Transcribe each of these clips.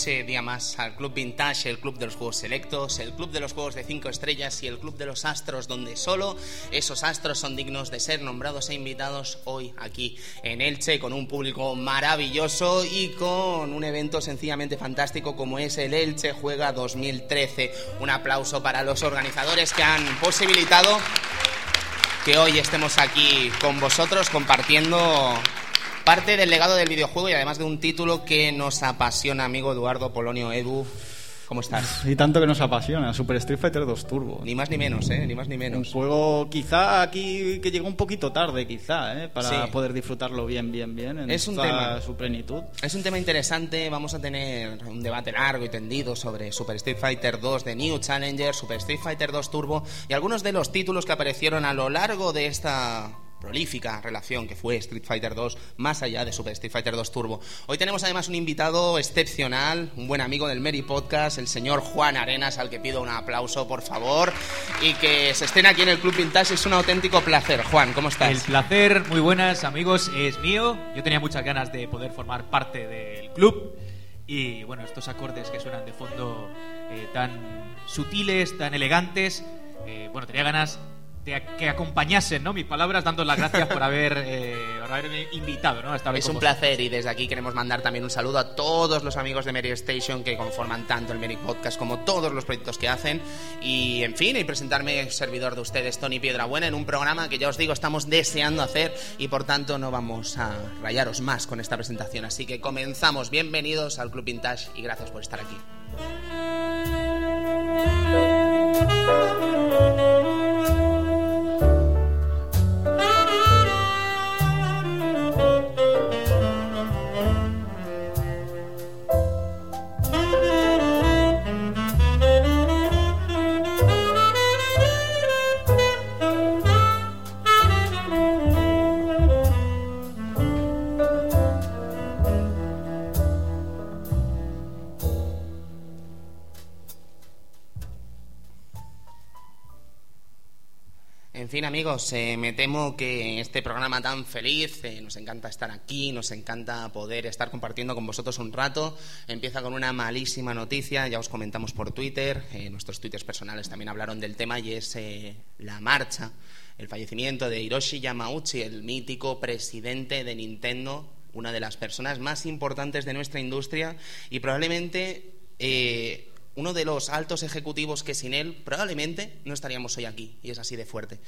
noche día más al Club Vintage, el Club de los Juegos Selectos, el Club de los Juegos de 5 Estrellas y el Club de los Astros, donde solo esos astros son dignos de ser nombrados e invitados hoy aquí en Elche, con un público maravilloso y con un evento sencillamente fantástico como es el Elche Juega 2013. Un aplauso para los organizadores que han posibilitado que hoy estemos aquí con vosotros compartiendo parte del legado del videojuego y además de un título que nos apasiona, amigo Eduardo Polonio Edu. ¿Cómo estás? Y tanto que nos apasiona, Super Street Fighter 2 Turbo. Ni más ni menos, ¿eh? Ni más ni Un menos. juego quizá aquí que llegó un poquito tarde, quizá, ¿eh? para Sí. poder disfrutarlo bien, bien, bien, en Es un tema. su plenitud. Es un tema interesante, vamos a tener un debate largo y tendido sobre Super Street Fighter 2 de New Challenger, Super Street Fighter 2 Turbo y algunos de los títulos que aparecieron a lo largo de esta prolífica relación que fue Street Fighter 2 más allá de Super Street Fighter 2 Turbo. Hoy tenemos además un invitado excepcional, un buen amigo del Mary Podcast, el señor Juan Arenas, al que pido un aplauso por favor y que se estén aquí en el Club Vintage es un auténtico placer. Juan, ¿cómo estás? El placer, muy buenas amigos, es mío. Yo tenía muchas ganas de poder formar parte del club. Y bueno, estos acordes que suenan de fondo eh, tan sutiles, tan elegantes. eh, bueno, tenía ganas de que acompañasen ¿no? mis palabras, dando las gracias por, haber, eh, por haberme invitado ¿no? a estar hoy Es un vosotros. placer y desde aquí queremos mandar también un saludo a todos los amigos de Mary Station que conforman tanto el Mary Podcast como todos los proyectos que hacen. Y en fin, y presentarme servidor de ustedes, Tony Piedrabuena, en un programa que ya os digo estamos deseando hacer y por tanto no vamos a rayaros más con esta presentación. Así que comenzamos. Bienvenidos al Club Vintage y gracias por estar aquí. Fin, amigos, eh, me temo que este programa tan feliz, eh, nos encanta estar aquí, nos encanta poder estar compartiendo con vosotros un rato. Empieza con una malísima noticia, ya os comentamos por Twitter, eh, nuestros twitters personales también hablaron del tema y es eh, la marcha, el fallecimiento de Hiroshi Yamauchi, el mítico presidente de Nintendo, una de las personas más importantes de nuestra industria y probablemente eh, uno de los altos ejecutivos que sin él probablemente no estaríamos hoy aquí, y es así de fuerte.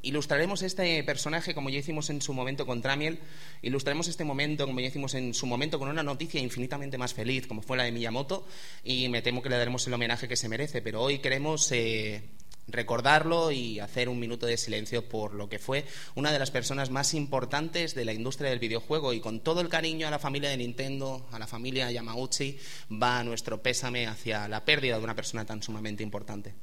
Ilustraremos este personaje como ya hicimos en su momento con Tramiel, ilustraremos este momento como ya hicimos en su momento con una noticia infinitamente más feliz, como fue la de Miyamoto, y me temo que le daremos el homenaje que se merece, pero hoy queremos eh, recordarlo y hacer un minuto de silencio por lo que fue una de las personas más importantes de la industria del videojuego y con todo el cariño a la familia de Nintendo, a la familia Yamauchi, va nuestro pésame hacia la pérdida de una persona tan sumamente importante.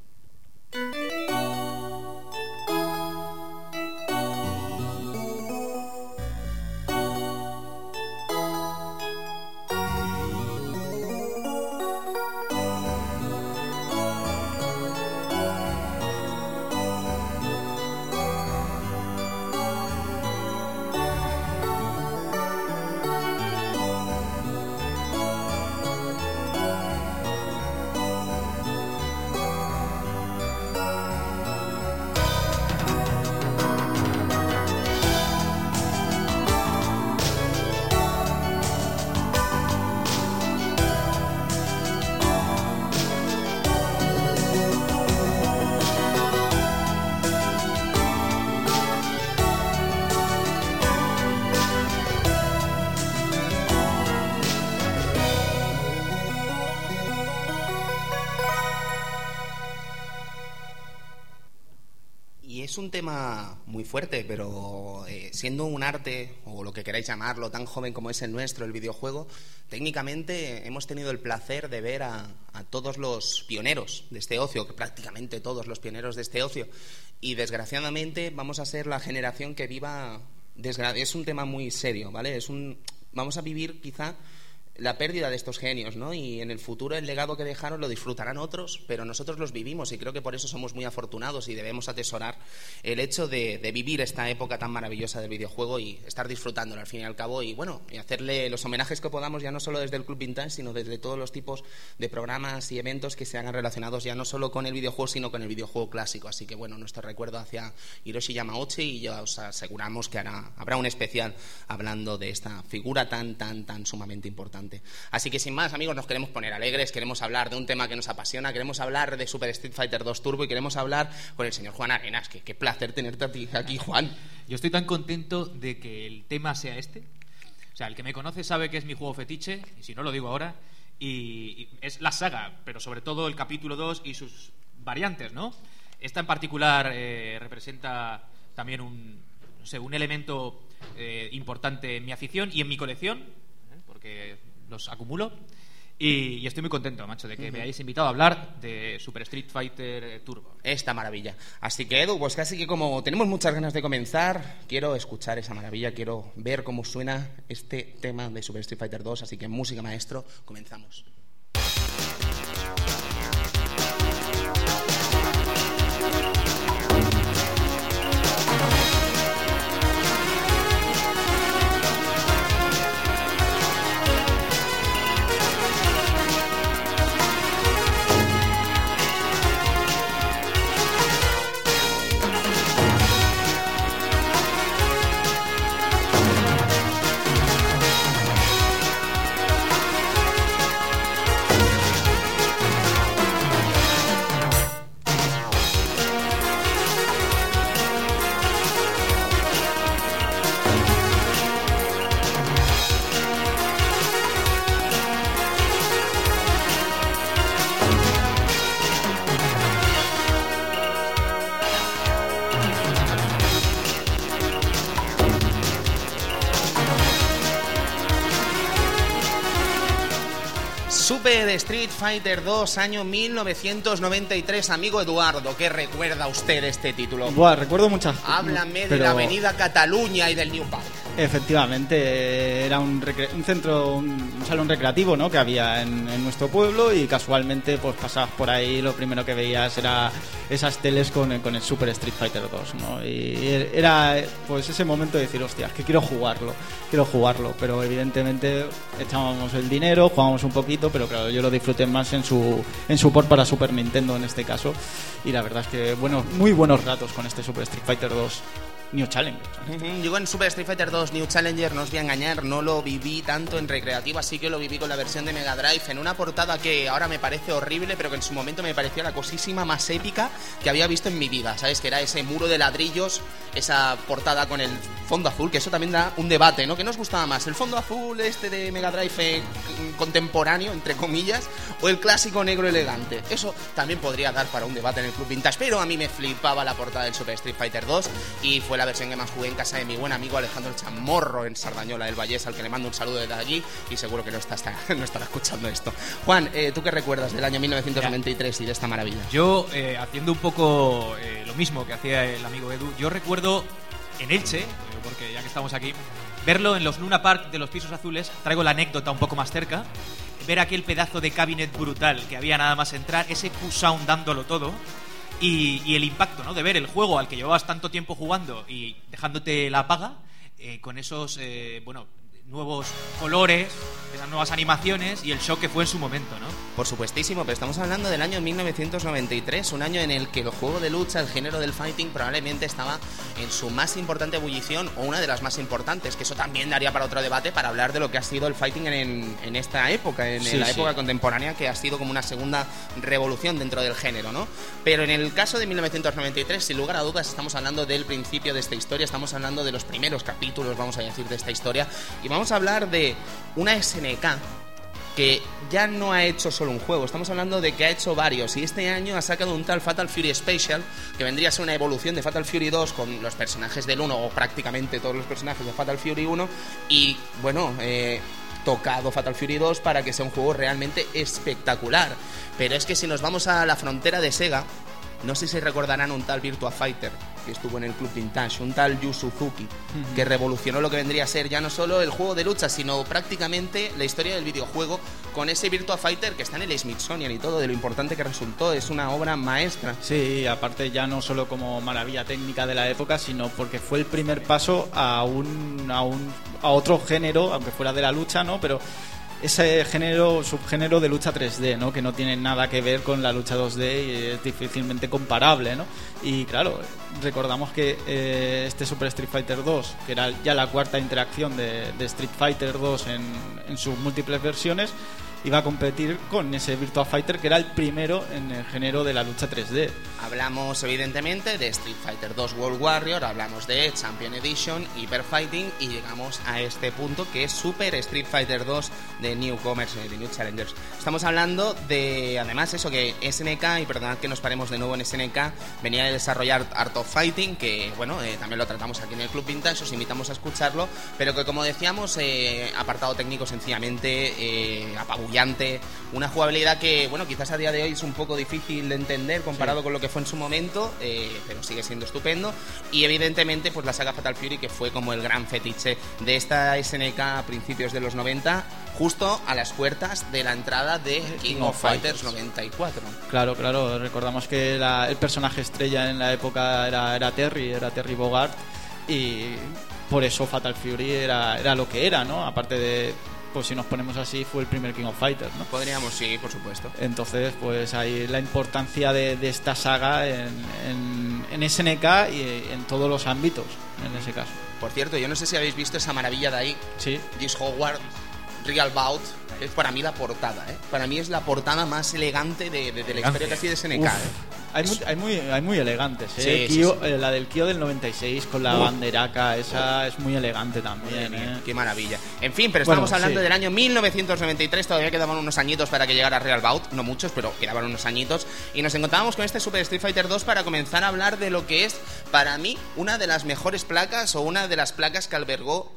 Fuerte, pero eh, siendo un arte, o lo que queráis llamarlo, tan joven como es el nuestro, el videojuego, técnicamente hemos tenido el placer de ver a, todos los pioneros de este ocio, que prácticamente todos los pioneros de este ocio, y desgraciadamente vamos a ser la generación que viva... Es un tema muy serio, ¿vale? Es un, vamos a vivir quizá la pérdida de estos genios, ¿no? Y en el futuro el legado que dejaron lo disfrutarán otros, pero nosotros los vivimos y creo que por eso somos muy afortunados y debemos atesorar el hecho de, vivir esta época tan maravillosa del videojuego y estar disfrutándolo al fin y al cabo y bueno, y hacerle los homenajes que podamos ya no solo desde el Club Vintage, sino desde todos los tipos de programas y eventos que se hagan relacionados ya no solo con el videojuego, sino con el videojuego clásico. Así que bueno, nuestro recuerdo hacia Hiroshi Yamauchi y ya os aseguramos que habrá un especial hablando de esta figura tan, tan, tan sumamente importante. Así que sin más, amigos, nos queremos poner alegres, queremos hablar de un tema que nos apasiona, queremos hablar de Super Street Fighter 2 Turbo y queremos hablar con el señor Juan Arenas. Que, qué placer tenerte aquí, Juan. Yo estoy tan contento de que el tema sea este. O sea, el que me conoce sabe que es mi juego fetiche, y si no lo digo ahora, y, es la saga, pero sobre todo el capítulo 2 y sus variantes, ¿no? Esta en particular eh, representa también un, un elemento eh, importante en mi afición y en mi colección, ¿eh? porque los acumulo. Y, estoy muy contento, macho, de que me hayáis invitado a hablar de Super Street Fighter eh, Turbo. Esta maravilla. Así que, Edu, pues casi que como tenemos muchas ganas de comenzar, quiero escuchar esa maravilla, quiero ver cómo suena este tema de Super Street Fighter 2. Así que, música maestro, comenzamos. Fighter 2, año 1993. Amigo Eduardo, ¿qué recuerda usted este título? Buah, recuerdo muchas Háblame de la Avenida Cataluña y del New Park. Efectivamente, era un, un centro, un, salón recreativo ¿no? que había en, nuestro pueblo y casualmente pues pasabas por ahí, lo primero que veías era esas teles con, el Super Street Fighter 2. ¿no? Y era pues ese momento de decir, hostia, que quiero jugarlo, quiero jugarlo, pero evidentemente echábamos el dinero, jugábamos un poquito, pero claro, yo lo disfruté más en su, en su port para Super Nintendo en este caso. Y la verdad es que, bueno, muy buenos ratos con este Super Street Fighter 2. New Challenger. Yo en Super Street Fighter 2 New Challenger, no os voy a engañar, no lo viví tanto en recreativa, sí que lo viví con la versión de Mega Drive, en una portada que ahora me parece horrible, pero que en su momento me parecía la cosísima más épica que había visto en mi vida, ¿sabes? Que era ese muro de ladrillos, esa portada con el fondo azul, que eso también da un debate, ¿no? ¿Qué nos gustaba más? ¿El fondo azul este de Mega Drive eh, contemporáneo, entre comillas, o el clásico negro elegante? Eso también podría dar para un debate en el Club Vintage, pero a mí me flipaba la portada del Super Street Fighter 2 y fue la versión que más jugué en casa de mi buen amigo Alejandro Chamorro en Sardañola del Vallés, al que le mando un saludo desde allí y seguro que no, está, no estará escuchando esto. Juan, eh, ¿tú qué recuerdas del año 1993 y de esta maravilla? Yo, eh, haciendo un poco lo mismo que hacía el amigo Edu, yo recuerdo en Elche, porque ya que estamos aquí, verlo en los Luna Park de los pisos azules, traigo la anécdota un poco más cerca, ver aquel pedazo de cabinet brutal que había nada más entrar, ese Q-Sound dándolo todo, y, el impacto, ¿no? De ver el juego al que llevabas tanto tiempo jugando y dejándote la paga, eh, con esos, eh, bueno, nuevos colores, esas nuevas animaciones y el shock que fue en su momento, ¿no? Por supuestísimo, pero estamos hablando del año 1993, un año en el que el juego de lucha, el género del fighting, probablemente estaba en su más importante ebullición o una de las más importantes, que eso también daría para otro debate para hablar de lo que ha sido el fighting en, en esta época, en, la época contemporánea, que ha sido como una segunda revolución dentro del género, ¿no? Pero en el caso de 1993, sin lugar a dudas, estamos hablando del principio de esta historia, estamos hablando de los primeros capítulos, vamos a decir, de esta historia, y vamos a hablar de una SNK que ya no ha hecho solo un juego, estamos hablando de que ha hecho varios. Y este año ha sacado un tal Fatal Fury Special que vendría a ser una evolución de Fatal Fury 2 con los personajes del 1 o prácticamente todos los personajes de Fatal Fury 1 y bueno, eh, tocado Fatal Fury 2 para que sea un juego realmente espectacular. Pero es que si nos vamos a la frontera de Sega, no sé si recordarán un tal Virtua Fighter que estuvo en el Club Vintage, un tal Yu Suzuki, que revolucionó lo que vendría a ser ya no solo el juego de lucha, sino prácticamente la historia del videojuego con ese Virtua Fighter que está en el Smithsonian y todo, de lo importante que resultó. Es una obra maestra. Sí, aparte ya no solo como maravilla técnica de la época, sino porque fue el primer paso a un, a un a otro género, aunque fuera de la lucha, ¿no? Pero ese género, subgénero de lucha 3D, ¿no? Que no tiene nada que ver con la lucha 2D y es difícilmente comparable, ¿no? Y claro, recordamos que eh, este Super Street Fighter 2, que era ya la cuarta interacción de, Street Fighter 2 en, en sus múltiples versiones, iba a competir con ese Virtua Fighter que era el primero en el género de la lucha 3D. Hablamos evidentemente de Street Fighter 2 World Warrior, hablamos de Champion Edition, Hyper Fighting y llegamos a este punto que es Super Street Fighter 2 de Newcomers, de New Challengers. Estamos hablando de, además, eso que SNK, y perdonad que nos paremos de nuevo en SNK, venía de desarrollar Art of Fighting, que bueno, eh, también lo tratamos aquí en el Club Vintage, os invitamos a escucharlo, pero que como decíamos, eh, apartado técnico sencillamente eh, una jugabilidad que, bueno, quizás a día de hoy es un poco difícil de entender comparado con lo que fue en su momento, eh, pero sigue siendo estupendo. Y evidentemente, pues la saga Fatal Fury, que fue como el gran fetiche de esta SNK a principios de los 90, justo a las puertas de la entrada de King, of, Fighters, 94. Claro, claro, recordamos que la- el personaje estrella en la época era, era Terry, era Terry Bogart, y por eso Fatal Fury era, era lo que era, ¿no? Aparte de, pues si nos ponemos así, fue el primer King of Fighters, ¿no? Podríamos, sí, por supuesto. Entonces, pues ahí la importancia de, de esta saga en, en, en SNK y en todos los ámbitos, en ese caso. Por cierto, yo no sé si habéis visto esa maravilla de ahí, Sí, This Howard, Real Bout, es para mí la portada, ¿eh? Para mí es la portada más elegante de, de- de la historia casi de SNK, Uf, ¿eh? Hay, muy, hay, muy, hay muy elegantes. ¿eh? Sí, El sí, Kyo- sí. eh, la del Kyo del 96 con la banderaca, esa es muy elegante también. ¿eh? Qué maravilla. En fin, pero Bueno, estamos hablando del año 1993, todavía quedaban unos añitos para que llegara Real Bout, no muchos, pero quedaban unos añitos. Y nos encontrábamos con este Super Street Fighter 2 para comenzar a hablar de lo que es, para mí, una de las mejores placas o una de las placas que albergó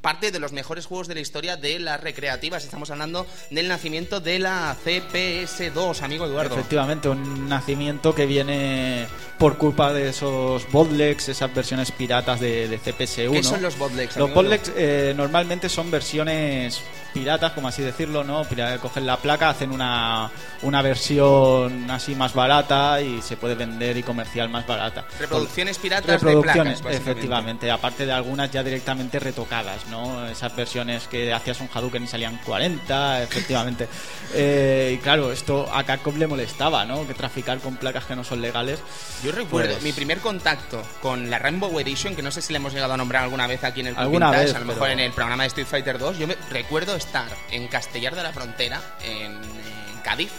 parte de los mejores juegos de la historia de las recreativas. Estamos hablando del nacimiento de la CPS2, amigo Eduardo. Efectivamente, un nacimiento que viene por culpa de esos botlegs, esas versiones piratas de, de CPS1. ¿Qué son los botlegs? Los botlegs eh, normalmente son versiones piratas, como así decirlo, ¿no? Cogen la placa, hacen una, una versión así más barata y se puede vender y comercial más barata. Reproducciones piratas Reproducciones, de placas, efectivamente, aparte de algunas ya directamente retocadas, ¿no? Esas versiones que hacías un Hadouken y salían 40, efectivamente. Eh, y claro, esto a Capcom le molestaba, ¿no? Que traficar con placas que no son legales. Yo recuerdo Pues- mi primer contacto con la Rainbow Edition, que no sé si le hemos llegado a nombrar alguna vez aquí en el Alguna Vintage, vez, a lo pero- mejor en el programa de Street Fighter 2. Yo me, recuerdo estar en Castellar de la Frontera, en, en Cádiz,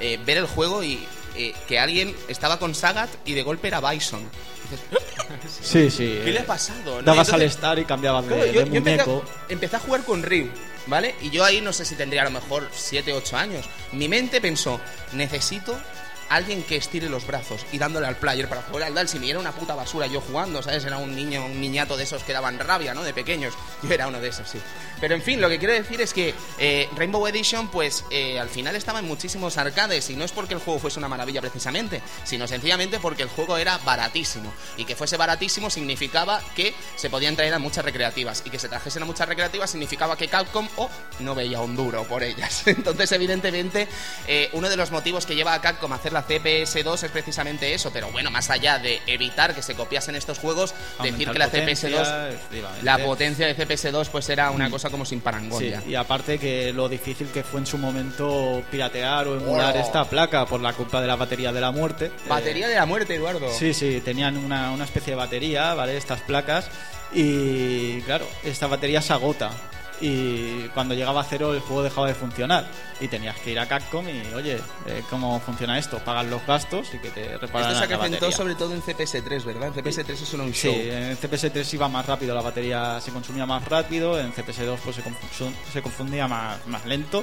eh, ver el juego y eh, que alguien estaba con Sagat y de golpe era Bison. Sí, sí. ¿Qué le eh, ha pasado? no? Dabas al estar y cambiabas de, Claro, yo, de yo empecé, muñeco. a, empecé a jugar con Ryu, ¿vale? Y yo ahí no sé si tendría a lo mejor 7, 8 años. Mi mente pensó, necesito alguien que estire los brazos y dándole al player para jugar al Dal. Si me era una puta basura yo jugando, ¿sabes? Era un niño, un niñato de esos que daban rabia, ¿no? De pequeños. Yo era uno de esos, sí. Pero en fin, lo que quiero decir es que eh, Rainbow Edition, pues eh, al final estaba en muchísimos arcades y no es porque el juego fuese una maravilla precisamente, sino sencillamente porque el juego era baratísimo. Y que fuese baratísimo significaba que se podían traer a muchas recreativas. Y que se trajesen a muchas recreativas significaba que Capcom o no veía un duro por ellas. Entonces, evidentemente, eh, uno de los motivos que lleva a Capcom a hacer la CPS2 es precisamente eso. Pero bueno, más allá de evitar que se copiasen estos juegos, decir Aumentar que la potencia, CPS2 efectivamente. la potencia de CPS2 pues era una cosa como sin parangón Sí, ya. y aparte que lo difícil que fue en su momento piratear o emular Oh. esta placa por la culpa de la batería de la muerte. Batería Eh, de la muerte, Eduardo. Sí, sí, tenían una, una especie de batería, ¿vale? Estas placas. Y claro, esta batería se agota. Y cuando llegaba a cero el juego dejaba de funcionar. Y tenías que ir a Capcom y, oye, eh, ¿cómo funciona esto? Pagan los gastos y que te reparan Esto se acrecentó sobre todo en CPS3, ¿verdad? En CPS3 es un Sí, show. en CPS3 iba más rápido, la batería se consumía más rápido, en CPS2 pues se confundía más, más lento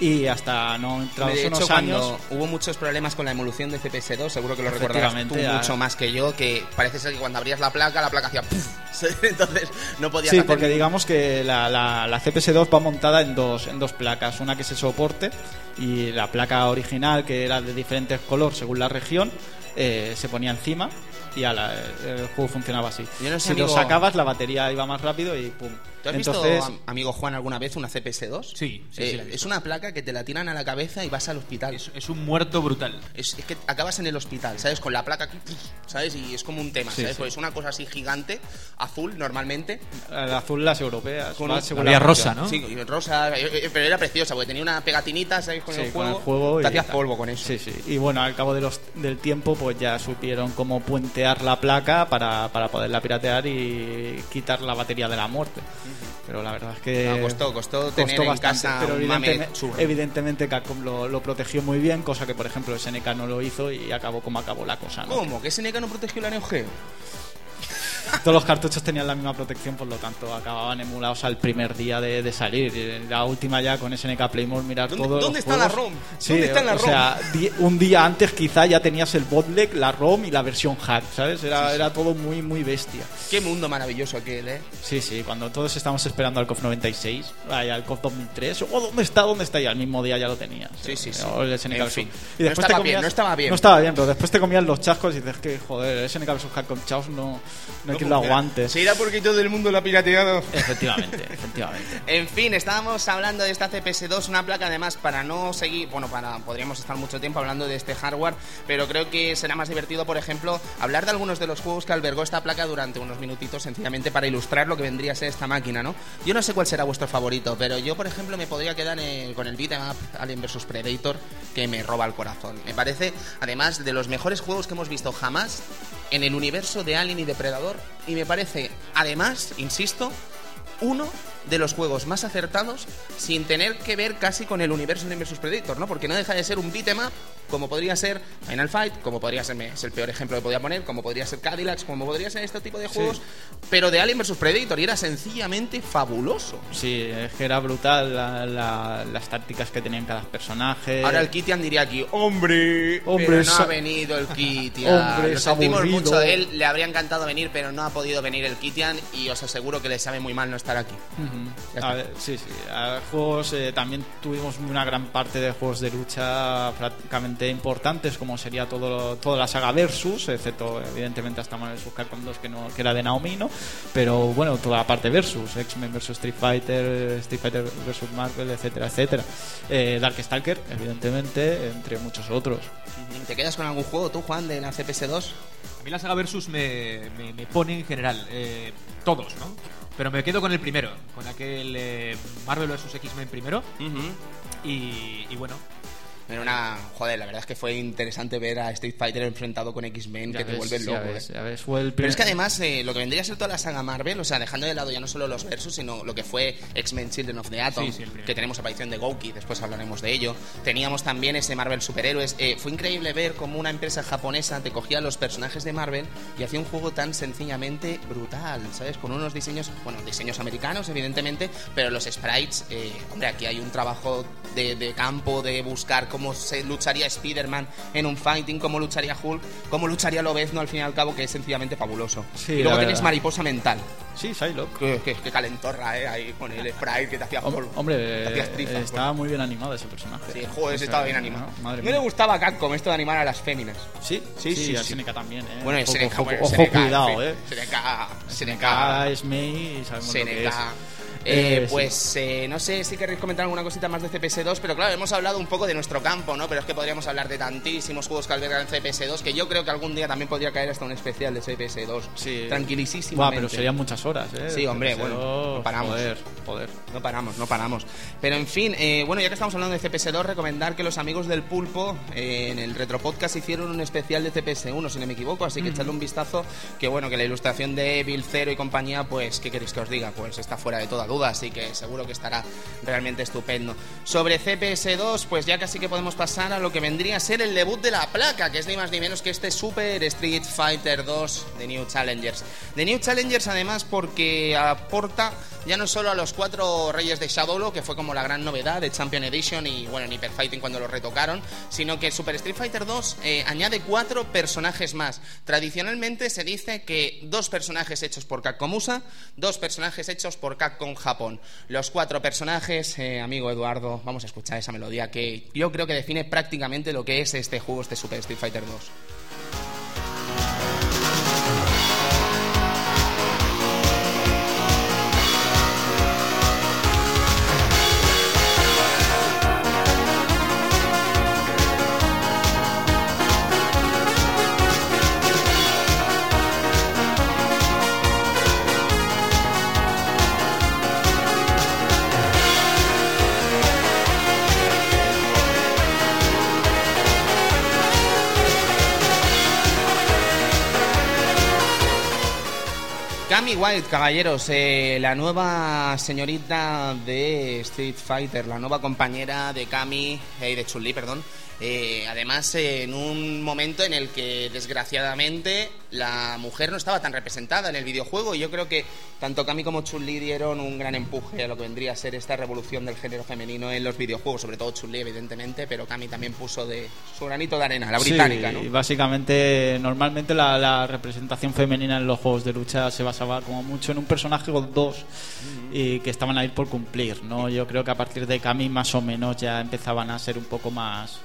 y hasta no entrados de hecho, unos cuando años... hubo muchos problemas con la emulación de CPS2, seguro que lo recordarás tú a- mucho más que yo, que parece ser que cuando abrías la placa, la placa hacía ¡puf! Entonces no podías Sí, hacer porque ningún- digamos que la, la- la CPS2 va montada en dos, en dos placas, una que se soporte y la placa original que era de diferentes color según la región eh, se ponía encima y ala, el juego funcionaba así. Yo no sé, si lo amigo- sacabas, la batería iba más rápido y pum. ¿Tú has Entonces, visto, am- amigo Juan, alguna vez una CPS-2? Sí, sí, Eh, sí la es una placa que te la tiran a la cabeza y vas al hospital. Es, es un muerto brutal. Es, es que acabas en el hospital, ¿sabes? Con la placa aquí, ¿sabes? Y es como un tema, Sí, ¿sabes? sí. Pues es una cosa así gigante, azul normalmente. el azul las europeas. Con Había la rosa. ¿no? Sí, rosa, eh, eh, pero era preciosa porque tenía una pegatinita, ¿sabes? Con, Sí, el, con juego, el juego Te hacías polvo con eso. Sí, sí. Y bueno, al cabo de los, del tiempo, pues ya supieron cómo puentear la placa para, para poderla piratear y quitar la batería de la muerte. Pero la verdad es que. No, costó, costó tener en casa pero un mame evidentemente, evidentemente Capcom lo, lo protegió muy bien, cosa que por ejemplo SNK no lo hizo y acabó como acabó la cosa. ¿no? ¿Cómo? ¿Que SNK no protegió la Neo Geo? Todos los cartuchos tenían la misma protección, por lo tanto acababan emulados al primer día de, de salir. La última ya con SNK Playmore, mirar ¿Dónde- todos dónde está la. ROM? Sí, ¿Dónde está la o sea, un día antes quizá ya tenías el botleg, la ROM y la versión hack, ¿sabes? Era, era todo muy, muy bestia. Qué mundo maravilloso aquel, ¿eh? Sí, sí, cuando todos estábamos esperando al COF 96, ay, al COF 2003, oh, ¿dónde está? ¿Dónde está? Y al mismo día ya lo tenías. Sí, sí, sí. O el SNK En fin. Y No después estaba te bien, comías- no estaba bien. No estaba bien, pero después te comías los chascos y dices que, joder, SNK vs Capcom Chaos no, no lo aguante. Se irá porque todo el mundo lo ha pirateado. Efectivamente, efectivamente. En fin, estábamos hablando de esta CPS2, una placa además para no seguir, bueno, para podríamos estar mucho tiempo hablando de este hardware, pero creo que será más divertido, por ejemplo, hablar de algunos de los juegos que albergó esta placa durante unos minutitos, sencillamente para ilustrar lo que vendría a ser esta máquina, ¿no? Yo no sé cuál será vuestro favorito, pero yo, por ejemplo, me podría quedar eh, con el beat'em up Alien vs Predator, que me roba el corazón. Me parece, además, de los mejores juegos que hemos visto jamás en el universo de Alien y Depredador, y me parece, además, insisto, uno de los juegos más acertados sin tener que ver casi con el universo de vs Predator, ¿no? Porque no deja de ser un beat'em up, como podría ser Final Fight, como podría ser, es el peor ejemplo que podía poner, como podría ser Cadillacs, como podría ser este tipo de juegos, pero de Alien vs Predator y era sencillamente fabuloso. Sí, es que era brutal la- la- las tácticas que tenían cada personaje. Ahora el Kitian diría aquí, hombre, Hombre, pero no ha venido el Kitian. Hombre, Lo es sentimos mucho de él, le habría encantado venir, pero no ha podido venir el Kitian y os aseguro que le sabe muy mal no estar aquí. Ujú. A ver, sí, sí. A juegos eh, también tuvimos una gran parte de juegos de lucha prácticamente importantes, como sería todo, toda la saga Versus, excepto evidentemente hasta Marvel vs. Capcom 2 que, no, que era de Naomi, ¿no? Pero bueno, toda la parte Versus, X-Men vs. Street Fighter, Street Fighter vs. Marvel, etcétera, etcétera. Eh, Darkstalker, evidentemente, entre muchos otros. ¿Te quedas con algún juego tú, Juan, de la CPS2? A mí la saga Versus me, me, me pone en general, eh, todos, ¿no? Pero me quedo con el primero, con aquel eh, Marvel vs. X-Men primero. Y, y bueno, Era una. Joder, la verdad es que fue interesante ver a Street Fighter enfrentado con X-Men, que te ya loco. ves, ¿eh? ya ves, fue el Pero es que además, eh, lo que vendría a ser toda la saga Marvel, o sea, dejando de lado ya no solo los versus, sino lo que fue X-Men Children of the Atom, Sí, sí, que tenemos aparición de Gouki, después hablaremos de ello. Teníamos también ese Marvel Superhéroes. Eh, fue increíble ver cómo una empresa japonesa te cogía los personajes de Marvel y hacía un juego tan sencillamente brutal, ¿sabes? Con unos diseños, bueno, diseños americanos, evidentemente, pero los sprites, eh, hombre, aquí hay un trabajo de, de campo, de buscar cómo se lucharía Spider-Man en un fighting, cómo lucharía Hulk, cómo lucharía Lobezno al fin y al cabo, que es sencillamente fabuloso. Sí, y luego tenéis Mariposa Mental, Sí, Psylocke. que, que- que calentorra, ¿eh? Ahí con el sprite que te hacía polvo, Hombre, te hacías eh, trizas, estaba muy bien animado ese personaje. Sí, juego ese estaba bien animado. ¿no? Madre no mía. le gustaba a Capcom esto de animar a las féminas. Sí, Sí, sí, sí, a sí. SNK también, ¿eh? Bueno, ojo, SNK, ojo, bueno, ojo, cuidado, en fin, ¿eh? SNK, SNK SNK, es y sabemos lo que es. Eh, Eh, sí. pues eh, no sé si queréis comentar alguna cosita más de CPS2, pero claro, hemos hablado un poco de nuestro campo, ¿no? Pero es que podríamos hablar de tantísimos juegos que albergan CPS2 que yo creo que algún día también podría caer hasta un especial de CPS2. Sí. Tranquilísimamente. Buah, pero serían muchas horas, ¿eh? Sí, hombre, Pero, bueno, no paramos. Joder, joder. No paramos, no paramos. Pero en fin, eh, bueno, ya que estamos hablando de CPS2, recomendar que los amigos del Pulpo eh, en el Retro Podcast hicieron un especial de CPS1, si no me equivoco, así que echadle un vistazo. Que bueno, que la ilustración de Evil Zero y compañía, pues, ¿qué queréis que os diga? Pues está fuera de toda duda, así que seguro que estará realmente estupendo. Sobre CPS2, pues ya casi que podemos pasar a lo que vendría a ser el debut de la placa, que es ni más ni menos que este Super Street Fighter 2 de New Challengers. De New Challengers, además, porque aporta ya no solo a los cuatro reyes de Shadowlo, que fue como la gran novedad de Champion Edition y bueno, en Hyper Fighting cuando lo retocaron, sino que Super Street Fighter 2 eh, añade cuatro personajes más. Tradicionalmente se dice que dos personajes hechos por Capcom USA, dos personajes hechos por Capcom Japón. Los cuatro personajes, eh, amigo Eduardo, vamos a escuchar esa melodía que yo creo que define prácticamente lo que es este juego, este Super Street Fighter 2. White, caballeros, eh, la nueva señorita de Street Fighter, la nueva compañera de Kami, eh, de Chun-Li, perdón. Eh, además, eh, en un momento en el que, desgraciadamente, la mujer no estaba tan representada en el videojuego. Y yo creo que tanto Kami como Chun-Li dieron un gran empuje a lo que vendría a ser esta revolución del género femenino en los videojuegos, sobre todo Chun-Li, evidentemente, pero Kami también puso de su granito de arena, la británica, Sí, ¿no? y básicamente, normalmente la, la representación femenina en los juegos de lucha se basaba como mucho en un personaje o dos y que estaban ahí por cumplir, ¿no? Yo creo que a partir de Kami más o menos ya empezaban a ser un poco más...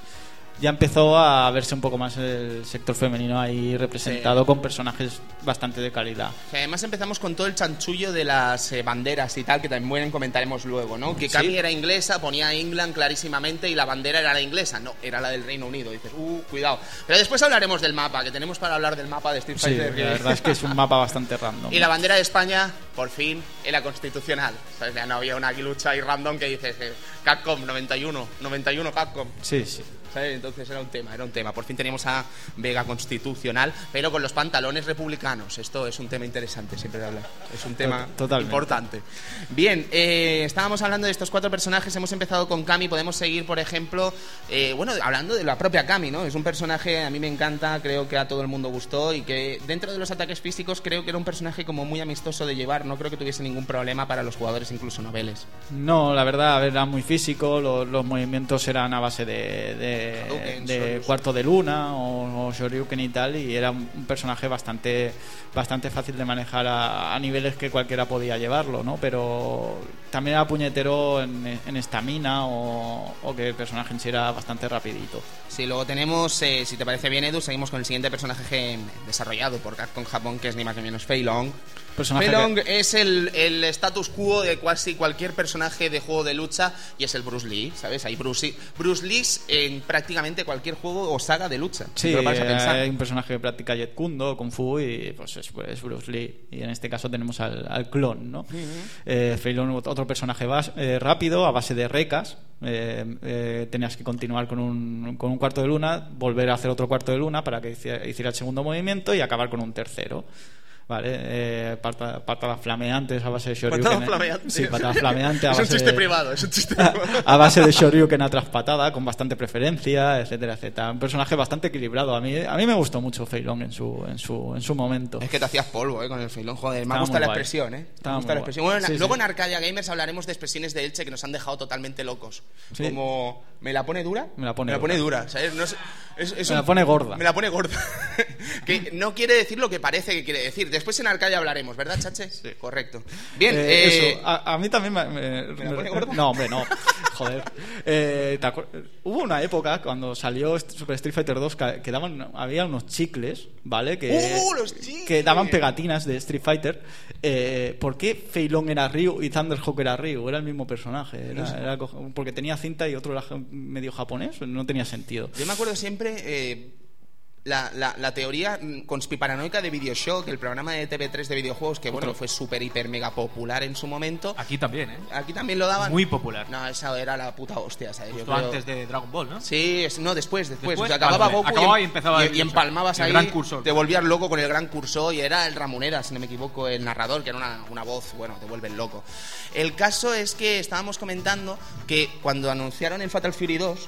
Ya empezó a verse un poco más el sector femenino ahí representado con personajes bastante de calidad. Además empezamos con todo el chanchullo de las eh, banderas y tal, que también comentaremos luego, ¿no? Que Cami era inglesa, ponía England clarísimamente y la bandera era la inglesa. No, era la del Reino Unido. dices, uh, cuidado. Pero después hablaremos del mapa, que tenemos para hablar del mapa de Street Sí, Fighter. que- la verdad es que es un mapa bastante random. Y la bandera de España, por fin, era constitucional. ¿Sabes? Ya no había una lucha ahí random que dices, eh, Capcom 91, 91 Capcom. Sí, sí. ¿Sabes? Entonces era un tema, era un tema. Por fin teníamos a Vega constitucional, pero con los pantalones republicanos. Esto es un tema interesante siempre de hablar. Es un tema Tot- totalmente. importante. Bien, eh, estábamos hablando de estos cuatro personajes. Hemos empezado con Kami. Podemos seguir, por ejemplo, eh, bueno, hablando de la propia Kami, ¿no? Es un personaje, a mí me encanta, creo que a todo el mundo gustó y que dentro de los ataques físicos creo que era un personaje como muy amistoso de llevar. No creo que tuviese ningún problema para los jugadores, incluso noveles. No, la verdad, era muy físico, lo- los, movimientos eran a base de, de, De cuarto de luna o, o Shoryuken y tal, y era un, personaje bastante, bastante fácil de manejar a, a niveles que cualquiera podía llevarlo, ¿no? Pero también era puñetero en estamina o, o que el personaje en sí era bastante rapidito. Sí, luego tenemos, eh, si te parece bien, Edu, seguimos con el siguiente personaje desarrollado por Capcom Japón, que es ni más ni menos Fei Long. Personaje que- es el, el status quo de casi cualquier personaje de juego de lucha y es el Bruce Lee, ¿sabes? Hay Bruce, Lee- Bruce Lee en prácticamente cualquier juego o saga de lucha. Sí, eh, hay un personaje que practica Jet Kundo, Kung Fu y pues es, es Bruce Lee. Y en este caso tenemos al, al clon, ¿no? Eh, Fei Long, otro personaje bas- eh, rápido, a base de recas. Eh, eh, tenías que continuar con un, con un cuarto de luna, volver a hacer otro cuarto de luna para que hiciera, hiciera el segundo movimiento y acabar con un tercero. Vale, eh, pata- patadas flameantes a base de Shoryuken. Patadas flameantes. Sí, patadas flameantes a es un chiste de- privado, es un chiste a base de Shoryuken a traspatada, con bastante preferencia, etcétera, etcétera. Un personaje bastante equilibrado. A mí, a mí me gustó mucho Fei Long en su, en su, en su momento. Es que te hacías polvo, ¿eh? Con el filón, joder. Me Estaba gusta muy la guay. expresión, ¿eh? Estaba me gusta la expresión. Bueno, Sí, luego sí. en Arcadia Gamers hablaremos de expresiones de Elche que nos han dejado totalmente locos. Sí. Como, ¿me la pone dura? Me la pone dura. dura. ¿sabes? No sé, es- es Me la pone gorda. Me la pone gorda. que no quiere decir lo que parece que quiere decir. Después en Arcadia hablaremos, ¿verdad, Chache? Sí. Correcto. Bien, Eh, eh, eso, a, a mí también me, me- ¿Me la pone gorda? No, hombre, no. Joder. Eh, ¿te acuer- Hubo una época cuando salió Super Street Fighter 2 que, daban, había unos chicles, ¿vale? Que, ¡Uh, los chicles! que daban pegatinas de Street Fighter. Eh, ¿Por qué Fei Long era Ryu y Thunderhawk era Ryu? Era el mismo personaje. Era- era co- porque tenía cinta y otro era medio japonés. No tenía sentido. Yo me acuerdo siempre eh, la, la- la teoría mm, conspiparanoica de Videoshock, el programa de TV3 de videojuegos, que bueno, fue súper, hiper, mega popular en su momento. Aquí también, ¿eh? Aquí también lo daban. Muy popular. No, esa era la puta hostia, ¿sabes? Yo Justo creo- antes de Dragon Ball, ¿no? Sí, es- no, después, después. Después, O sea, acababa vale. Goku Acababa y, y empezaba y- el- y empalmabas el ahí. gran cursor. Te volvías loco con el gran cursor y era el Ramonera, si no me equivoco, el narrador, que era una, una voz, bueno, te vuelven loco. El caso es que estábamos comentando que cuando anunciaron el Fatal Fury 2,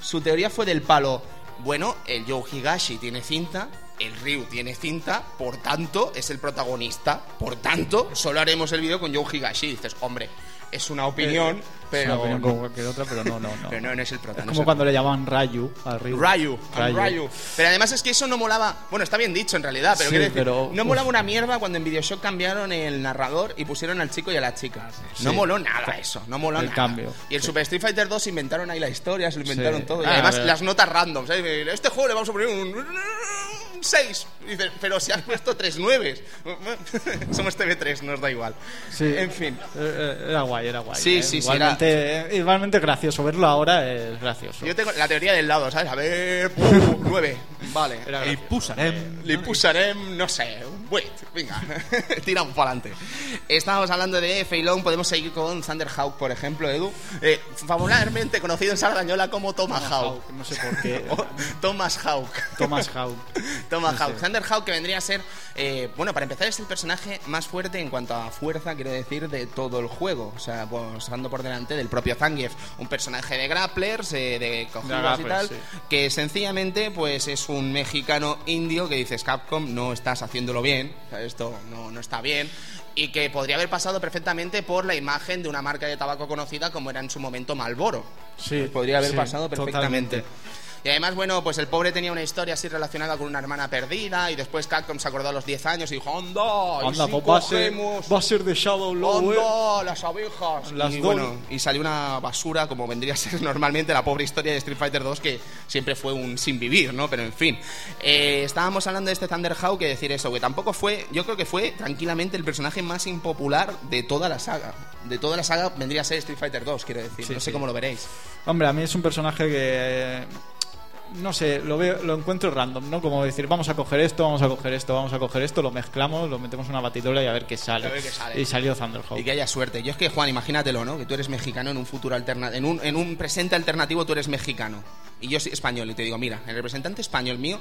su teoría fue del palo, bueno, el Joe Higashi tiene cinta, el Ryu tiene cinta, por tanto, es el protagonista, por tanto, solo haremos el vídeo con Joe Higashi. Y dices, hombre, es una opinión, pero... Es una opinión como cualquier otra, pero no, no, no. Pero no, no es el prota. Es no como cuando le llamaban Ryu a Ryu. Ryu, I'm Ryu. Pero además es que eso no molaba. Bueno, está bien dicho en realidad, pero Sí, quiero decir, pero- no molaba una mierda cuando en Videoshock cambiaron el narrador y pusieron al chico y a la chica. No moló nada eso, no moló El nada. cambio. Y el Super Street Fighter 2 inventaron ahí la historia, se lo inventaron todo. Y Ah, además las notas random, ¿sabes? Este juego le vamos a poner un 6. Dices, pero si has puesto tres nueves. Somos TV3, nos da igual. Sí. En fin. Eh, eh, Era guay, era guay. Sí, eh. sí, sí, igualmente, eh, igualmente gracioso. Verlo ahora es gracioso. Yo tengo la teoría del lado, ¿sabes? A ver, 9. Vale. Era Y gracioso. Pusarem. Li posarem, no sé, 8. venga, tiramos para adelante. Estábamos hablando de Fei Long, podemos seguir con Thunderhawk, por ejemplo, Edu. Eh, popularmente conocido en Sardañola como Tomahawk. No sé por qué. Thomas Hawk. Thomas Hawk. Tomahawk. Sí. Thunderhawk que vendría a ser, eh, bueno, para empezar es el personaje más fuerte en cuanto a fuerza, quiero decir, de todo el juego. O sea, pues, estando por delante del propio Zangief, un personaje de grapplers, eh, de cogidas y tal, sí. que sencillamente pues es un mexicano indio que dices, Capcom, no estás haciéndolo bien, esto no, no está bien. Y que podría haber pasado perfectamente por la imagen de una marca de tabaco conocida como era en su momento Malboro. Sí, Podría haber sí, pasado perfectamente. totalmente. Y además, bueno, pues el pobre tenía una historia así relacionada con una hermana perdida y después Capcom se acordó a los 10 años y dijo, ¡Anda! ¿y Anda, si pues va a ser, va a ser de Shadow Low, eh. ¡Anda! Las abejas. Las y, bueno, y salió una basura como vendría a ser normalmente la pobre historia de Street Fighter 2 que siempre fue un sin vivir, ¿no? Pero en fin. Eh, estábamos hablando de este Thunderhawk que decir eso, que tampoco fue, yo creo que fue tranquilamente el personaje más impopular de toda la saga. De toda la saga vendría a ser Street Fighter 2, quiero decir. Sí, no sé sí. cómo lo veréis. Hombre, a mí es un personaje que. No sé, lo veo, lo encuentro random, ¿no? Como decir, vamos a coger esto, vamos a coger esto, vamos a coger esto, lo mezclamos, lo metemos en una batidora y a ver qué sale. A ver qué sale. Y salió Thunderhawk. Y que haya suerte. Yo es que, Juan, imagínatelo, ¿no? Que tú eres mexicano en un futuro alternativo. En un, en un presente alternativo tú eres mexicano. Y yo soy español. Y te digo, mira, el representante español mío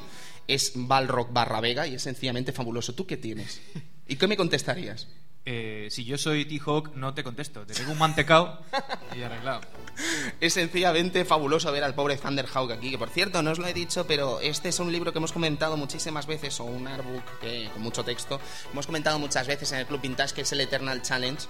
es Balrock barra Vega y es sencillamente fabuloso. ¿Tú qué tienes? ¿Y qué me contestarías? Eh, si yo soy T-Hawk, no te contesto. Te pego un mantecao y arreglado. Es sencillamente fabuloso ver al pobre Thunderhawk aquí, que por cierto, no os lo he dicho, pero este es un libro que hemos comentado muchísimas veces, o un artbook que, con mucho texto, hemos comentado muchas veces en el Club Vintage, que es el Eternal Challenge.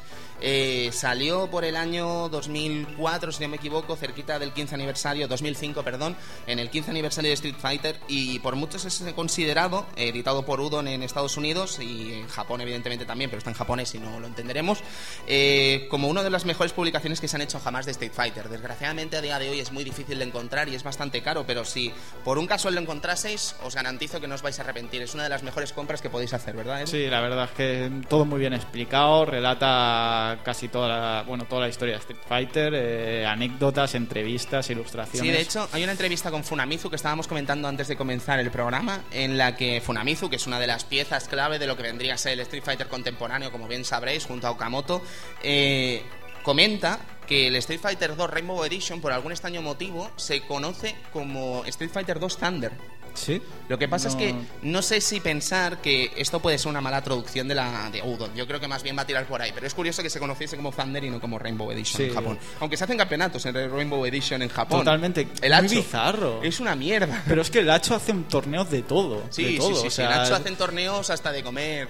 Eh, salió por el año 2004, si no me equivoco, cerquita del 15 aniversario, 2005, perdón, en el 15 aniversario de Street Fighter, y por muchos es considerado, editado por Udon en Estados Unidos y en Japón, evidentemente también, pero está en japonés y no lo entenderemos, eh, como una de las mejores publicaciones que se han hecho jamás de Street Fighter. Desgraciadamente a día de hoy es muy difícil de encontrar y es bastante caro, pero si por un casual lo encontraseis, os garantizo que no os vais a arrepentir. Es una de las mejores compras que podéis hacer, ¿verdad? Sí, la verdad es que todo muy bien explicado, relata casi toda la, bueno, toda la historia de Street Fighter, eh, anécdotas, entrevistas, ilustraciones. Sí, de hecho, hay una entrevista con Funamizu que estábamos comentando antes de comenzar el programa, en la que Funamizu, que es una de las piezas clave de lo que vendría a ser el Street Fighter contemporáneo, como bien sabréis, junto a Okamoto, eh, comenta que el Street Fighter 2 Rainbow Edition, por algún extraño motivo, se conoce como Street Fighter 2 Thunder. Sí. Lo que pasa es que no sé si pensar que esto puede ser una mala traducción de la de Udon. Yo creo que más bien va a tirar por ahí. Pero es curioso que se conociese como Thunder y no como Rainbow Edition Sí. en Japón. Aunque se hacen campeonatos en el Rainbow Edition en Japón. Totalmente. El Muy Hacho bizarro. Es una mierda. Pero es que el Hacho hace torneos de todo. Sí, de sí, todo. sí, o sí. sea, Nacho hacen torneos hasta de comer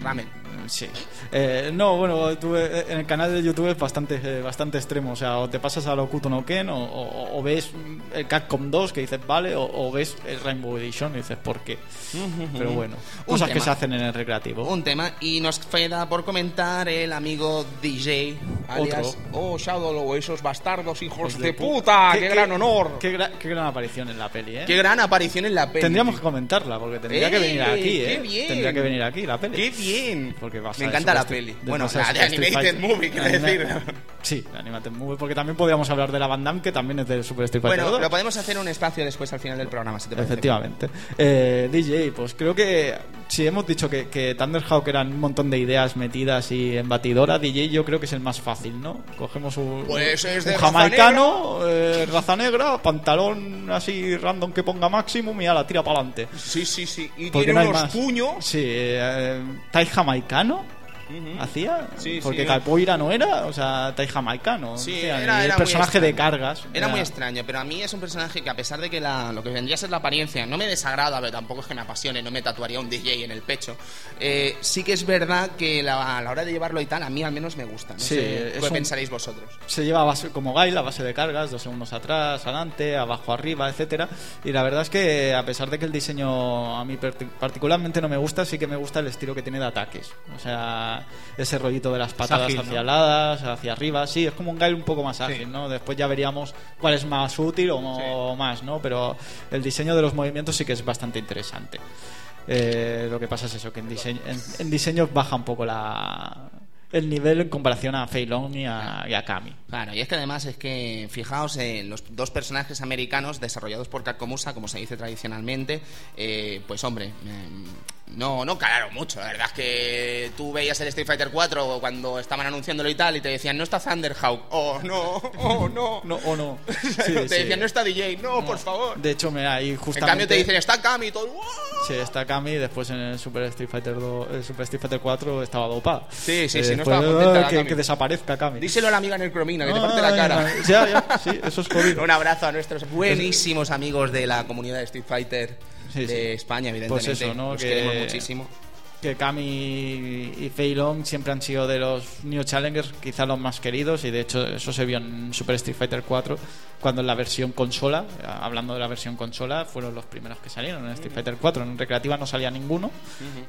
ramen. Sí. Eh, no, bueno, tuve- en el canal de YouTube es bastante, eh, bastante extremo. O sea, o te pasas a lo Kuto no Ken, o, o- o ves el Capcom 2 que dices vale, o, o ves el Rainbow Edition y dices por qué. Pero bueno, cosas que se hacen en el recreativo. Un tema. Y nos queda por comentar el amigo DJ, alias... Otro. Oh, Shadow, esos bastardos hijos Hijos de, de pu- puta. ¡Qué, gran honor! Qué, gra- qué gran aparición en la peli, ¿eh? Qué gran aparición en la peli. Tendríamos que comentarla, porque tendría que ¡Eh! venir aquí, qué ¿eh? bien! Tendría que venir aquí la peli. ¡Qué bien! Porque vas Me a encanta eso, la peli. de- Bueno, la de Animated. Movie, quiero Anima- decir. Sí, la Animated Movie, porque también podríamos hablar de la Van Damme, que también es de Super Street Fighter Bueno, 2. lo podemos hacer un espacio después al final del programa, si te parece. Efectivamente. Eh, DJ, pues creo que si hemos dicho que, que Thunderhawk eran un montón de ideas metidas y en batidora, DJ yo creo que es el más fácil, ¿no? Cogemos un, Pues un raza jamaicano, eh, raza negra, pantalón así random que ponga maximum y la tira para adelante. Sí, sí, sí. Y Porque tiene no unos más. puños. Sí, eh, ¿Tai jamaicano? Ujú. ¿Hacía? Sí, Porque sí. Capoeira no era, o sea, Tai jamaicano. Sí, hacía, era- y era el personaje de cargas. Era muy extraño, pero a mí es un personaje que a pesar de que la- lo que vendría a ser la apariencia no me desagrada, pero tampoco es que me apasione, no me tatuaría un DJ en el pecho. eh, sí que es verdad que la- a la hora de llevarlo y tal, a mí al menos me gusta. No Sí, sé qué un- pensaréis vosotros. se lleva base, como Gail a base de cargas, dos segundos atrás, adelante, abajo, arriba, etcétera. Y la verdad es que a pesar de que el diseño a mí parti- particularmente no me gusta, sí que me gusta el estilo que tiene de ataques. O sea, ese rollito de las patadas ágil, hacia ¿no? ladas, hacia arriba, sí, es como un Gail un poco más Sí. ágil, ¿no? Después ya veríamos cuál es más útil o, más, ¿no? Pero el diseño de los movimientos sí que es bastante interesante. Eh, lo que pasa es eso, que en diseño, en, en diseño baja un poco la, el nivel en comparación a Fei Long y a, y a Kami. Claro, y es que además es que, fijaos, en los dos personajes americanos desarrollados por Capcomusa, como se dice tradicionalmente, eh, pues hombre, mm, no, no calaron mucho. La verdad es que tú veías el Street Fighter 4 cuando estaban anunciándolo y tal, y te decían, no está Thunderhawk, oh no, oh no. No, o no. te decían, no está DJ, no, por favor. De hecho, mira, ahí En justamente... cambio te dicen, está Kami y todo. ¡wow! Sí, está Kami y después en el Super Street Fighter 2, el Super Street Fighter 4 estaba dopada. Sí, sí, Eh, sí, no después, estaba contenta la que, desaparezca Kami. Díselo a la amiga en el cromina, que te parte la cara. Ya, ya, sí, eso es jodido. Un abrazo a nuestros buenísimos amigos de la comunidad de Street Fighter Sí, de. España, evidentemente. Pues eso, ¿no? Los Que- queremos muchísimo. Que Kami y Fei Long siempre han sido de los New Challengers quizá los más queridos y de hecho eso se vio en Super Street Fighter 4 cuando en la versión consola, hablando de la versión consola, fueron los primeros que salieron en Street Fighter 4. En recreativa no salía ninguno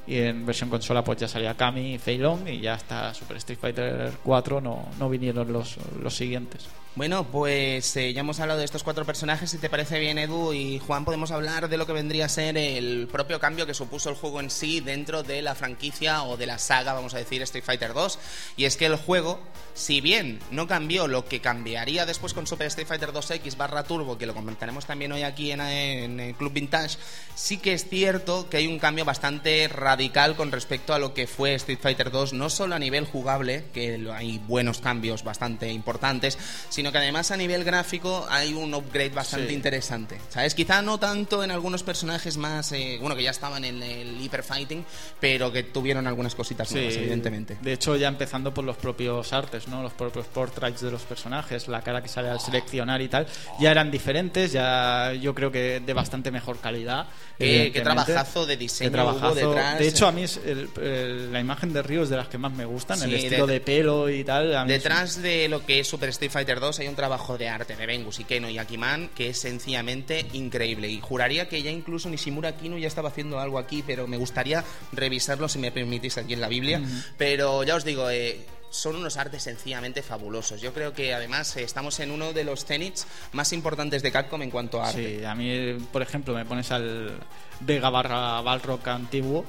y en versión consola pues ya salía Kami y Fei Long y ya hasta Super Street Fighter 4 no, no vinieron los, los siguientes. Bueno, pues eh, ya hemos hablado de estos cuatro personajes. Si te parece bien, Edu y Juan, podemos hablar de lo que vendría a ser el propio cambio que supuso el juego en sí dentro de la franquicia o de la saga, vamos a decir, Street Fighter 2. Y es que el juego, si bien no cambió lo que cambiaría después con Super Street Fighter 2X barra Turbo, que lo comentaremos también hoy aquí en, en el Club Vintage, sí que es cierto que hay un cambio bastante radical con respecto a lo que fue Street Fighter 2, no solo a nivel jugable, que hay buenos cambios bastante importantes, sino que además a nivel gráfico hay un upgrade bastante Sí. interesante. ¿Sabes? Quizá no tanto en algunos personajes más, eh, bueno, que ya estaban en el Hyper Fighting, pero que tuvieron algunas cositas nuevas, evidentemente. De hecho, ya empezando por los propios artes, ¿no? Los propios portraits de los personajes, la cara que sale al seleccionar y tal, ya eran diferentes, ya yo creo que de bastante mejor calidad. Qué- trabajazo de diseño Qué hubo trabajazo. detrás. De hecho, a mí es el- el- la imagen de Río es de las que más me gustan, el Sí, estilo de- de, pelo y tal. a mí es- Detrás de lo que es Super Street Fighter 2 hay un trabajo de arte de Bengus, Ikeno y Akiman que es sencillamente increíble. Y juraría que ya incluso Nishimura Kino ya estaba haciendo algo aquí, pero me gustaría revisarlo si me permitís aquí en la Biblia. Pero ya os digo, eh, son unos artes sencillamente fabulosos. Yo creo que además eh, estamos en uno de los Zeniths más importantes de Capcom en cuanto a arte. Sí, a mí, por ejemplo, me pones al Vega barra Balrock antiguo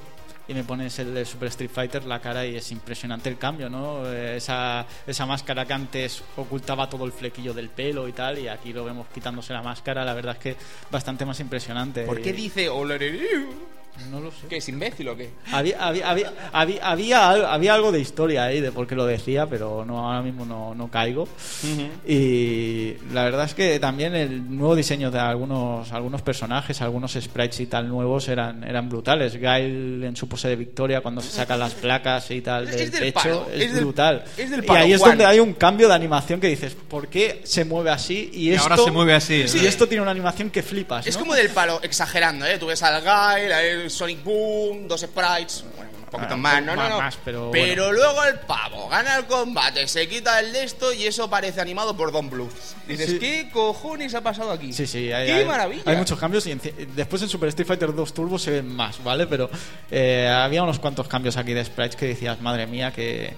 y me pones el de Super Street Fighter la cara y es impresionante el cambio, ¿no? Eh, Esa, esa máscara que antes ocultaba todo el flequillo del pelo y tal, y aquí lo vemos quitándose la máscara, la verdad es que bastante más impresionante. ¿Por qué dice Oloreriu? No lo sé. ¿Qué es imbécil o qué? Había, había, había, había, había, al- había algo de historia ahí de por qué lo decía, pero no ahora mismo no, no caigo. Y la verdad es que también el nuevo diseño de algunos, algunos personajes, algunos sprites y tal nuevos eran, eran brutales. Gail en su pose de victoria cuando se sacan las placas y tal Es del del pecho palo, es, es del- brutal. es del y palo, ahí es Juan. donde hay un cambio de animación que dices, ¿por qué se mueve así? Y, Y esto, ahora se mueve así, Y ¿no? esto tiene una animación que flipas. Es ¿no? como del palo, exagerando, ¿eh? Tú ves al Guy, el Sonic Boom, dos sprites, bueno, un poquito Ah, más, no, no, más- no. más, pero bueno. luego el pavo gana el combate, se quita el de esto y eso parece animado por Don Bluth. Dices, Sí. ¿qué cojones ha pasado aquí? Sí, sí, hay, ¡Qué hay- maravilla! Hay muchos cambios y enci- después en Super Street Fighter 2 Turbo se ven más, ¿vale? Pero eh, había unos cuantos cambios aquí de sprites que decías, madre mía, que,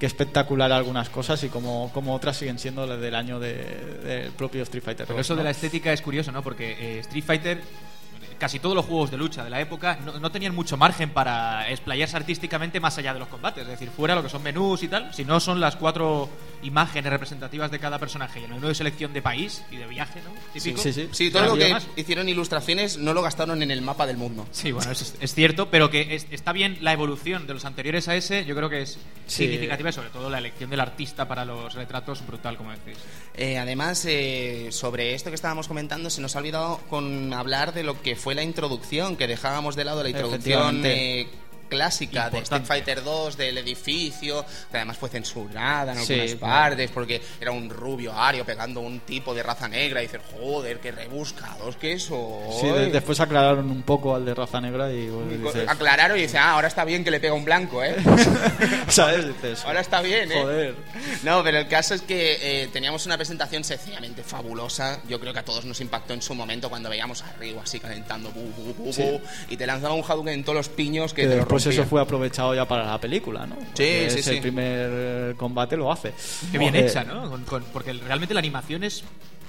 que espectacular algunas cosas y como, como otras siguen siendo las del año de- del propio Street Fighter 2. Pero eso ¿no? de la estética es curioso, ¿no? Porque eh, Street Fighter, casi todos los juegos de lucha de la época, no, no tenían mucho margen para explayarse artísticamente más allá de los combates. Es decir, fuera lo que son menús y tal, si no son las cuatro imágenes representativas de cada personaje y el menú de selección de país y de viaje, ¿no? Típico. sí, sí. Sí, todo No lo que más. hicieron ilustraciones no lo gastaron en el mapa del mundo. Sí, bueno, es, es cierto, pero que es- está bien la evolución de los anteriores a ese, yo creo que es Sí. significativa y sobre todo la elección del artista para los retratos brutal, como decís. Eh, además, eh, sobre esto que estábamos comentando, se nos ha olvidado con hablar de lo que fue la introducción, que dejábamos de lado la introducción eh, clásica de Street Importante. Fighter 2, del edificio, que además fue censurada en Sí, algunas claro. partes, porque era un rubio ario pegando a un tipo de raza negra, y dices, joder, qué rebuscados que soy. Sí, de- después aclararon un poco al de raza negra y Y dices, Aclararon y dice, ah, ahora está bien que le pega un blanco, ¿eh? ¿sabes? Dices, Ahora está bien, ¿eh? Joder. No, pero el caso es que eh, teníamos una presentación sencillamente fabulosa. Yo creo que a todos nos impactó en su momento cuando veíamos a Ryu así calentando bu, bu, bu, Sí. bu, y te lanzaba un Hadouken en todos los piños que, que te lo después rompía. eso fue aprovechado ya para la película, ¿no? Porque sí, es sí. el primer eh, combate lo hace. Qué bien hecha, ¿no? Con- con- porque realmente la animación es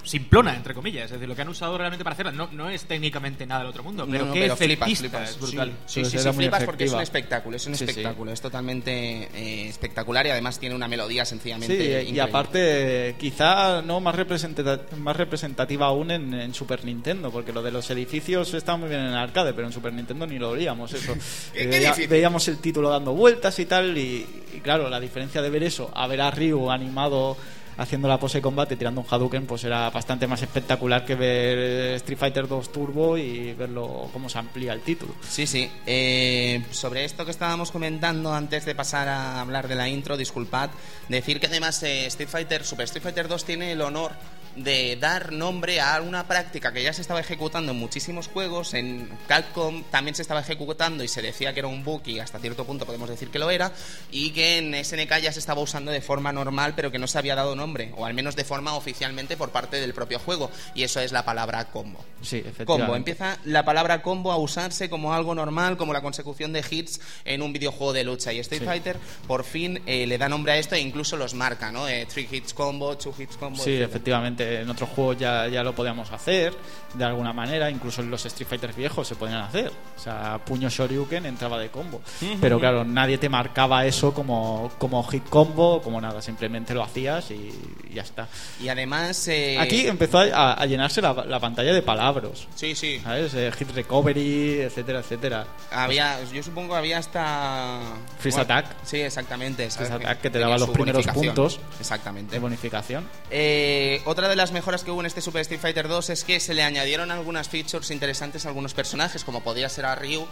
simplona, entre comillas. Es decir, lo que han usado realmente para hacerla no, no es técnicamente nada del otro mundo, pero No, no, qué pero flipas, flipas. es brutal. Sí, sí, sí, sí, flipas porque es un espectáculo, es un Sí, sí. espectáculo, es totalmente eh, espectacular y además tiene una melodía Sí, sencillamente y increíble. aparte, quizá no más, representata- más representativa aún en, en Super Nintendo, porque lo de los edificios está muy bien en el arcade, pero en Super Nintendo ni lo veíamos eso. ¿Qué- Eh, qué veía- veíamos el título dando vueltas y tal, y, y claro, la diferencia de ver eso a ver a Ryu animado haciendo la pose de combate tirando un Hadouken pues era bastante más espectacular que ver Street Fighter 2 Turbo y verlo cómo se amplía el título. Sí, sí. Eh, sobre esto que estábamos comentando antes de pasar a hablar de la intro, disculpad, decir que además eh, Street Fighter, Super Street Fighter 2 tiene el honor de dar nombre a una práctica que ya se estaba ejecutando en muchísimos juegos. En Capcom también se estaba ejecutando y se decía que era un bug y hasta cierto punto podemos decir que lo era. Y que en SNK ya se estaba usando de forma normal, pero que no se había dado nombre, o al menos de forma oficialmente por parte del propio juego. Y eso es la palabra combo. Sí, efectivamente. Combo. Empieza la palabra combo a usarse como algo normal, como la consecución de hits en un videojuego de lucha. Y Street Sí. Fighter por fin eh, le da nombre a esto e incluso los marca, ¿no? Eh, three hits combo, two hits combo. Sí, etcétera. efectivamente, en otros juegos ya, ya lo podíamos hacer de alguna manera, incluso en los Street Fighter viejos se podían hacer. O sea, puño Shoryuken entraba de combo. Pero claro, nadie te marcaba eso como, como hit combo, como nada, simplemente lo hacías y, y ya está. Y además. eh, Aquí empezó a, a llenarse la, la pantalla de palabras. Sí, sí. ¿Sabes? Eh, hit recovery, etcétera, etcétera. Había, yo supongo que había hasta. Freeze attack. Sí, exactamente. Freeze attack que te daba los primeros puntos. Exactamente. De bonificación. Eh, otra de las mejoras que hubo en este Super Street Fighter 2 es que se le añadieron algunas features interesantes a algunos personajes, como podría ser a Ryu,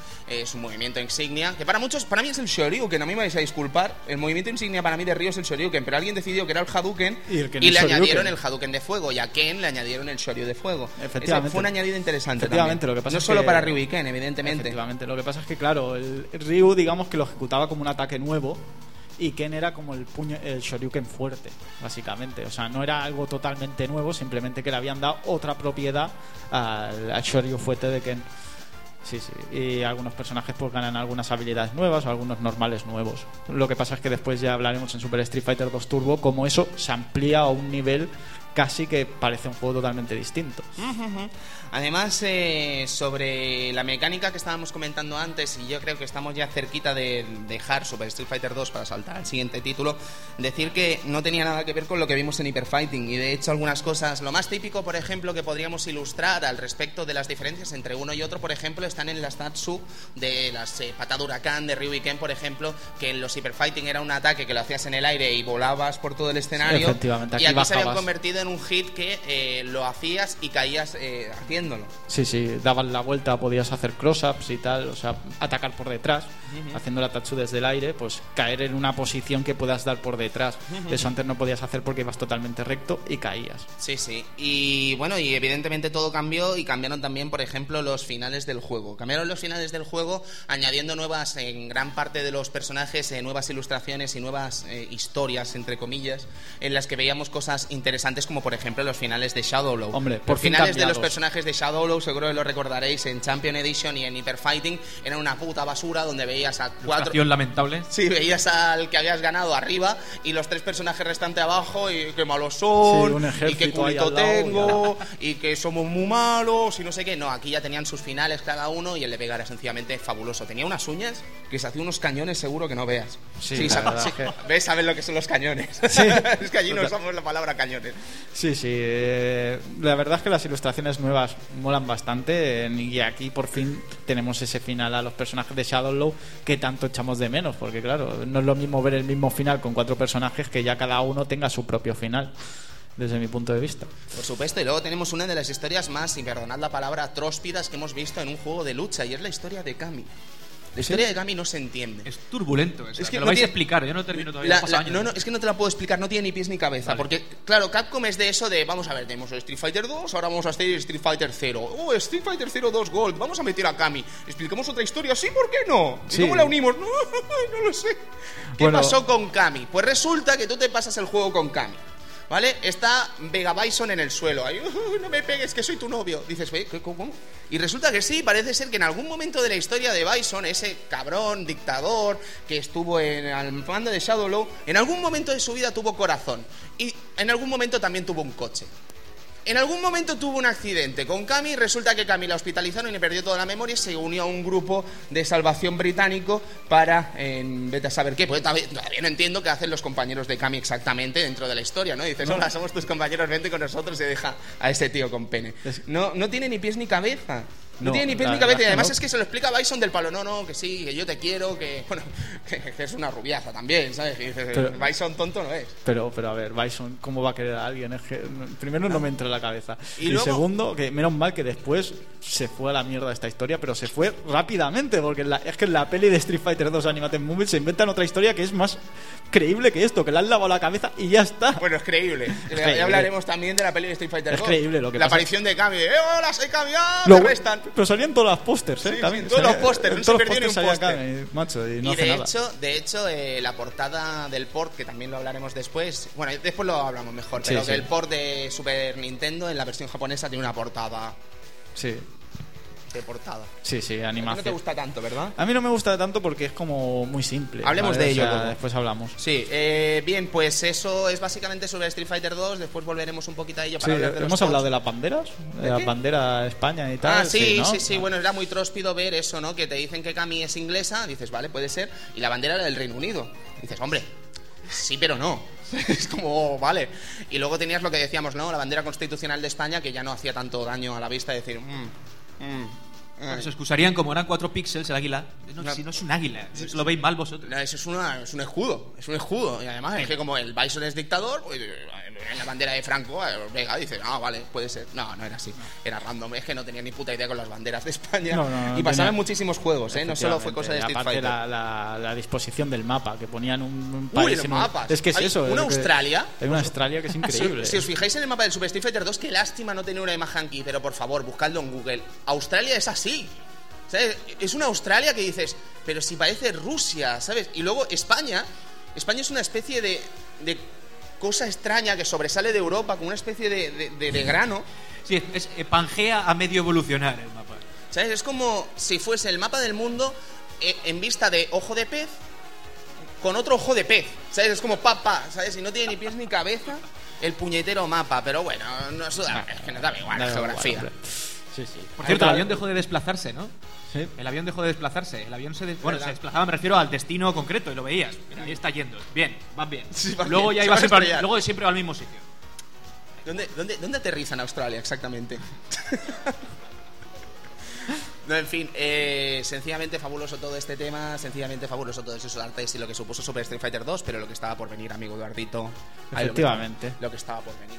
su movimiento insignia, que para muchos, para mí es el Shoryuken, a mí me vais a disculpar, el movimiento insignia para mí de Ryu es el Shoryuken, pero alguien decidió que era el Hadouken Y el le Shoryuken. añadieron el Hadouken de fuego, y a Ken le añadieron el Shoryu de fuego. Efectivamente. Eso fue un añadido interesante Efectivamente, también. lo que pasa no es solo que- para Ryu y Ken, evidentemente. Efectivamente, lo que pasa es que, claro, el Ryu, digamos que lo ejecutaba como un ataque nuevo y Ken era como el puño, el Shoryuken fuerte, básicamente. O sea, no era algo totalmente nuevo, simplemente que le habían dado otra propiedad al, al Shoryu fuerte de Ken. Sí, sí. Y algunos personajes pues ganan algunas habilidades nuevas o algunos normales nuevos. Lo que pasa es que después ya hablaremos en Super Street Fighter 2 Turbo como eso se amplía a un nivel casi que parece un juego totalmente distinto. Además, eh, sobre la mecánica que estábamos comentando antes, y yo creo que estamos ya cerquita de dejar Super Street Fighter 2 para saltar al siguiente título, decir que no tenía nada que ver con lo que vimos en Hyper Fighting, y de hecho algunas cosas, lo más típico, por ejemplo, que podríamos ilustrar al respecto de las diferencias entre uno y otro, por ejemplo, están en las Tatsu de las eh, patada huracán de Ryu y Ken, por ejemplo, que en los Hyper Fighting era un ataque que lo hacías en el aire y volabas por todo el escenario, efectivamente, y aquí aquí se habían bajabas. convertido en un hit que eh, lo hacías y caías eh, haciéndolo. Sí, sí, daban la vuelta, podías hacer cross-ups y tal, o sea, atacar por detrás, haciendo la tachu desde el aire, pues caer en una posición que puedas dar por detrás. Eso antes no podías hacer porque ibas totalmente recto y caías. Sí, sí. Y bueno, y evidentemente todo cambió y cambiaron también, por ejemplo, los finales del juego. Cambiaron los finales del juego añadiendo nuevas, en gran parte de los personajes, eh, nuevas ilustraciones y nuevas eh, historias, entre comillas, en las que veíamos cosas interesantes como, por ejemplo, los finales de Shadow Low. Hombre, por los fin finales de los cambiados. personajes de Shadow Low, seguro que lo recordaréis, en Champion Edition y en Hyper Fighting, eran una puta basura donde veías a cuatro... Ilustración lamentable. Sí, veías al que habías ganado arriba y los tres personajes restantes abajo y qué malos son, Sí, un y qué culito tengo, y que somos muy malos y no sé qué. No, aquí ya tenían sus finales cada uno y el de Vega era sencillamente fabuloso. Tenía unas uñas que se hacía unos cañones seguro que no veas. Sí, la sabes, verdad sí. que- ¿Ves? Sabes lo que son los cañones. Sí. es que allí no usamos la palabra cañones. Sí, sí, eh, la verdad es que las ilustraciones nuevas molan bastante eh, y aquí por fin tenemos ese final a los personajes de Shadowlow que tanto echamos de menos, porque claro, no es lo mismo ver el mismo final con cuatro personajes que ya cada uno tenga su propio final, desde mi punto de vista. Por supuesto, y luego tenemos una de las historias más, y perdonad la palabra, tróspidas que hemos visto en un juego de lucha, y es la historia de Kami. La historia de Kami no se entiende. Es turbulento. eso. Es que Me lo no vais tiene- a explicar. Yo no termino todavía. La- la- años. no, no, es que no te la puedo explicar, no tiene ni pies ni cabeza. Vale. Porque, claro, Capcom es de eso de, vamos a ver, tenemos Street Fighter 2, ahora vamos a hacer Street Fighter 0. Oh, Street Fighter 0 2 Gold, vamos a meter a Kami. ¿Explicamos otra historia? Sí, ¿por qué no? ¿Y Sí. cómo la unimos? No, no lo sé. ¿Qué Bueno. pasó con Kami? Pues resulta que tú te pasas el juego con Kami. ¿Vale? Está Vega Bison en el suelo. Ahí, "Uh, no me pegues, que soy tu novio. Dices, "Oye, ¿qué, cómo? Y resulta que sí, parece ser que en algún momento de la historia de Bison, ese cabrón, dictador, que estuvo en al mando de Shadowlow, en algún momento de su vida tuvo corazón. Y en algún momento también tuvo un coche. En algún momento tuvo un accidente con Cami, resulta que Cami la hospitalizaron y perdió toda la memoria y se unió a un grupo de salvación británico para, en vete a saber qué, porque todavía, todavía no entiendo qué hacen los compañeros de Cami exactamente dentro de la historia, ¿no? Dices, hola, somos tus compañeros, vente con nosotros y deja a ese tío con pene. No, no tiene ni pies ni cabeza. No, No, tiene ni pies ni cabeza y que además no. es que se lo explica Bison del palo, no, no, que sí, que yo te quiero, que, bueno, que, que es una rubiaza también, ¿sabes? Y dices, Pero- Bison tonto no es. Pero, pero a ver, Bison, ¿cómo va a querer a alguien? Es que primero no me entra en la cabeza. Y Y, luego- segundo, que menos mal que después se fue a la mierda esta historia, pero se fue rápidamente, porque la- es que en la peli de Street Fighter 2 Animated Movie se inventan otra historia que es más creíble que esto, que le han lavado la cabeza y ya está. Bueno, es creíble. Ya hablaremos también de la peli de Street Fighter Es 2. creíble lo que La pasa. aparición de Cami. ¡Eh, hola, soy Cami! ¡Ah, Lo- me restan! Pero salían todos los pósters, ¿eh? Sí, También, todos los salía- pósters, en no se los perdió ni un pósters salía póster. Macho, y no y hace de nada. hecho, de hecho eh, la portada del port, que también lo hablaremos después, bueno, después lo hablamos mejor, Sí, pero sí. que el port de Super Nintendo en la versión japonesa tiene una portada Sí, de portada. sí, sí, A ti no te animación. gusta tanto, ¿verdad? A mí no me gusta tanto porque es como muy simple. Hablemos ¿vale? de O ello sea, luego. Después hablamos. Sí, eh, bien, pues eso es básicamente sobre Street Fighter 2, después volveremos un poquito a ello Sí, para hablar de hemos hablado de las banderas, de, ¿De la bandera España y tal. Ah, sí, ¿no? sí, sí, bueno, era muy tróspido ver eso, ¿no? Que te dicen que Cami es inglesa, dices, vale, puede ser, y la bandera era del Reino Unido. Dices, hombre, sí, pero no. Es como, oh, vale. Y luego tenías lo que decíamos, ¿no? La bandera constitucional de España, que ya no hacía tanto daño a la vista, decir, mm, mm, Bueno, mm. se excusarían como eran cuatro píxeles el águila. No, No. si no es un águila, eso lo veis mal vosotros. No, Eso es, una, es un escudo, es un escudo. Y además es que como el Bison es dictador, pues, en la bandera de Franco, eh, Vega dice, ah, vale, puede ser. No, no era así, era random. Es que no tenía ni puta idea con las banderas de España. No, no, no y pasaban tenía- muchísimos juegos, ¿eh? No solo fue cosa de Street Aparte Fighter. La, la, la disposición del mapa, que ponían un, un Uy, país los en un- mapas. Es que es Hay eso. una es que- Australia. Hay una Australia que es increíble. Si, si os fijáis en el mapa del Super Street Fighter 2, qué lástima no tener una imagen aquí, pero por favor, buscadlo en Google. Australia es así. ¿Sabes? Es una Australia que dices, pero si parece Rusia, ¿sabes? Y luego España. España es una especie de, de cosa extraña que sobresale de Europa, con una especie de, de- de- de grano. Sí, es eh, Pangea a medio evolucionar el mapa. ¿Sabes? Es como si fuese el mapa del mundo eh, en vista de ojo de pez con otro ojo de pez. ¿Sabes? Es como papá, ¿sabes? Y no tiene ni pies ni cabeza el puñetero mapa. Pero bueno, no, es que nos da igual la igual, geografía. hombre. Sí, sí. Por cierto, el avión dejó de desplazarse, ¿no? Sí. El avión dejó de desplazarse. El avión se, de- bueno, se desplazaba, me refiero al destino concreto y lo veías. Mira, ahí está yendo. Bien, van bien. Sí, van luego bien, ya iba siempre, al- luego siempre al mismo sitio. ¿Dónde, dónde, dónde aterriza en Australia exactamente? No, en fin, eh, sencillamente fabuloso todo este tema, sencillamente fabuloso todos esos artes y lo que supuso Super Street Fighter 2, pero lo que estaba por venir, amigo Eduardito. lo Efectivamente. mismo, Lo que estaba por venir.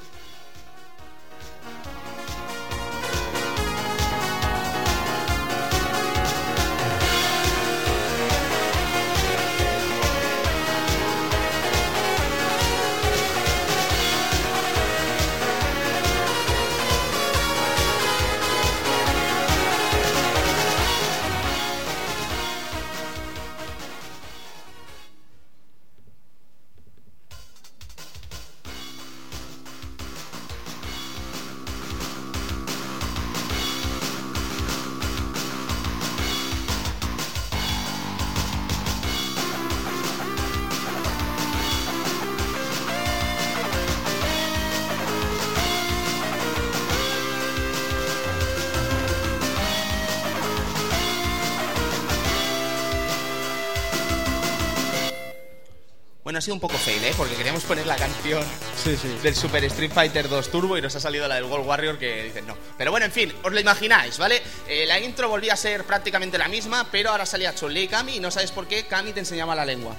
Bueno, ha sido un poco fail, ¿eh? Porque queríamos poner la canción Sí, sí. del Super Street Fighter 2 Turbo y nos ha salido la del World Warrior que dicen no. Pero bueno, en fin, os lo imagináis, ¿vale? Eh, la intro volvía a ser prácticamente la misma, pero ahora salía Chun-Li y Kami y no sabes por qué Kami te enseñaba la lengua.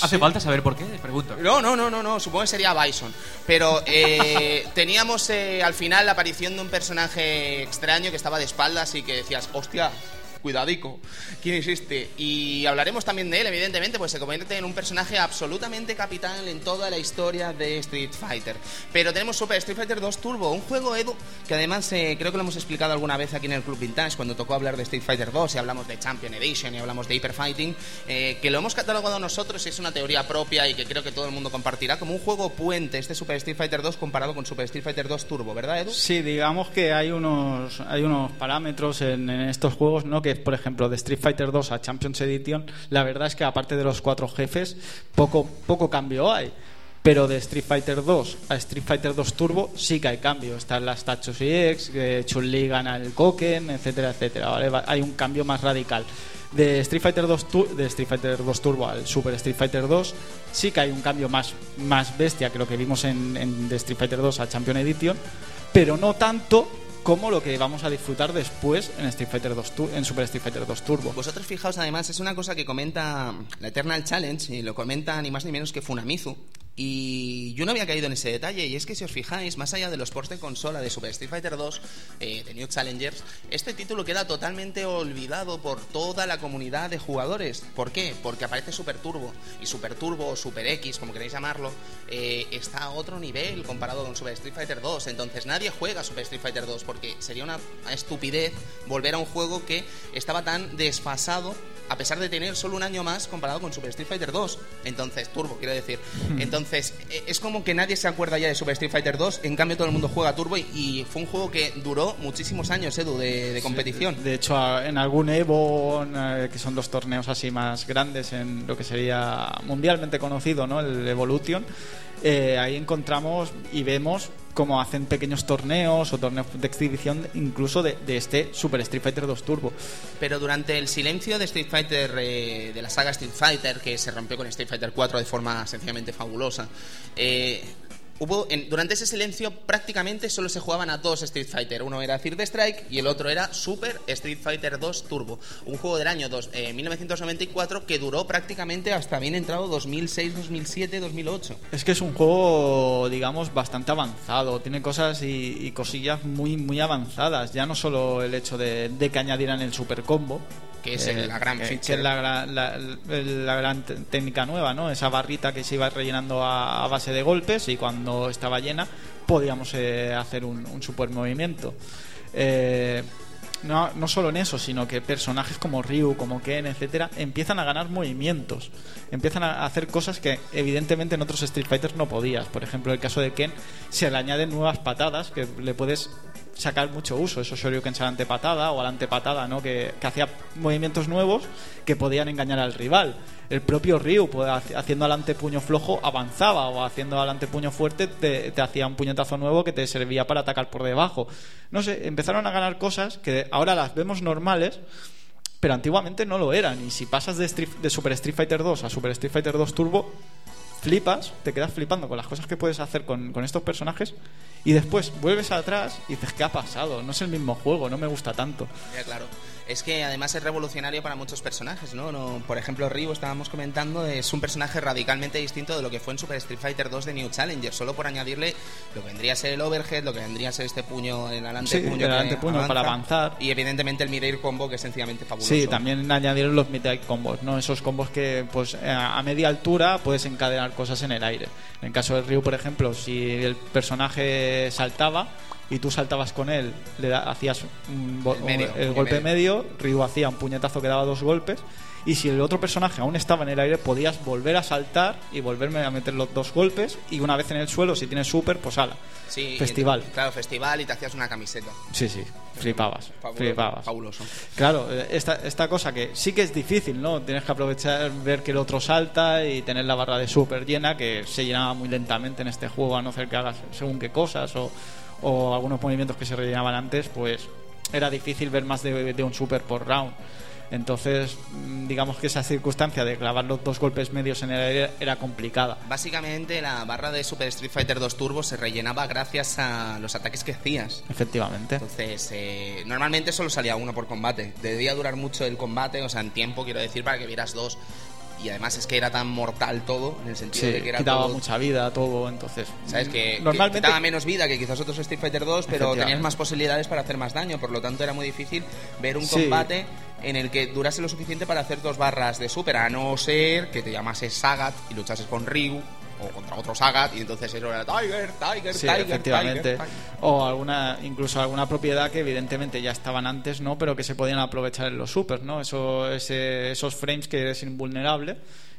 ¿Hace falta saber por qué? Pregunto. No, no, no, no, no, supongo que sería Bison. Pero eh, teníamos eh, al final la aparición de un personaje extraño que estaba de espaldas y que decías, hostia, cuidadico, ¿quién es este? Y hablaremos también de él, evidentemente, pues se convierte en un personaje absolutamente capital en toda la historia de Street Fighter. Pero tenemos Super Street Fighter 2 Turbo, un juego, Edu, que además eh, creo que lo hemos explicado alguna vez aquí en el Club Vintage, cuando tocó hablar de Street Fighter 2 y hablamos de Champion Edition y hablamos de Hyper Fighting, eh, que lo hemos catalogado nosotros y es una teoría propia y que creo que todo el mundo compartirá como un juego puente este Super Street Fighter 2 comparado con Super Street Fighter 2 Turbo, ¿verdad, Edu? Sí, digamos que hay unos, hay unos parámetros en, en estos juegos, ¿no? Que, por ejemplo, de Street Fighter 2 a Champions Edition, la verdad es que aparte de los cuatro jefes, poco, poco cambio hay. Pero de Street Fighter 2 a Street Fighter 2 Turbo sí que hay cambio. Están las Tachos EX, que Chun-Li gana el Koken, etcétera, etcétera. ¿vale? Va- Hay un cambio más radical. De Street Fighter 2 Tu- de Street Fighter 2 Turbo al Super Street Fighter 2 sí que hay un cambio más, más bestia que lo que vimos en, en de Street Fighter 2 a Champion Edition, pero no tanto como lo que vamos a disfrutar después en Street Fighter 2 Tu- en Super Street Fighter 2 Turbo. Vosotros fijaos, además, es una cosa que comenta la Eternal Challenge, y lo comenta ni más ni menos que Funamizu. Y yo no había caído en ese detalle, y es que si os fijáis, más allá de los ports de consola de Super Street Fighter 2, eh, de New Challengers, este título queda totalmente olvidado por toda la comunidad de jugadores. ¿Por qué? Porque aparece Super Turbo, y Super Turbo o Super X, como queréis llamarlo, eh, está a otro nivel comparado con Super Street Fighter 2. Entonces nadie juega Super Street Fighter 2 porque sería una estupidez volver a un juego que estaba tan desfasado a pesar de tener solo un año más comparado con Super Street Fighter 2. Entonces, Turbo, quiero decir. Entonces, eh, es como que nadie se acuerda ya de Super Street Fighter 2, en cambio todo el mundo juega Turbo y, y fue un juego que duró muchísimos años, Edu, de, de competición. De hecho, en algún Evo, eh, que son dos torneos así más grandes en lo que sería mundialmente conocido, ¿no? El Evolution, eh, ahí encontramos y vemos cómo hacen pequeños torneos o torneos de exhibición incluso de, este Super Street Fighter 2 Turbo. Pero durante el silencio de Street Fighter, eh, de la saga Street Fighter, que se rompió con Street Fighter 4 de forma sencillamente fabulosa, eh, hubo durante ese silencio prácticamente solo se jugaban a dos Street Fighter. Uno era Third Strike y el otro era Super Street Fighter 2 Turbo. Un juego del año dos- eh, 1994 que duró prácticamente hasta bien entrado 2006, 2007, 2008. Es que es un juego, digamos, bastante avanzado. Tiene cosas y, y cosillas muy, muy avanzadas. Ya no solo el hecho de que añadieran el super combo. Que es el- la gran que- feature. que es la, la- gran técnica nueva, ¿no? Esa barrita que se iba rellenando a, a base de golpes y cuando estaba llena podíamos eh, hacer un, un super movimiento. Eh, no, no solo en eso, sino que personajes como Ryu, como Ken, etcétera, empiezan a ganar movimientos. Empiezan a hacer cosas que evidentemente en otros Street Fighters no podías. Por ejemplo, el caso de Ken, se le añaden nuevas patadas que le puedes sacar mucho uso. Esos Shoryukens al antepatada o al antepatada, ¿no? Que, que hacía movimientos nuevos que podían engañar al rival. El propio Ryu, pues, haci- haciendo al antepuño flojo, avanzaba o haciendo al antepuño fuerte, te, hacía un puñetazo nuevo que te servía para atacar por debajo. No sé, empezaron a ganar cosas que ahora las vemos normales, pero antiguamente no lo eran. Y si pasas de, de Super Street Fighter 2 a Super Street Fighter 2 Turbo, flipas, te quedas flipando con las cosas que puedes hacer con, con estos personajes y después vuelves atrás y dices, ¿qué ha pasado? No es el mismo juego, no me gusta tanto. Ya, claro. Es que además es revolucionario para muchos personajes, ¿no? no por ejemplo, Ryu, estábamos comentando, es un personaje radicalmente distinto de lo que fue en Super Street Fighter 2 de New Challenger, solo por añadirle lo que vendría a ser el overhead, lo que vendría a ser este puño, el Sí, adelante puño, el adelantepuño para avanzar. Y evidentemente el mid-air combo, que es sencillamente fabuloso. Sí, también añadieron los mid combos, ¿no? Esos combos que pues eh, a media altura puedes encadenar cosas en el aire. En el caso de Ryu, por ejemplo, si el personaje saltaba y tú saltabas con él, le hacías un bo- El medio, el puño golpe medio. medio, Ryu hacía un puñetazo que daba dos golpes y si el otro personaje aún estaba en el aire podías volver a saltar y volverme a meter los dos golpes y una vez en el suelo si tienes super pues ala. Sí, Festival. claro, festival y te hacías una camiseta. Sí, sí, flipabas, Fabuloso, flipabas. Fabuloso. Claro, esta, esta cosa que sí que es difícil, ¿no? Tienes que aprovechar, ver que el otro salta y tener la barra de super llena, que se llenaba muy lentamente en este juego, a no ser que hagas según qué cosas o, o algunos movimientos que se rellenaban antes, pues era difícil ver más de, de un super por round. Entonces, mm, digamos que esa circunstancia de clavar los dos golpes medios en el aire era complicada. Básicamente la barra de Super Street Fighter 2 Turbo se rellenaba gracias a los ataques que hacías. Efectivamente. Entonces, eh, normalmente solo salía uno por combate. Debía durar mucho el combate, o sea, en tiempo, quiero decir, para que vieras dos. Y además es que era tan mortal todo, en el sentido Sí, de que era quitaba todo- mucha vida, todo, entonces... ¿Sabes? Que, que normalmente quitaba menos vida que quizás otros Street Fighter 2, pero tenías más posibilidades para hacer más daño. Por lo tanto, era muy difícil ver un Sí. combate en el que durase lo suficiente para hacer dos barras de super, a no ser que te llamases Sagat y luchases con Ryu o contra otro Sagat y entonces eso era Tiger, Tiger, Sí, Tiger, efectivamente. Tiger, Tiger. O alguna, incluso alguna propiedad que evidentemente ya estaban antes, ¿no? Pero que se podían aprovechar en los supers, ¿no? Eso, ese- esos frames que eres invulnerable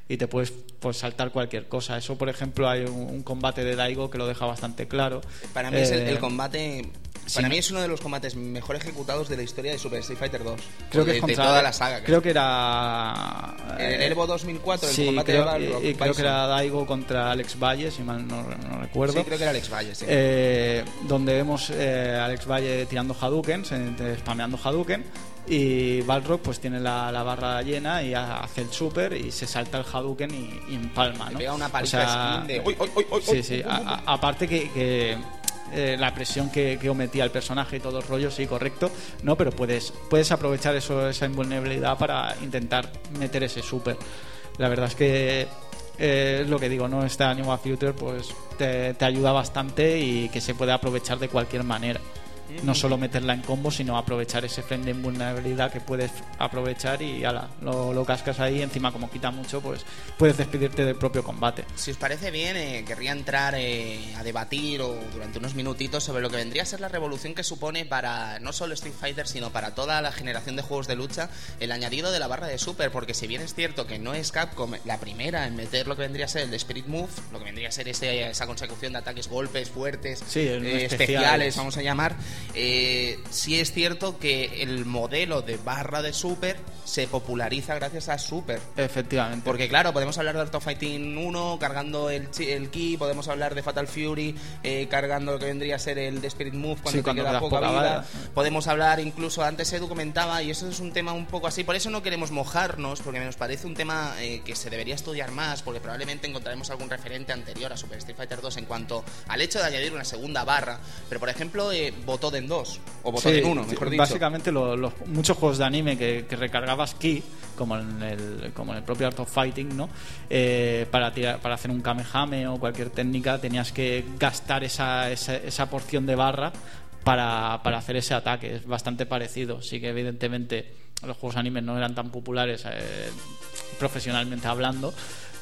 y te puedes pues, saltar cualquier cosa. Eso, por ejemplo, hay un, un combate de Daigo que lo deja bastante claro. Para mí es el, Eh, el combate Para mí es uno de los combates mejor ejecutados de la historia de Super Street Fighter 2. Creo que de, es de contra- toda la saga. Creo que era. El eh, Evo 2004, el sí, combate creo, de y- creo que era Daigo contra Alex Valle, si mal no, no recuerdo. Sí, creo que era Alex Valle, sí. Eh, donde vemos eh, Alex Valle tirando Hadouken, se- spameando Hadouken, y Balrog pues tiene la, la barra llena y ha- hace el super y se salta el Hadouken y, y empalma, Le ¿no? pega una O paliza sea, de... ¡Uy, uy, uy, uy, Sí, sí. A- a- aparte que, que, eh, la presión que, que ometía el personaje y todo el rollo, sí, correcto, ¿no? Pero puedes, puedes aprovechar eso, esa invulnerabilidad para intentar meter ese super. La verdad es que eh, lo que digo, ¿no? Este Animal Future pues te, te ayuda bastante y que se puede aprovechar de cualquier manera. No solo meterla en combo, sino aprovechar ese frame de invulnerabilidad que puedes aprovechar y ala, lo, lo cascas ahí. Encima, como quita mucho, pues puedes despedirte del propio combate. Si os parece bien, eh, querría entrar eh, a debatir o durante unos minutitos sobre lo que vendría a ser la revolución que supone para no solo Street Fighter, sino para toda la generación de juegos de lucha el añadido de la barra de Super, porque si bien es cierto que no es Capcom la primera en meter lo que vendría a ser el de Spirit Move, lo que vendría a ser ese- esa consecución de ataques, golpes fuertes, Sí, eh, especiales. especiales, vamos a llamar, eh, sí es cierto que el modelo de barra de Super se populariza gracias a Super. Efectivamente. Porque claro, podemos hablar de Art of Fighting 1 cargando el, el ki, podemos hablar de Fatal Fury eh, cargando lo que vendría a ser el de Spirit Move cuando Sí, te cuando queda poca, poca vida. vida. Podemos hablar incluso, antes Edu comentaba, y eso es un tema un poco así, por eso no queremos mojarnos, porque nos parece un tema eh, que se debería estudiar más, porque probablemente encontraremos algún referente anterior a Super Street Fighter 2 en cuanto al hecho de añadir una segunda barra. Pero por ejemplo, eh, Botoden 2, o Botoden Sí, 1, mejor dicho. Básicamente lo- los, muchos juegos de anime que, que recargabas ki, como en el, como en el propio Art of Fighting, ¿no? Eh, para, tirar- para hacer un kamehame o cualquier técnica tenías que gastar esa, esa, esa porción de barra para, para hacer ese ataque. Es bastante parecido. Sí que evidentemente los juegos anime no eran tan populares eh, profesionalmente hablando,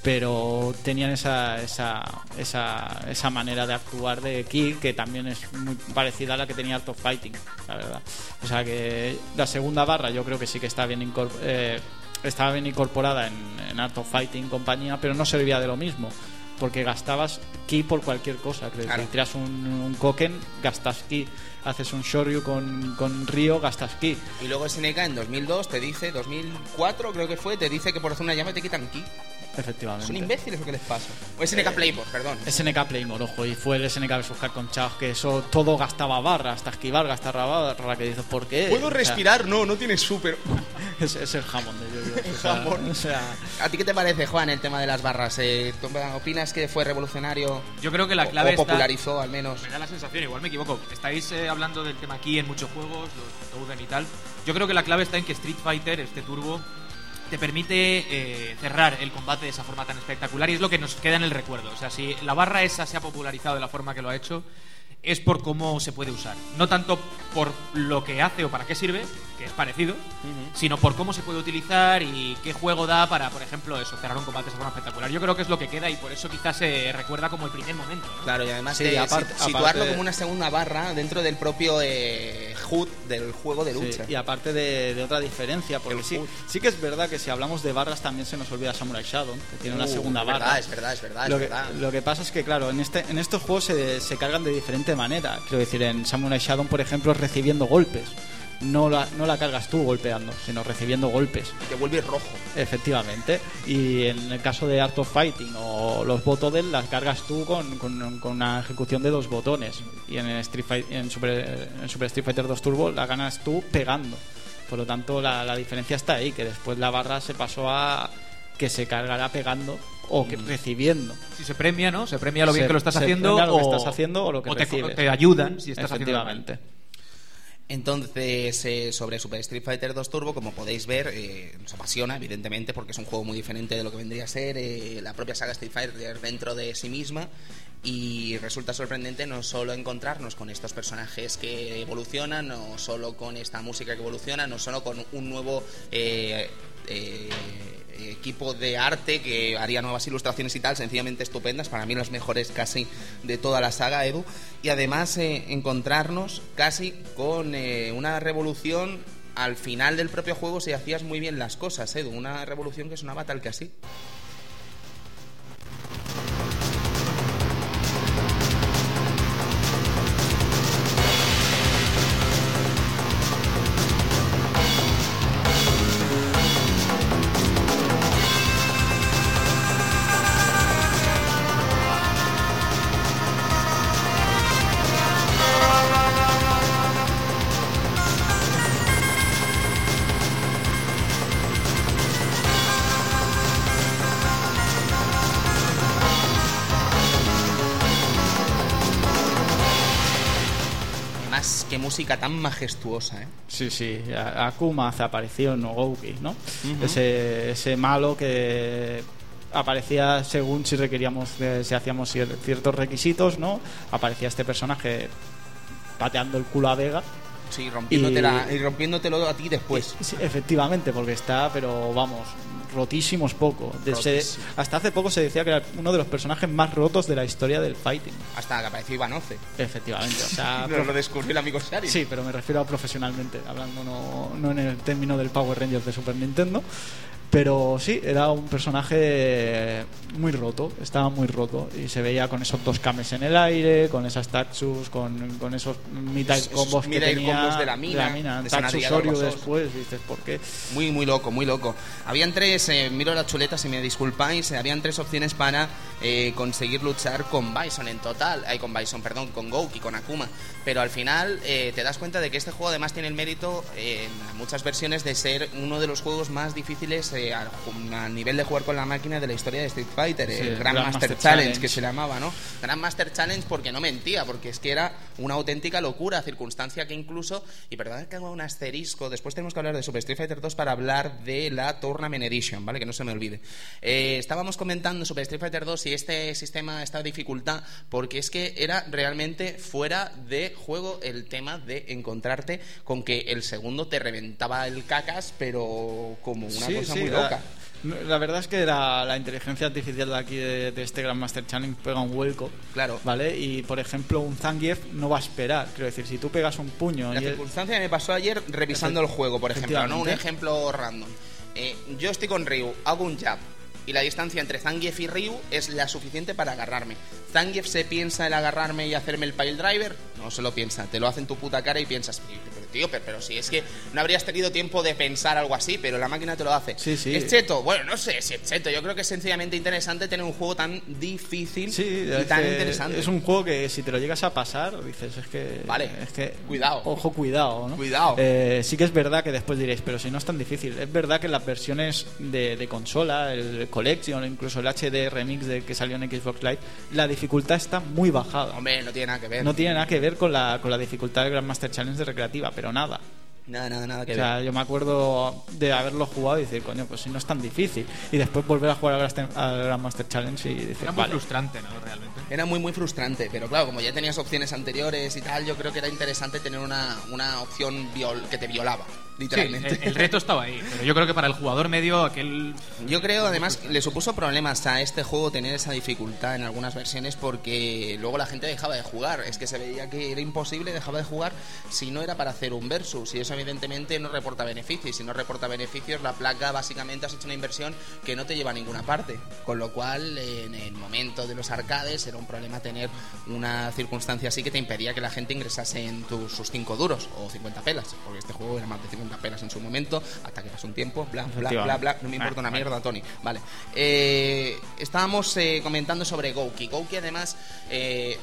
pero tenían esa, esa, esa, esa manera de actuar de Ki que también es muy parecida a la que tenía Art of Fighting, la verdad. O sea que la segunda barra yo creo que sí que está bien eh, estaba bien incorporada en, en Art of Fighting compañía, pero no servía de lo mismo. Porque gastabas ki por cualquier cosa. Creo. Claro. Tiras un, un Koken, gastas ki. Haces un Shoryu con, con Ryo, gastas ki. Y luego SNK en 2002 te dice, 2004 creo que fue, te dice que por hacer una llave te quitan ki. Efectivamente. Son imbéciles o qué les pasa. O SNK Playmore, perdón. SNK Playmore, ojo, y fue el SNK vs Capcom Chaos que eso todo gastaba barra, hasta esquivar gastaba barra, que dices, ¿por qué? ¿Puedo O sea, respirar? No, no tienes super. es, es el jamón de yo, El jamón. O sea, ¿A ti qué te parece, Juan, el tema de las barras? Eh, ¿tú ¿Opinas que fue revolucionario? Yo creo que la clave o está- popularizó al menos. Me da la sensación, igual me equivoco. Estáis eh, hablando del tema aquí en muchos juegos, los y tal. Yo creo que la clave está en que Street Fighter, este turbo, te permite eh, cerrar el combate de esa forma tan espectacular y es lo que nos queda en el recuerdo. O sea, si la barra esa se ha popularizado de la forma que lo ha hecho, es por cómo se puede usar. No tanto por lo que hace o para qué sirve, que es parecido, sino por cómo se puede utilizar y qué juego da para, por ejemplo, eso, cerrar un combate de esa forma espectacular. Yo creo que es lo que queda y por eso quizás se recuerda como el primer momento. ¿no? Claro, y además Sí, de aparte- si- situarlo aparte- como una segunda barra dentro del propio eh, HUD del juego de sí, lucha. y aparte de, de otra diferencia, porque sí, sí que es verdad que si hablamos de barras también se nos olvida Samurai Shadow, que tiene una Uh, segunda es barra. Verdad, es verdad, es verdad, lo, es que, verdad. lo que pasa es que, claro, en, este, en estos juegos se, se cargan de diferente manera. Quiero decir, en Samurai Shadow, por ejemplo, es recibiendo golpes. No la, no la cargas tú golpeando, sino recibiendo golpes. Te vuelves rojo. Efectivamente. Y en el caso de Art of Fighting o los Botoden las cargas tú con, con- con una ejecución de dos botones. Y en, Street Fight- en, Super, en Super Street Fighter 2 Turbo la ganas tú pegando. Por lo tanto, la, la diferencia está ahí, que después la barra se pasó a que se cargará pegando o que recibiendo. Si se premia, ¿no? Se premia lo bien Se- que lo estás haciendo lo que o, estás haciendo o lo que te, recibes. te ayudan si estás haciendo. Efectivamente. Entonces, eh, sobre Super Street Fighter 2 Turbo, como podéis ver, eh, nos apasiona, evidentemente, porque es un juego muy diferente de lo que vendría a ser eh, la propia saga Street Fighter dentro de sí misma. Y resulta sorprendente no solo encontrarnos con estos personajes que evolucionan, no solo con esta música que evoluciona, no solo con un nuevo eh, eh, equipo de arte que haría nuevas ilustraciones y tal, sencillamente estupendas, para mí las mejores casi de toda la saga, Edu. Y además eh, encontrarnos casi con eh, una revolución al final del propio juego si hacías muy bien las cosas, Edu. Una revolución que sonaba tal que así. Música tan majestuosa, ¿eh? Sí, sí, Akuma apareció en Nogouki, ¿no? ese, ese malo que aparecía según si requeríamos, de- si hacíamos cier- ciertos requisitos, ¿no? Aparecía este personaje pateando el culo a Vega. Sí, rompiéndotela- Y- y rompiéndotelo a ti después. Sí, efectivamente, porque está, pero vamos, rotísimos poco. De- se- Rotísimo. hasta hace poco se decía que era uno de los personajes más rotos de la historia del fighting. Hasta que apareció Ivanoce. Efectivamente, o sea, lo descubrió el amigo Shari. Sí, pero me refiero a profesionalmente, hablando no, no en el término del Power Rangers de Super Nintendo. Pero sí, era un personaje muy roto, estaba muy roto y se veía con esos dos cames en el aire, con esas Taxus, con, con esos mitad combos que tenía combos de la mina, de Taxus Sanadilla Oreo Gorbasos. después, dices, ¿por qué? Muy, muy loco, muy loco. Habían tres, eh, miro la chuleta si me disculpáis, eh, habían tres opciones para eh, conseguir luchar con Bison en total, ay, con Bison, perdón, con Gouki, con Akuma. Pero al final eh, te das cuenta de que este juego además tiene el mérito eh, en muchas versiones de ser uno de los juegos más difíciles eh, a, a nivel de jugar con la máquina de la historia de Street Fighter, Sí, el Grandmaster Grandmaster Challenge, Challenge. que se llamaba, ¿no? Grandmaster Challenge porque no mentía, porque es que era una auténtica locura, circunstancia que incluso, y perdón que hago un asterisco, después tenemos que hablar de Super Street Fighter 2 para hablar de la Tournament Edition, ¿vale? Que no se me olvide. Eh, estábamos comentando Super Street Fighter 2 y este sistema, esta dificultad, porque es que era realmente fuera de juego el tema de encontrarte con que el segundo te reventaba el cacas, pero como una Sí, cosa sí, muy la- loca. La verdad es que la, la inteligencia artificial de aquí de, de este Grandmaster Challenge pega un vuelco. Claro. ¿Vale? Y por ejemplo, un Zangief no va a esperar. Quiero decir, si tú pegas un puño La y él- circunstancia me pasó ayer revisando el juego, por ejemplo, ¿no? Un ejemplo random. Eh, yo estoy con Ryu, hago un jab y la distancia entre Zangief y Ryu es la suficiente para agarrarme. ¿Zangief se piensa el agarrarme y hacerme el pile driver? No se lo piensa, te lo hace en tu puta cara y piensas, "Pero, pero, tío, pero, pero si es que no habrías tenido tiempo de pensar algo así, pero la máquina te lo hace. Sí, sí. ¿Es cheto? Bueno, no sé si es cheto. Yo creo que es sencillamente interesante tener un juego tan difícil Sí, y tan interesante. es un juego que si te lo llegas a pasar, dices, es que. Vale. Es que. Cuidado. Ojo, cuidado, ¿no? Cuidado. Eh, sí que es verdad que después diréis, pero si no es tan difícil. Es verdad que las versiones de, de consola, el Collection, incluso el HD Remix de, que salió en Xbox Live, la dificultad está muy bajada. Hombre, no tiene nada que ver. No tiene nada que ver con la, con la dificultad del Grandmaster Challenge de recreativa, pero nada. Nada, nada, nada que O ver. sea, yo me acuerdo de haberlo jugado y decir, coño, pues si no es tan difícil. Y después volver a jugar al Grandmaster- al Grandmaster Challenge y decir, Era muy vale. frustrante, ¿no? Realmente. Era muy, muy frustrante, pero claro, como ya tenías opciones anteriores y tal, yo creo que era interesante tener una, una opción viol- que te violaba, Sí, literalmente. el, el reto estaba ahí, pero yo creo que para el jugador medio aquel Yo creo, además, le supuso problemas a este juego tener esa dificultad en algunas versiones porque luego la gente dejaba de jugar. Es que se veía que era imposible, dejaba de jugar si no era para hacer un versus. Y eso, evidentemente, no reporta beneficios. Si no reporta beneficios, la placa básicamente has hecho una inversión que no te lleva a ninguna parte. Con lo cual, en el momento de los arcades, era un problema tener una circunstancia así que te impedía que la gente ingresase en tus, sus 5 duros o 50 pelas. Porque este juego era más de 50 pelas en su momento, hasta que pasó un tiempo, bla, bla, bla, bla. No me importa una mierda, Tony. Vale. Eh, estábamos eh, comentando sobre Gouki. Gouki, además, eh,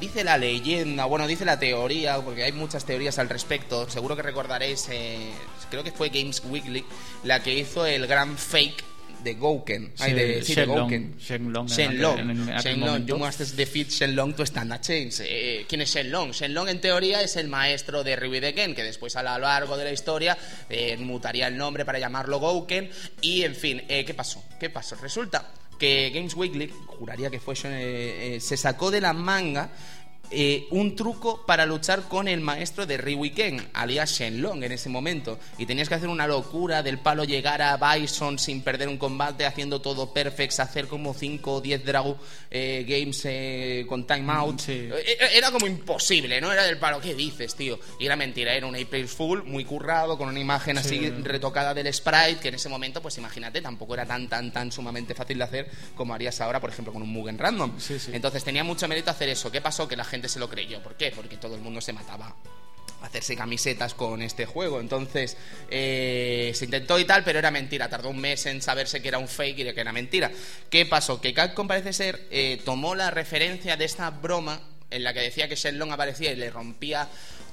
dice la leyenda, bueno, dice la teoría, porque hay muchas teorías al respecto. Seguro que recordaréis, eh, creo que fue Games Weekly, la que hizo el gran fake de Gouken. Ay, de, sí, de Shenlong, Gouken. Shenlong en Shenlong. aquel- en aquel Shenlong. momento. You must defeat Shenlong to stand a chance. Eh, ¿Quién es Shenlong? Shenlong, en teoría, es el maestro de Ryu de Ken, que después, a lo largo de la historia, eh, mutaría el nombre para llamarlo Gouken. Y, en fin, eh, ¿qué pasó? ¿Qué pasó? Resulta que Games Weekly, juraría que fue, eh, eh, se sacó de la manga eh, un truco para luchar con el maestro de Ken, alias Shenlong en ese momento. Y tenías que hacer una locura del palo llegar a Bison sin perder un combate, haciendo todo perfect, hacer como 5 o 10 Drago eh, Games eh, con timeout. Sí. Eh, Era como imposible, ¿no? Era del palo, ¿qué dices, tío? Y era mentira, era un April Fool muy currado, con una imagen así retocada del sprite, que en ese momento, pues imagínate, tampoco era tan, tan, tan sumamente fácil de hacer como harías ahora, por ejemplo, con un Mugen Random. Sí. Entonces tenía mucho mérito hacer eso. ¿Qué pasó? Que la gente se lo creyó. ¿Por qué? Porque todo el mundo se mataba a hacerse camisetas con este juego. Entonces eh, se intentó y tal, pero era mentira. Tardó un mes en saberse que era un fake y de que era mentira. ¿Qué pasó? Que Capcom parece ser eh, tomó la referencia de esta broma en la que decía que Shenlong aparecía y le rompía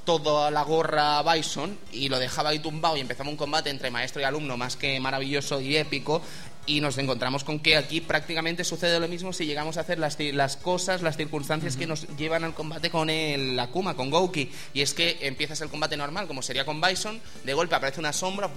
toda la gorra a Bison y lo dejaba ahí tumbado y empezaba un combate entre maestro y alumno más que maravilloso y épico Y nos encontramos con que aquí prácticamente sucede lo mismo si llegamos a hacer las, las cosas, las circunstancias que nos llevan al combate con el Akuma, con Gouki. Y es que empiezas el combate normal, como sería con Bison, de golpe aparece una sombra.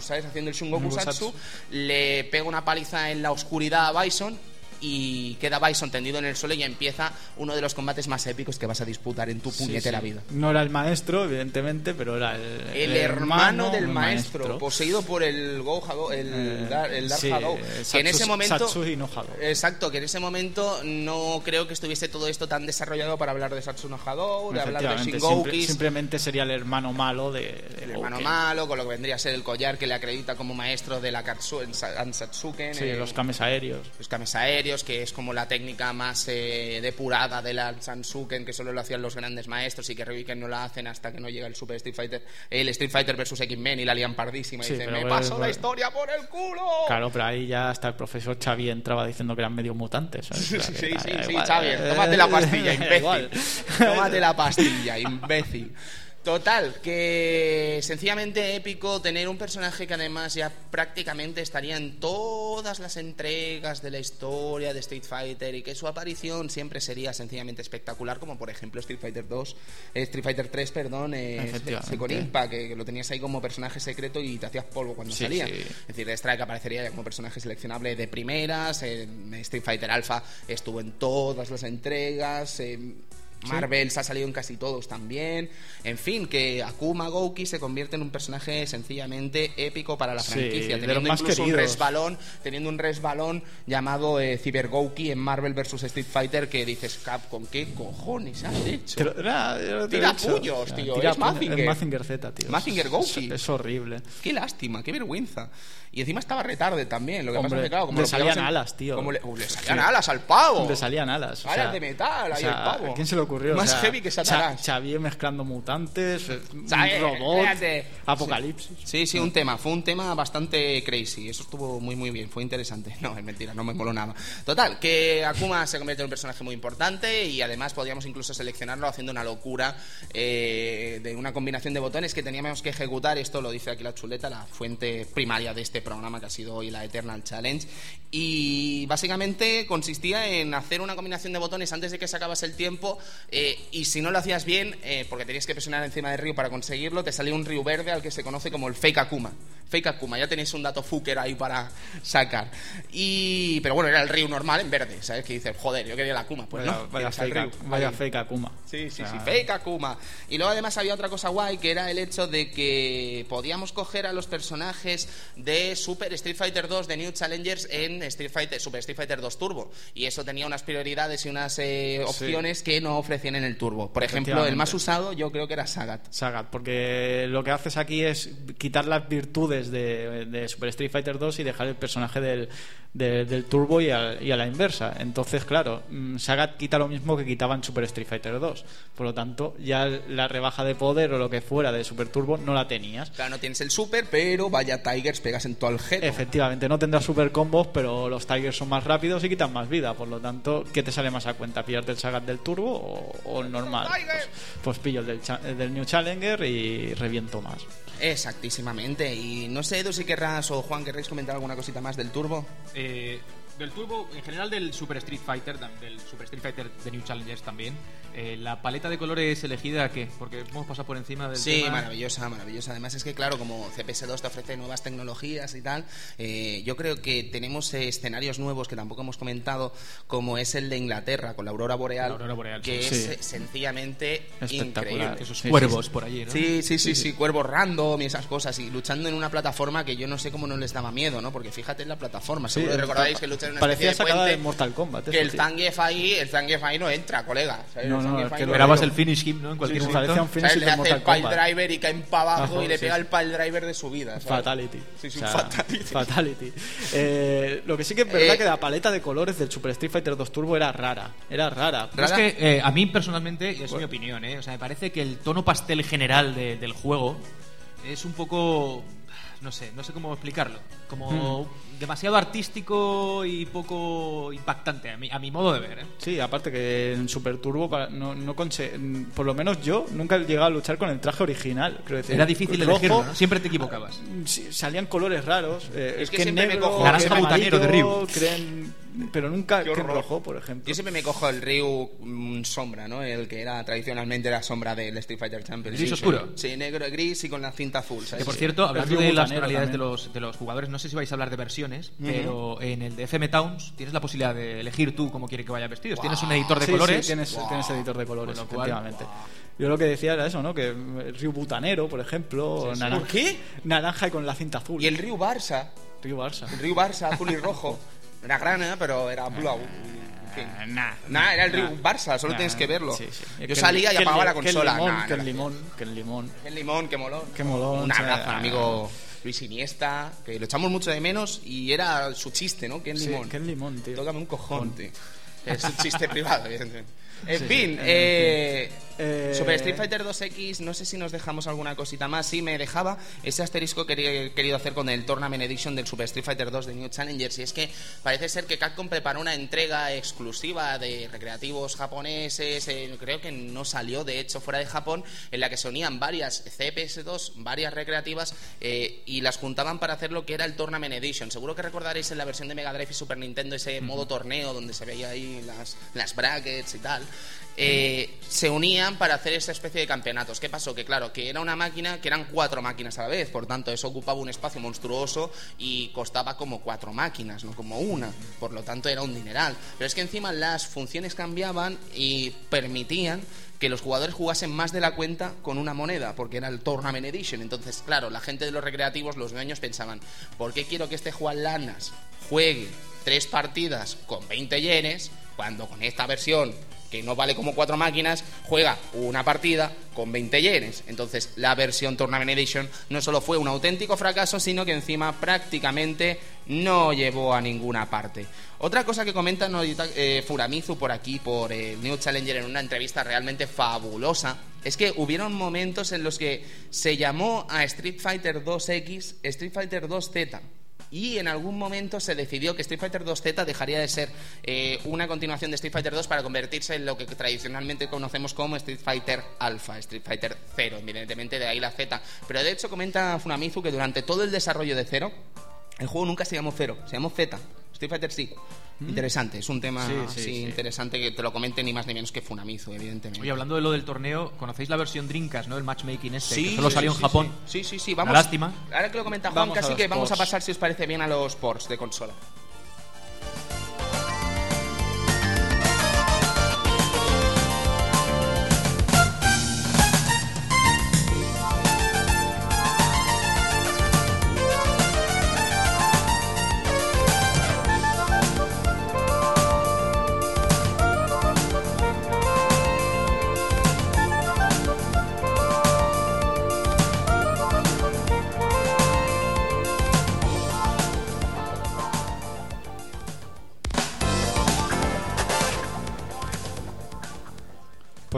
¿sabes? Haciendo el Shungoku Satsu. le pega una paliza en la oscuridad a Bison y queda Bison tendido en el suelo y empieza uno de los combates más épicos que vas a disputar en tu puñetera vida. No era el maestro, evidentemente, pero era el, El hermano del el maestro, poseído por el Go Hado- el, Eh, Dar- el Dark sí, Hadou, eh, que en ese Satsu- momento no Hadou. exacto que en ese momento no creo que estuviese todo esto tan desarrollado para hablar de Satsuno Hadou de hablar de Shingoukis simple- simplemente sería el hermano malo de, de el hermano malo con lo que vendría a ser el collar que le acredita como maestro de la Katsu en Ansatsuken Sí, eh, los cames aéreos. los kames aéreos, que es como la técnica más eh, depurada de la Sansuken, que solo lo hacían los grandes maestros y que Ryuken no la hacen hasta que no llega el Super Street Fighter, el Street Fighter versus X-Men y la lian pardísima y Sí, dicen, me paso la historia por el culo. Claro, pero ahí ya hasta el profesor Xavi entraba diciendo que eran medio mutantes. ¿sabes? Sí, sí, sí, sí, tómate la pastilla, imbécil. Tómate la pastilla, imbécil. Total, que sencillamente épico tener un personaje que además ya prácticamente estaría en todas las entregas de la historia de Street Fighter y que su aparición siempre sería sencillamente espectacular, como por ejemplo Street Fighter 2, eh, Street Fighter 3, perdón, eh. Second Impact, que, que lo tenías ahí como personaje secreto y te hacías polvo cuando Sí, salía. sí. Es decir, Strike aparecería ya como personaje seleccionable de primeras, en Street Fighter Alpha estuvo en todas las entregas, en Marvel se ha salido en casi todos también. En fin, que Akuma Gouki se convierte en un personaje sencillamente épico para la Sí, franquicia, de teniendo más incluso un queridos. resbalón, teniendo un resbalón llamado eh, Cyber Gouki en Marvel vs Street Fighter que dices, Capcom, ¿qué cojones has hecho? Lo- era lo que Tira he sea, tío, tira es. Mazinger. Es Mazinger Z, tío. Mazinger Gouki. Es, es horrible. Qué lástima, qué vergüenza. Y encima estaba retarde también. Lo que pasa Hombre, es que, claro, como le lo salían alas, tío. como le, uh, le salían Sí. alas al pavo. Le salían alas. o Alas sea, de metal, o ahí sea, el pavo. ¿a quién se le ocurrió? Más O sea, heavy que Satanás. Xavier mezclando mutantes, eh, un ¿Sabes? robot, Espérate. apocalipsis. Sí, sí, un tema. Fue un tema bastante crazy. Eso estuvo muy, muy bien. Fue interesante. No, es mentira, no me moló nada. Total, que Akuma se convierte en un personaje muy importante y además podríamos incluso seleccionarlo haciendo una locura eh, de una combinación de botones que teníamos que ejecutar. Esto lo dice aquí la chuleta, la fuente primaria de este programa que ha sido hoy la Eternal Challenge. Y básicamente consistía en hacer una combinación de botones antes de que se acabase el tiempo eh, y si no lo hacías bien, eh, porque tenías que presionar encima del río para conseguirlo, te salía un río verde al que se conoce como el Fake Akuma. Fake Akuma, ya tenéis un dato fucker ahí para sacar. Y, pero bueno, era el río normal en verde, ¿sabes? Que dices, joder, yo quería el Akuma. Pues vaya, no, vaya, fake, río vaya fake Akuma. Sí, sí, O sea, sí, fake Akuma. Y luego además había otra cosa guay que era el hecho de que podíamos coger a los personajes de Super Street Fighter 2 de New Challengers en Street Fighter, Super Street Fighter 2 Turbo. Y eso tenía unas prioridades y unas eh, Sí. opciones que no ofrecían en el Turbo. Por ejemplo, el más usado yo creo que era Sagat. Sagat, porque lo que haces aquí es quitar las virtudes de, de Super Street Fighter 2 y dejar el personaje del, de- del Turbo y a, y a la inversa. Entonces, claro, mm, Sagat quita lo mismo que quitaba en Super Street Fighter 2. Por lo tanto, ya la rebaja de poder o lo que fuera de Super Turbo no la tenías. Claro, no tienes el Super, pero vaya Tigers, pegas en todo el jeto. Efectivamente, no tendrás super combos, pero los Tigers son más rápidos y quitan más vida. Por lo tanto, ¿qué te sale más a cuenta? ¿Pillarte el Sagat del Turbo o, normal? Pues, pues pillo el del, New Challenger y reviento más. Exactísimamente. Y no sé, Edu, si querrás o Juan, querréis comentar alguna cosita más del Turbo. Eh, del Turbo, en general del Super Street Fighter, del Super Street Fighter de New Challengers también, eh, la paleta de colores elegida, ¿qué? Porque hemos pasado por encima del Sí, tema. maravillosa, maravillosa. Además es que, claro, como CPS2 te ofrece nuevas tecnologías y tal, eh, yo creo que tenemos eh, escenarios nuevos que tampoco hemos comentado, como es el de Inglaterra, con la Aurora Boreal, La Aurora Boreal, que sí. es Sí. eh, sencillamente Espectacular. increíble. Esos Sí, cuervos sí, sí. por allí, ¿no? Sí, sí, sí, sí, cuervos random y esas cosas, y luchando en una plataforma que yo no sé cómo no les daba miedo, ¿no? Porque fíjate en la plataforma, seguro que recordáis que luchan en una Parecía especie de sacada puente, de Mortal Kombat. que el. Zangief ahí, el Zangief ahí no entra, colega. ¿sabes? No, no, es que Esperabas el finish him, ¿no? En cualquier Sí, sí, momento. un finish ¿Sabes? de Le hace el pile Kombat. driver y caen para abajo Abajo, y le sí, pega sí. el pile driver de su vida. ¿sabes? Fatality. Sí, sí, O sea, fatality. fatality. Eh, lo que sí que es verdad Eh, que la paleta de colores del Super Street Fighter 2 Turbo era rara. Era rara. Pero es ¿Rara? que eh, a mí personalmente, y es mi opinión, ¿eh? o sea, me parece que el tono pastel general de- del juego es un poco no sé, no sé cómo explicarlo. Como demasiado artístico y poco impactante, a mi, a mi modo de ver. ¿eh? Sí, aparte que en Super Turbo, para- no, no conse- por lo menos yo nunca he llegado a luchar con el traje original. Quiero decir, Era difícil rojo, elegirlo, ¿no? Siempre te equivocabas. sí, salían colores raros. eh, Es que en siempre me negro, cojo- que Naranja butanero de Ryu. que en- pero nunca que rojo, por ejemplo. Yo siempre me cojo el Ryu mm, sombra, ¿no? El que era tradicionalmente la sombra del Street Fighter Champions. ¿Gris Sí, oscuro? Sí, Sí, negro, gris y con la cinta azul, ¿sabes? Que por Sí. cierto, hablando de las tonalidades de los, de los jugadores, no sé si vais a hablar de versiones, pero en el de FM Towns tienes la posibilidad de elegir tú cómo quiere que vaya vestidos. Tienes un editor de Sí, colores. Sí, tienes, tienes editor de colores, cual, efectivamente. Yo lo que decía era eso, ¿no? Que el Ryu Butanero, por ejemplo, naranja, ¿Por qué? naranja y con la cinta azul. Y el Ryu Barça, Ryu Barça. el Ryu Barça azul y rojo. Era grana, pero era blau. En fin. Eh, nah, Nah, era el nah. Barça, solo Nah, tienes que verlo. sí, sí. Yo Que salía y que apagaba la que el consola. limón, Nah, que el nah, limón, que el limón. Qué molón. Qué molón, Un abrazo amigo Luis Iniesta, que lo echamos mucho de menos y era su chiste, ¿no? Que el Sí, limón. que el limón, tío. Tócame un cojón, tío. Es un chiste privado, evidentemente. En Sí, fin, eh, Eh, Super Street Fighter 2X, no sé si nos dejamos alguna cosita más. Sí, me dejaba ese asterisco que he querido hacer con el Tournament Edition del Super Street Fighter 2 de New Challengers. Y es que parece ser que Capcom preparó una entrega exclusiva de recreativos japoneses. eh, creo que no salió, de hecho, fuera de Japón, en la que se unían varias CPS2, varias recreativas, eh, y las juntaban para hacer lo que era el Tournament Edition. Seguro que recordaréis en la versión de Mega Drive y Super Nintendo ese modo torneo donde se veía ahí las, las brackets y tal. Eh, se unían para hacer esa especie de campeonatos. ¿Qué pasó? Que claro, que era una máquina, que eran cuatro máquinas a la vez, por tanto eso ocupaba un espacio monstruoso y costaba como cuatro máquinas, no como una, por lo tanto era un dineral. Pero es que encima las funciones cambiaban y permitían que los jugadores jugasen más de la cuenta con una moneda, porque era el Tournament Edition. Entonces, claro, la gente de los recreativos, los dueños pensaban, ¿por qué quiero que este Juan Lanas juegue tres partidas con 20 yenes cuando con esta versión que no vale como cuatro máquinas, juega una partida con 20 yenes. Entonces, la versión Tournament Edition no solo fue un auténtico fracaso, sino que encima prácticamente no llevó a ninguna parte. Otra cosa que comenta eh, Furamizu por aquí, por el New Challenger, en una entrevista realmente fabulosa, es que hubieron momentos en los que se llamó a Street Fighter 2X Street Fighter 2Z. Y en algún momento se decidió que Street Fighter 2Z dejaría de ser eh, una continuación de Street Fighter 2 para convertirse en lo que tradicionalmente conocemos como Street Fighter Alpha, Street Fighter 0, evidentemente de ahí la Z. Pero de hecho comenta Funamizu que durante todo el desarrollo de 0, el juego nunca se llamó 0, se llamó Z. Street Fighter sí. Interesante, es un tema. Sí, sí, así sí. interesante que te lo comente ni más ni menos que Funamizu, evidentemente. Oye, hablando de lo del torneo, ¿conocéis la versión Drinkas, no? El matchmaking este, que Sí, solo sí, salió sí, en Japón. Sí, sí, sí, Una vamos. lástima. Ahora que lo comenta Juan, Vamos casi que vamos a pasar, si os parece bien, a los ports de consola.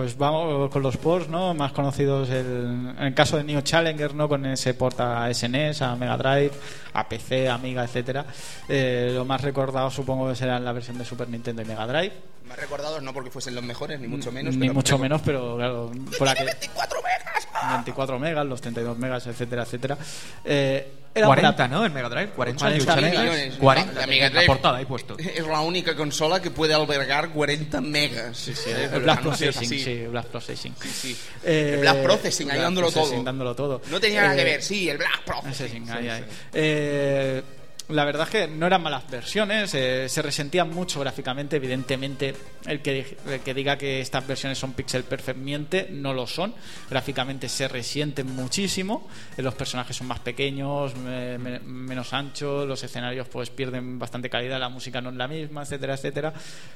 Pues vamos con los ports, ¿no? Más conocidos el, en el caso de Neo Challenger, ¿no? Con ese port a SNES, a Mega Drive, a PC, Amiga, etcétera. Eh, lo más recordado supongo que será la versión de Super Nintendo y Mega Drive. Más recordados no porque fuesen los mejores, ni mucho menos. Ni pero mucho menos, pero claro, por aquel, 24 megas. 24 megas, los 32 megas, etcétera, etcétera. Eh, era 40, una- ¿no? En Mega Drive. 40, 40 New Challengers. millones. 40. La Mega en Drive. portada ahí puesto. Es la única consola que puede albergar 40 megas. Sí, sí, el Blast Processing, sí, Blast Processing. sí. Eh, El Blast Processing, ahí dándolo todo. dándolo todo. No tenía nada que Eh, ver, sí, el Blast Processing. sí, ahí, Sí, ahí. sí. Eh, la verdad es que no eran malas versiones, eh, se resentían mucho gráficamente, evidentemente el que, el que diga que estas versiones son pixel perfect miente, no lo son, gráficamente se resienten muchísimo, eh, los personajes son más pequeños, me- me- menos anchos, los escenarios pues pierden bastante calidad, la música no es la misma, etcétera, etcétera,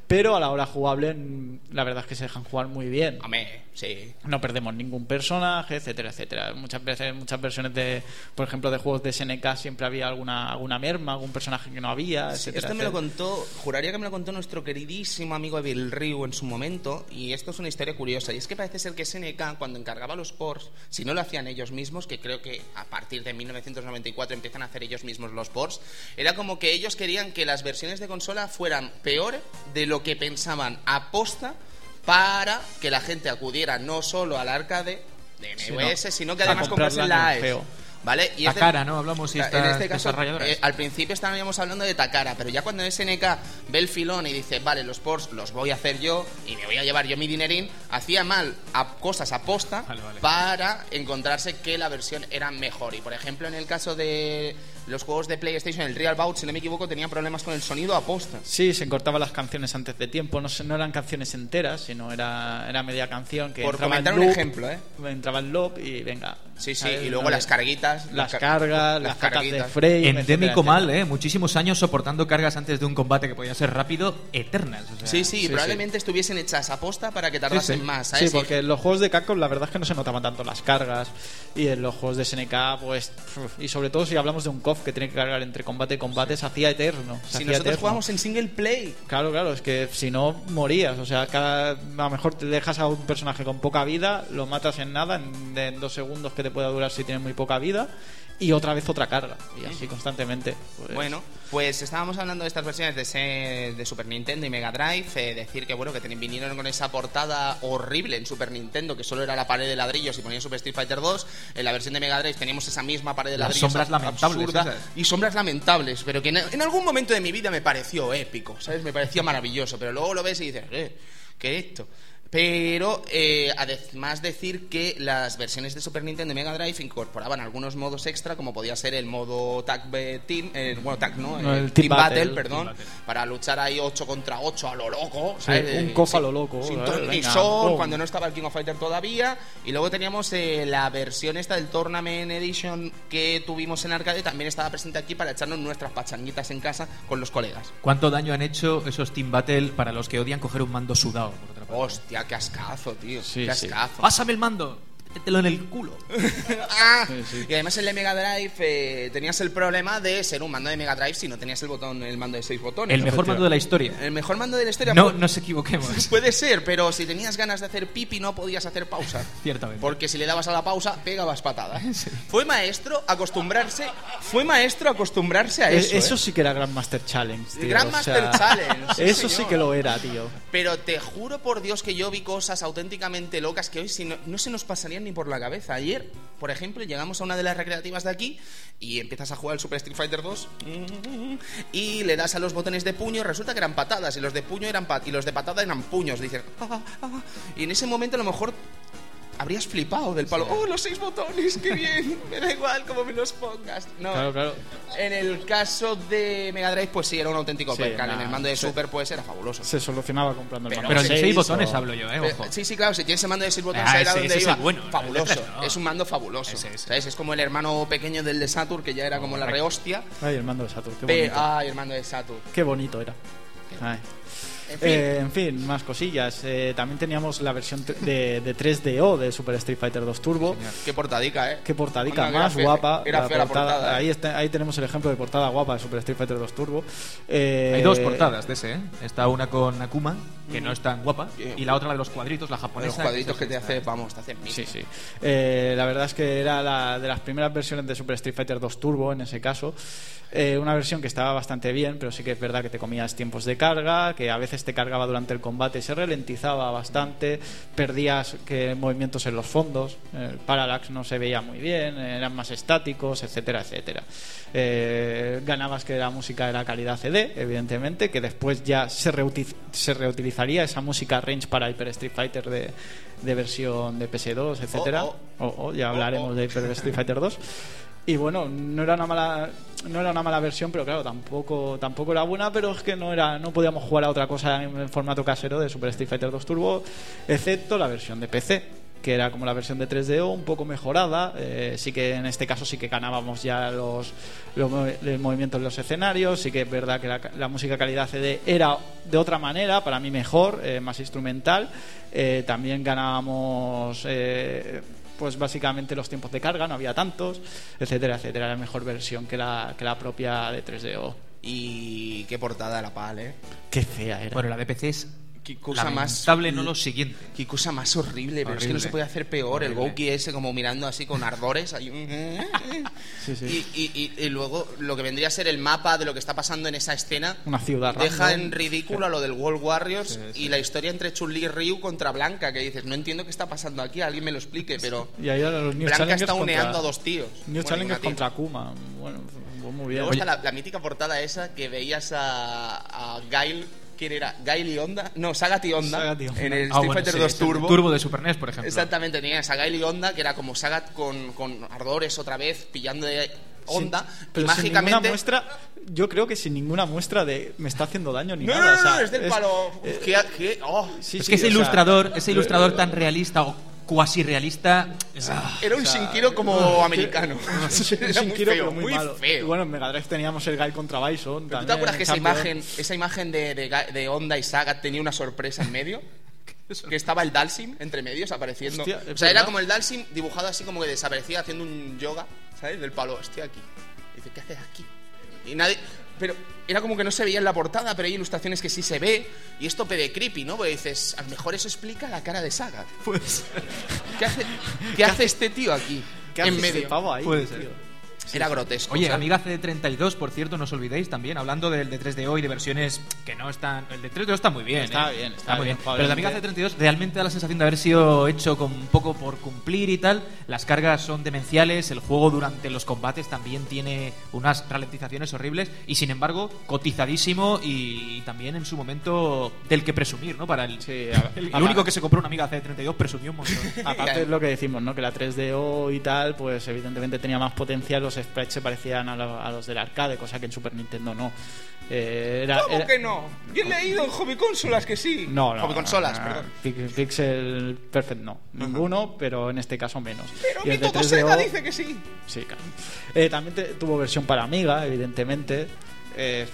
pero a la hora jugable mm, la verdad es que se dejan jugar muy bien Hombre, sí. no perdemos ningún personaje, etcétera, etcétera. Muchas veces, muchas versiones de, por ejemplo, de juegos de SNK siempre había alguna, alguna merma merma, algún personaje que no había, Sí, etcétera, esto me lo contó, juraría que me lo contó nuestro queridísimo amigo Evil Ryu en su momento, y esto es una historia curiosa, y es que parece ser que SNK cuando encargaba los ports, si no lo hacían ellos mismos, que creo que a partir de 1994 empiezan a hacer ellos mismos los ports, era como que ellos querían que las versiones de consola fueran peores de lo que pensaban aposta para que la gente acudiera no solo al arcade de Sí, MVS, no. sino que además comprase la AES. ¿Vale? Y es de- Takara, ¿no? Hablamos si en este caso, eh, al principio estábamos hablando de Takara, pero ya cuando SNK ve el filón y dice, vale, los ports los voy a hacer yo y me voy a llevar yo mi dinerín, hacía mal a cosas aposta Vale, vale. para encontrarse que la versión era mejor. Y por ejemplo, en el caso de los juegos de PlayStation, el Real Bout, si no me equivoco, tenía problemas con el sonido aposta. Sí, se cortaban las canciones antes de tiempo, no, no eran canciones enteras, sino era, era media canción que Por entraba en comentar un loop, ejemplo, ¿eh? Entraba en loop y venga. Sí, sí, ¿sabes? y luego No, las carguitas. Las car- cargas, las cartas de carguitas. frame. Endémico etcétera, mal. ¿eh? Muchísimos años soportando cargas antes de un combate que podía ser rápido, eternas. o sea, Sí, sí, Sí, probablemente estuviesen hechas aposta para que tardasen sí. más, Sí, ¿sabes? porque en los juegos de Capcom la verdad es que no se notaban tanto las cargas y en los juegos de SNK pues y sobre todo si hablamos de un Que tiene que cargar entre combate y combate se hacía eterno. se si hacía nosotros eterno. jugamos en single play, Claro, claro, es que si no morías, o sea, cada, a lo mejor te dejas a un personaje con poca vida, lo matas en nada, en, en dos segundos que te pueda durar si tiene muy poca vida, y otra vez otra carga, y así constantemente. pues- Bueno, pues estábamos hablando de estas versiones de, Super Nintendo y Mega Drive. eh, decir que bueno que ten- vinieron con esa portada horrible en Super Nintendo, que solo era la pared de ladrillos y ponía Super Street Fighter 2. En la versión de Mega Drive teníamos esa misma pared de Las ladrillos sombras ab- lamentables absurda, y sombras lamentables, pero que en, en algún momento de mi vida me pareció épico, ¿sabes? Me parecía maravilloso, pero luego lo ves y dices, eh, ¿qué es esto? Pero eh, además decir que las versiones de Super Nintendo y Mega Drive incorporaban algunos modos extra, como podía ser el modo Tag Team, eh, bueno, Tag no, No, eh, el Team, Team Battle, Battle, perdón, Team Battle. para luchar ahí 8 contra 8 a lo loco, Sí, ¿sabes? un Eh, cof a lo loco, sin son, pum. cuando no estaba el King of Fighter todavía, y luego teníamos eh, la versión esta del Tournament Edition que tuvimos en arcade, también estaba presente aquí para echarnos nuestras pachanguitas en casa con los colegas. ¿Cuánto daño han hecho esos Team Battle para los que odian coger un mando sudado? Por otra parte? Hostia, qué ascazo, tío. Sí, qué sí. ascazo. Pásame el mando, métetelo en el culo. Ah, Sí, sí. Y además en el Mega Drive eh, tenías el problema de ser un mando de Mega Drive si no tenías el botón, el mando de seis botones. El mejor mando de la historia. El mejor mando de la historia. No nos equivoquemos. Puede ser, pero si tenías ganas de hacer pipi no podías hacer pausa. Ciertamente. Porque si le dabas a la pausa, pegabas patadas. Fue maestro acostumbrarse, fue maestro acostumbrarse a Eh, eso. eso ¿eh? sí que era Grandmaster Challenge, tío. Grandmaster o sea, Challenge, sí, eso sí señor. que lo era, tío. Pero te juro por Dios que yo vi cosas auténticamente locas que hoy si no, no se nos ni por la cabeza. Ayer, por ejemplo, llegamos a una de las recreativas de aquí y empiezas a jugar el Super Street Fighter 2 y le das a los botones de puño, resulta que eran patadas y los de puño eran pat- y los de patada eran puños. Dices, "Ah, ah, ah". y en ese momento a lo mejor habrías flipado del palo. ¡Oh, los seis botones! ¡Qué bien! Me da igual cómo me los pongas. No. Claro, claro. En el caso de Mega Drive, pues sí, era un auténtico Sí, percal. En nah, el mando de sí. Super, pues era fabuloso. Se solucionaba comprando el Pero- mando Pero el de seis 6 botones o- hablo yo, ¿eh? Pero- Ojo. Sí, sí, claro, si tienes el mando de 6 botones, Ah, era ese- donde ese es iba. el bueno, fabuloso. no. Es un mando fabuloso. Ese, ese. ¿Sabes? Es como el hermano pequeño del de Saturn, que ya era como la rehostia. Ay, el mando de Saturn, qué bonito. Ay, el mando de Saturn. Qué bonito era. Ay. En fin, Eh, en fin, más cosillas. Eh, también teníamos la versión de, de 3DO de Super Street Fighter 2 Turbo. qué portadica, ¿eh? Qué portadica Anda, más era guapa. Era la fea la portada- portada. ¿eh? ahí, está- ahí tenemos el ejemplo de portada guapa de Super Street Fighter 2 Turbo. Eh, Hay dos portadas de ese, ¿eh? Está una con Akuma, que no es tan guapa, y la otra la de los cuadritos, la japonesa. Los cuadritos que te esta. hace, vamos, te hacen Sí, sí. Eh, la verdad es que era la de las primeras versiones de Super Street Fighter 2 Turbo en ese caso. Eh, una versión que estaba bastante bien, pero sí que es verdad que te comías tiempos de carga, que a veces te cargaba durante el combate se ralentizaba bastante, perdías que movimientos en los fondos, el parallax no se veía muy bien, eran más estáticos, etcétera, etcétera. Eh, ganabas que la música era calidad CD, evidentemente, que después ya se, reuti- se reutilizaría esa música range para Hyper Street Fighter de, de versión de PS2, etcétera. Oh, Oh, oh, ya hablaremos Oh, oh. de Hyper Street Fighter 2. Y bueno, no era una mala no era una mala versión, pero claro, tampoco tampoco era buena, pero es que no era no podíamos jugar a otra cosa en formato casero de Super Street Fighter 2 Turbo, excepto la versión de PC que era como la versión de 3DO, un poco mejorada. eh, sí que en este caso sí que ganábamos ya los, los, mov- los movimientos en los escenarios. Sí que es verdad que la, la música calidad CD era de otra manera, para mí mejor, eh, más instrumental. Eh, también ganábamos. Pues básicamente los tiempos de carga, no había tantos, etcétera, etcétera. Era mejor versión que la, que la propia de 3DO. Y qué portada la PAL, ¿eh? Qué fea era. Bueno, la de PC es Qué cosa más... lamentable, no lo siguiente. Qué cosa más horrible, pero es que no se puede hacer peor. El. Gouki ese como mirando así con ardores. ahí, Sí, sí. Y, y- y- y luego lo que vendría a ser el mapa de lo que está pasando en esa escena Una ciudad deja random. en ridículo a lo del World Warriors y la historia entre Chun-Li y Ryu contra Blanca, que dices, no entiendo qué está pasando aquí, alguien me lo explique, pero Y ahí eran los New Blanca Challengers está contra- uneando a dos tíos. New Bueno, Challengers contra Akuma. Bueno, pues muy bien. Luego está la, la mítica portada esa que veías a, a Gail, ¿quién era? Gail y Honda, no, Sagat y Honda, Sagat y Honda. en el Ah, Street bueno, Fighter sí, 2 es el Turbo. Turbo de Super NES, por ejemplo. Exactamente, tenías a Gail y Honda, que era como Sagat con, con ardores otra vez, pillando de Honda, Sí, y pero sin mágicamente... ninguna muestra, yo creo que sin ninguna muestra de me está haciendo daño ni No, nada. no, o no, sea, es del palo. Uf, qué- qué- oh. sí, es sí, que ese o sea, ilustrador, ese ilustrador tan realista o cuasi realista. Era un Shinkiro como americano. Un Era Shinkiro, feo, pero muy, muy malo. feo. Y bueno, en Mega Drive teníamos el Guy contra Bison. ¿Pero ¿Tú te acuerdas que esa imagen, esa imagen de, de, de Honda y Sagat tenía una sorpresa en medio? que estaba el Dalsim entre medios apareciendo. Hostia, o sea, era como el Dalsim dibujado así como que desaparecía haciendo un yoga, ¿sabes? Del palo, estoy aquí. Y dice, ¿qué haces aquí? Y nadie. Pero era como que no se veía en la portada, pero hay ilustraciones que sí se ve. Y esto de creepy, ¿no? Porque dices, a lo mejor eso explica la cara de Sagat. Pues. ¿Qué hace, qué hace este tío aquí? ¿Qué hace en ese medio. pavo ahí, Puede tío? Ser. Era grotesco. Oye, ¿sabes? Amiga CD32, por cierto, no os olvidéis también, hablando del de 3DO y de versiones que no están. El de 3DO está muy bien, Está ¿eh? bien, está muy bien, bien. Pero el de Amiga probablemente. CD32 realmente da la sensación de haber sido hecho con un poco por cumplir y tal. Las cargas son demenciales, el juego durante los combates también tiene unas ralentizaciones horribles y sin embargo, cotizadísimo y, también en su momento del que presumir, ¿no? Para el, Sí, a- el, el único que se compró una Amiga CD32 presumió un montón. Aparte es lo que decimos, ¿no? Que la 3DO y tal, pues evidentemente tenía más potencia, los sprites se parecían a, lo- a los del arcade, cosa que en Super Nintendo no. Eh, era, ¿Cómo era- que no? Bien leído en Hobby Consolas que sí. No, no. Hobby Consolas, no, perdón. Pi- Pixel Perfect no. Ninguno, pero en este caso menos. Pero Y el mi de Toto 3DO Sega dice que sí. Sí, claro. Eh, también te- tuvo versión para Amiga, evidentemente. Eh,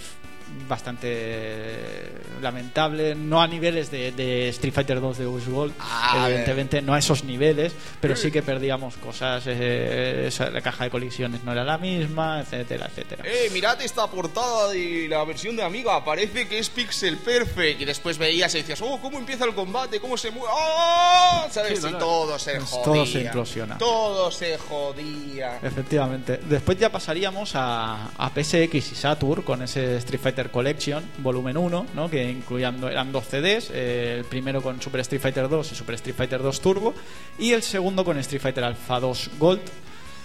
bastante lamentable, no a niveles de, de Street Fighter 2 de West Gold, Ah, evidentemente no a esos niveles, pero sí que perdíamos cosas, eh, esa- la caja de colisiones no era la misma, etcétera, etcétera. Eh, mirad esta portada de la versión de Amiga. Parece que es Pixel Perfect. Y después veías y decías, oh, ¿cómo empieza el combate? ¿Cómo se mueve? ¡Oh! ¿Sabes? Sí, y no. todo se Pues jodía. todo se implosiona. Todo se jodía. Efectivamente. Después ya pasaríamos a, a PSX y Saturn con ese Street Fighter Collection, volumen 1, ¿no? que incluían do- eran dos CDs, eh, el primero con Super Street Fighter 2 y Super Street Fighter 2 Turbo, y el segundo con Street Fighter Alpha 2 Gold.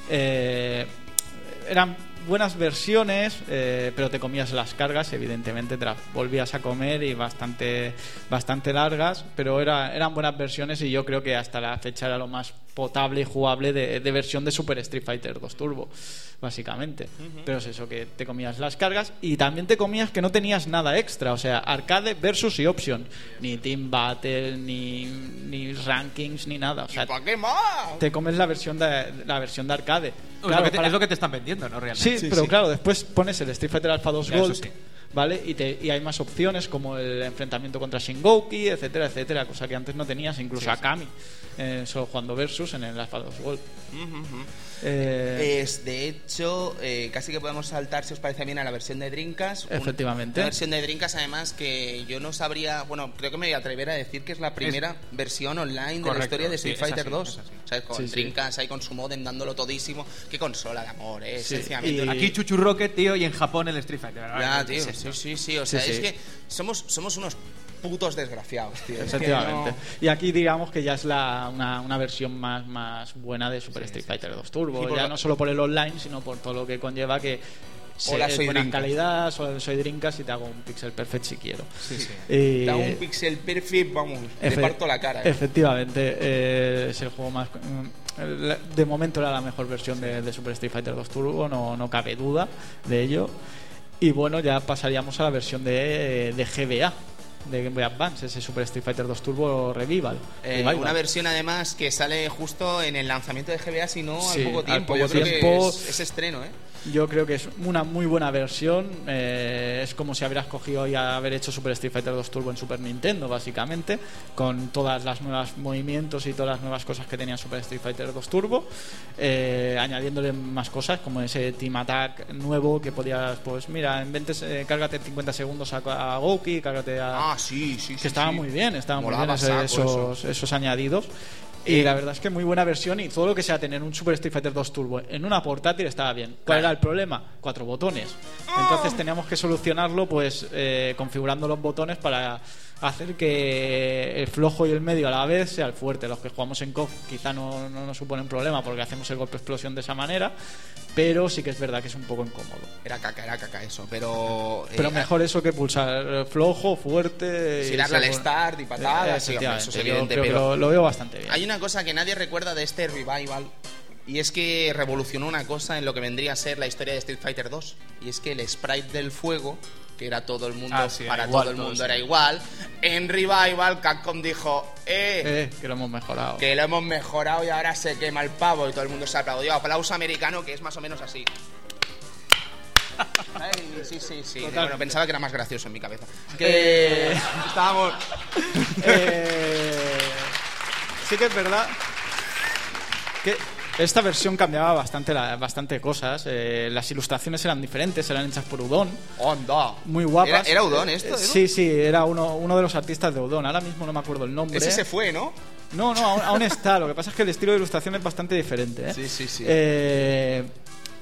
Eh, eran buenas versiones, eh, pero te comías las cargas, evidentemente te las volvías a comer y bastante, bastante largas, pero era, eran buenas versiones y yo creo que hasta la fecha era lo más potable y jugable de, de versión de Super Street Fighter 2 Turbo, básicamente. Pero es eso, que te comías las cargas y también te comías que no tenías nada extra, o sea, arcade versus y option, ni Team Battle, ni, ni rankings, ni nada. O sea, ¿Para qué más? te comes la versión de, la versión de arcade. es, Claro, lo que te, para- es lo que te están vendiendo, ¿no? Realmente. Sí, pero claro, después pones el Street Fighter Alpha 2 Ya, eso Gold, sí. ¿Vale? Y, te- y hay más opciones como el enfrentamiento contra Shingoki, etcétera, etcétera, cosa que antes no tenías, incluso a Kami, eh, solo jugando Versus en el Alpha 2 Gold. Eh, Es, de hecho, eh, casi que podemos saltar, si os parece bien, a la versión de Drinkas. Efectivamente. Una versión de Drinkas, además, que yo no sabría. Bueno, creo que me voy a atrever a decir que es la primera versión online de la historia de Street Fighter así, 2. es así. ¿Sabes? Con Sí, sí. Drinkas ahí con su modem dándolo todísimo. Qué consola de amor, ¿eh? Sí, Sencillamente y- una- Aquí Chuchu Rocket, tío, y en Japón el Street Fighter. Ya, tío. Sí, sí, sí. O sea, Sí, es que somos, somos unos putos desgraciados, tío. Efectivamente. no- Y aquí digamos que ya es la, una, una versión más, más buena de Super Street Fighter 2 Turbo. Ya no solo por el online, sino por todo lo que conlleva que Hola, soy buena Drinkas. calidad, soy, soy Drinkas y te hago un pixel perfect si quiero. Sí, sí. Y- Da un pixel perfect, vamos, le Efe- parto la cara. ¿eh? Efectivamente, eh, es el juego más. mm, De momento era la mejor versión de, de Super Street Fighter 2 Turbo, no, no cabe duda de ello. Y bueno, ya pasaríamos a la versión de, de GBA, de Game Boy Advance, ese Super Street Fighter 2 Turbo Revival. Eh, Revival. una versión además que sale justo en el lanzamiento de GBA, si no Sí, al poco al tiempo. poco Yo creo tiempo. que es, es estreno, ¿eh? Yo creo que es una muy buena versión. eh, es como si hubieras cogido y haber hecho Super Street Fighter 2 Turbo en Super Nintendo, básicamente, con todas las nuevas movimientos y todas las nuevas cosas que tenía Super Street Fighter 2 Turbo, eh, añadiéndole más cosas como ese Team Attack nuevo que podías, pues mira, en 20, se- cárgate 50 segundos a, a Gouki, cárgate a Ah, sí, sí, sí. que estaba sí. muy bien, estaban muy bien esos, eso. esos añadidos. Y la verdad es que muy buena versión y todo lo que sea tener un Super Street Fighter 2 Turbo en una portátil estaba bien. ¿Cuál Claro. era el problema? Cuatro botones. Entonces teníamos que solucionarlo pues eh, configurando los botones para hacer que el flojo y el medio a la vez sea el fuerte. Los que jugamos en COF quizá no, no nos suponen problema porque hacemos el golpe explosión de esa manera, pero sí que es verdad que es un poco incómodo. Era caca, era caca eso, pero... Pero eh, mejor eso que pulsar eh, flojo, fuerte. Y darle al start y patadas, sí, hombre, efectivamente. eso es evidente, pero- lo, lo veo bastante bien. Hay una cosa que nadie recuerda de este revival y es que revolucionó una cosa en lo que vendría a ser la historia de Street Fighter 2 y es que el sprite del fuego que era todo el mundo Ah, sí, para igual todo el todo, mundo sí. era igual en revival Capcom dijo eh, Eh, que lo hemos mejorado. que lo hemos mejorado y ahora se quema el pavo y todo el mundo se aplaudió aplauso americano que es más o menos así Ay, sí, sí, sí. Bueno, pensaba que era más gracioso en mi cabeza. Que estábamos. Eh, sí que es verdad que esta versión cambiaba bastante, la- bastante cosas. Eh, las ilustraciones eran diferentes, eran hechas por Udon. Onda. Muy guapas. ¿Era, era Udon esto? eh? Sí, sí, era uno, uno de los artistas de Udon. Ahora mismo no me acuerdo el nombre. Ese se fue, ¿no? No, no, aún, aún está. Lo que pasa es que el estilo de ilustración es bastante diferente. ¿eh? Sí, sí, sí. Eh,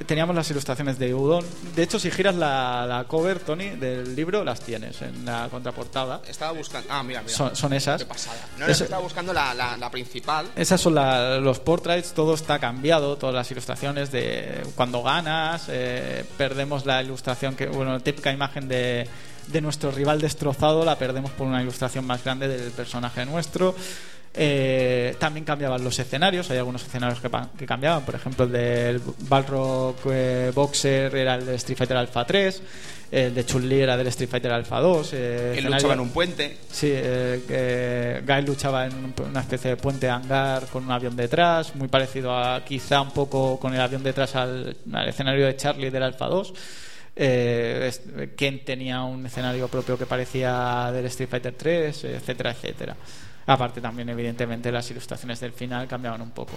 teníamos las ilustraciones de Udon. De hecho, si giras la, la cover, Tony, del libro, las tienes en la contraportada. Estaba buscando. Ah, mira, mira. Son, son esas. Qué pasada. No, no, Eso- estaba buscando la, la, la principal. Esas son los portraits, todo está cambiado, todas las ilustraciones de cuando ganas, eh, perdemos la ilustración que, bueno, la típica imagen de, de nuestro rival destrozado, la perdemos por una ilustración más grande del personaje nuestro. Eh, también cambiaban los escenarios, hay algunos escenarios que, cambiaban, por ejemplo el del Balrog eh, Boxer era el de Street Fighter Alpha 3, el de Chun-Li era del Street Fighter Alpha 2. eh, luchaba en un puente. Sí, eh, Guy luchaba en un- una especie de puente hangar con un avión detrás, muy parecido a quizá un poco con el avión detrás al, al escenario de Charlie del Alpha 2. Eh, tenía un escenario propio que parecía del Street Fighter 3, etcétera, etcétera. Aparte también, evidentemente, las ilustraciones del final cambiaban un poco.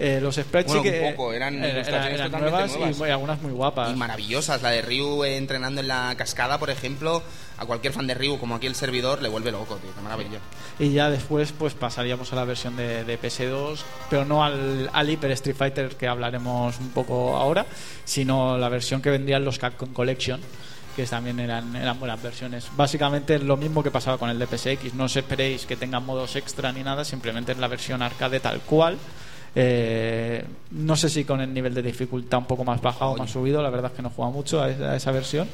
Eh, los sprites Bueno, sí que un poco, eran ilustraciones totalmente nuevas, nuevas. y muy- algunas muy guapas. Y maravillosas. La de Ryu eh, entrenando en la cascada, por ejemplo. A cualquier fan de Ryu, como aquí el servidor, le vuelve loco, tío. Qué maravilla. Y ya después pues pasaríamos a la versión de, de PS2, pero no al, al Hyper Street Fighter que hablaremos un poco ahora, sino la versión que vendrían los Capcom Collection, que también eran, eran buenas versiones. Básicamente es lo mismo que pasaba con el de PSX, no os esperéis que tengan modos extra ni nada, simplemente es la versión arcade tal cual. Eh, no sé si con el nivel de dificultad un poco más bajado o más subido, la verdad es que no juega mucho a esa, a esa versión.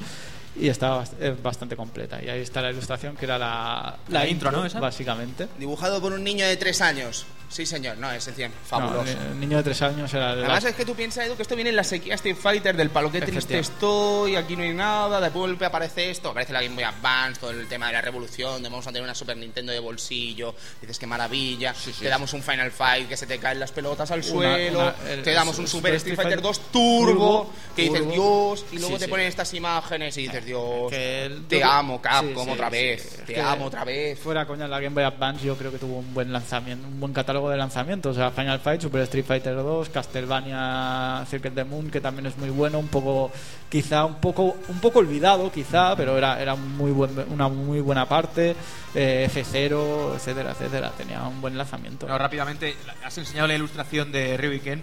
Y está bast- es bastante completa. Y ahí está la ilustración, que era la, La intro, ¿no? Esa. Básicamente. Dibujado por un niño de tres años. Sí, señor. No, es decir, fabuloso. No, el niño de tres años era el- Además es que tú piensas, Edu, que esto viene en la sequía Street Fighter del palo que triste estoy, aquí no hay nada, de golpe aparece esto, aparece la Game Boy Advance, todo el tema de la revolución, de vamos a tener una Super Nintendo de bolsillo, dices que maravilla, te damos un Final Fight que se te caen las pelotas al Una- suelo, una- el- te damos un el Super Super Street Street Fighter 2 Fighter Turbo, Turbo, que dices Turbo. Dios, y luego Sí, te sí. ponen estas imágenes y dices Dios, que te yo- amo Capcom sí, sí, otra vez, te amo otra vez. Fuera coña, la Game Boy Advance yo creo que tuvo un buen lanzamiento, un buen catálogo de lanzamientos. O sea, Final Fight, Super Street Fighter 2, Castlevania, Circle the Moon, que también es muy bueno, un poco, quizá un poco, un poco olvidado, quizá, pero era, era muy buen, una muy buena parte. Eh, F0, etcétera, etcétera. Tenía un buen lanzamiento. Bueno, rápidamente, has enseñado la ilustración de Ryu y Ken.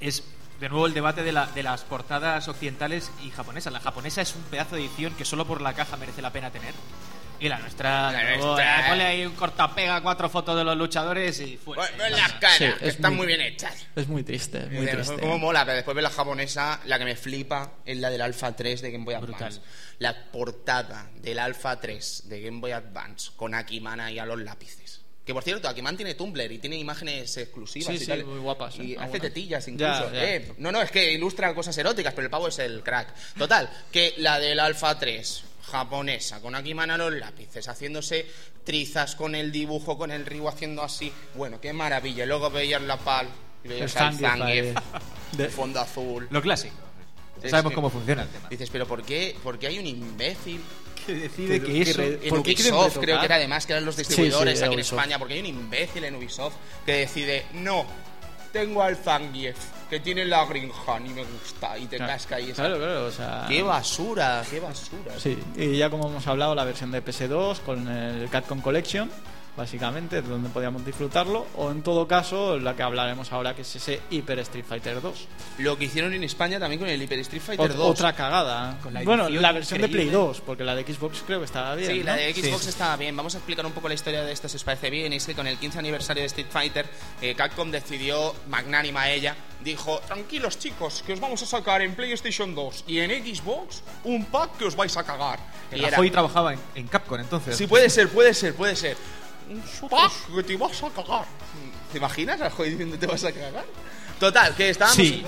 Es de nuevo el debate de, la- de las portadas occidentales y japonesas. La japonesa es un pedazo de edición que solo por la caja merece la pena tener. Y la nuestra, La de nuevo, nuestra. eh, ponle ahí un cortapega, cuatro fotos de los luchadores y fuera. Bueno, las caras, Sí, es están muy- muy bien hechas. Es muy triste, es muy triste. Como mola, pero después ves la japonesa, la que me flipa es la del Alpha 3 de Game Boy Advance. La portada del Alpha 3 de Game Boy Advance con Akiman ahí a los lápices. Que por cierto, Akiman tiene Tumblr y tiene imágenes exclusivas Sí, y sí, tal. muy guapas, Y ¿eh? hace tetillas incluso. ya. Eh, no, no, es que ilustra cosas eróticas, pero el pavo es el crack. Total, que la del Alpha 3 japonesa con Akiman a los lápices haciéndose trizas con el dibujo con el Ryu haciendo así bueno qué maravilla luego veías la pal y El veías Zangief ahí. De- fondo azul. Lo clásico. Sabemos cómo funciona el tema. Dices, pero ¿por qué, por qué hay un imbécil Que decide que- que eso... en ¿Por qué quieren Ubisoft, creo que era además que eran los distribuidores sí, aquí en Ubisoft. España, porque hay un imbécil en Ubisoft que decide, no, tengo al Zangief, que tiene la Greenhand y me gusta, y te Claro, casca y. Claro, claro, o sea... ¡Qué basura! ¡Qué basura! Sí, y ya como hemos hablado, la versión de PS2 con el Capcom Collection, básicamente, donde podíamos disfrutarlo, o en todo caso, la que hablaremos ahora, que es ese Hyper Street Fighter 2. Lo que hicieron en España también con el Hyper Street Fighter Ot- 2. Otra cagada. Con la bueno, la versión de Play increíble. 2, porque la de Xbox creo que estaba bien. Sí, ¿no? la de Xbox Sí. estaba bien. Vamos a explicar un poco la historia de esto, si os parece bien. Es que con el 15 aniversario de Street Fighter, eh, Capcom decidió, magnánima ella, dijo: Tranquilos chicos, que os vamos a sacar en PlayStation 2 y en Xbox un pack que os vais a cagar. Que Y la era- trabajaba en, en Capcom, entonces. Sí, puede ser, puede ser, puede ser. Un que te vas a cagar. ¿Te imaginas a Joy diciendo te vas a cagar? Total, que estábamos. Sí.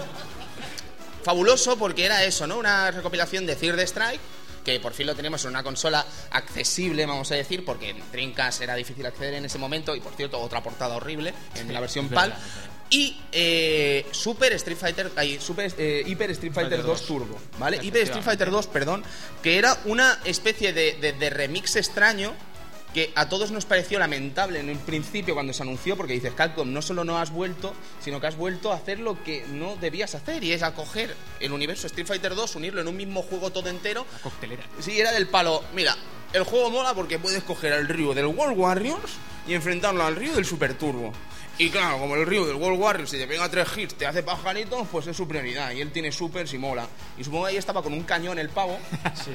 Fabuloso porque era eso, ¿no? Una recopilación de Third Strike que por fin lo tenemos en una consola accesible, vamos a decir, porque en Dreamcast era difícil acceder en ese momento y por cierto otra portada horrible en la versión PAL verdad, es verdad. y eh, Super Street Fighter, ay, Super eh, Hyper Street Fighter 2 Turbo, ¿vale? Hyper Street Fighter 2, perdón, que era una especie de, de- de remix extraño que a todos nos pareció lamentable en un principio cuando se anunció, porque dices, Capcom, no solo no has vuelto, sino que has vuelto a hacer lo que no debías hacer, y es a coger el universo Street Fighter 2, unirlo en un mismo juego todo entero. La coctelera. Sí, era del palo, mira, el juego mola porque puedes coger al río del World Warriors y enfrentarlo al río del Super Turbo. Y claro, como el río del World Warriors si te pega tres hits, te hace pajaritos, pues es su prioridad. Y él tiene supers y mola. Y supongo que ahí estaba con un cañón el pavo. Sí.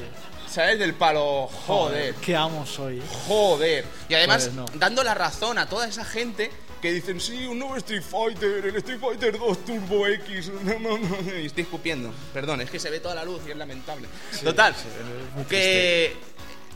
¿Sabes? Del palo, joder. Qué amo soy. Joder. Y además, no. dando la razón a toda esa gente que dicen, sí, un nuevo Street Fighter, el Street Fighter 2 Turbo X. No, no, no. Y estoy escupiendo. Perdón, es que se ve toda la luz y es lamentable. Total, es que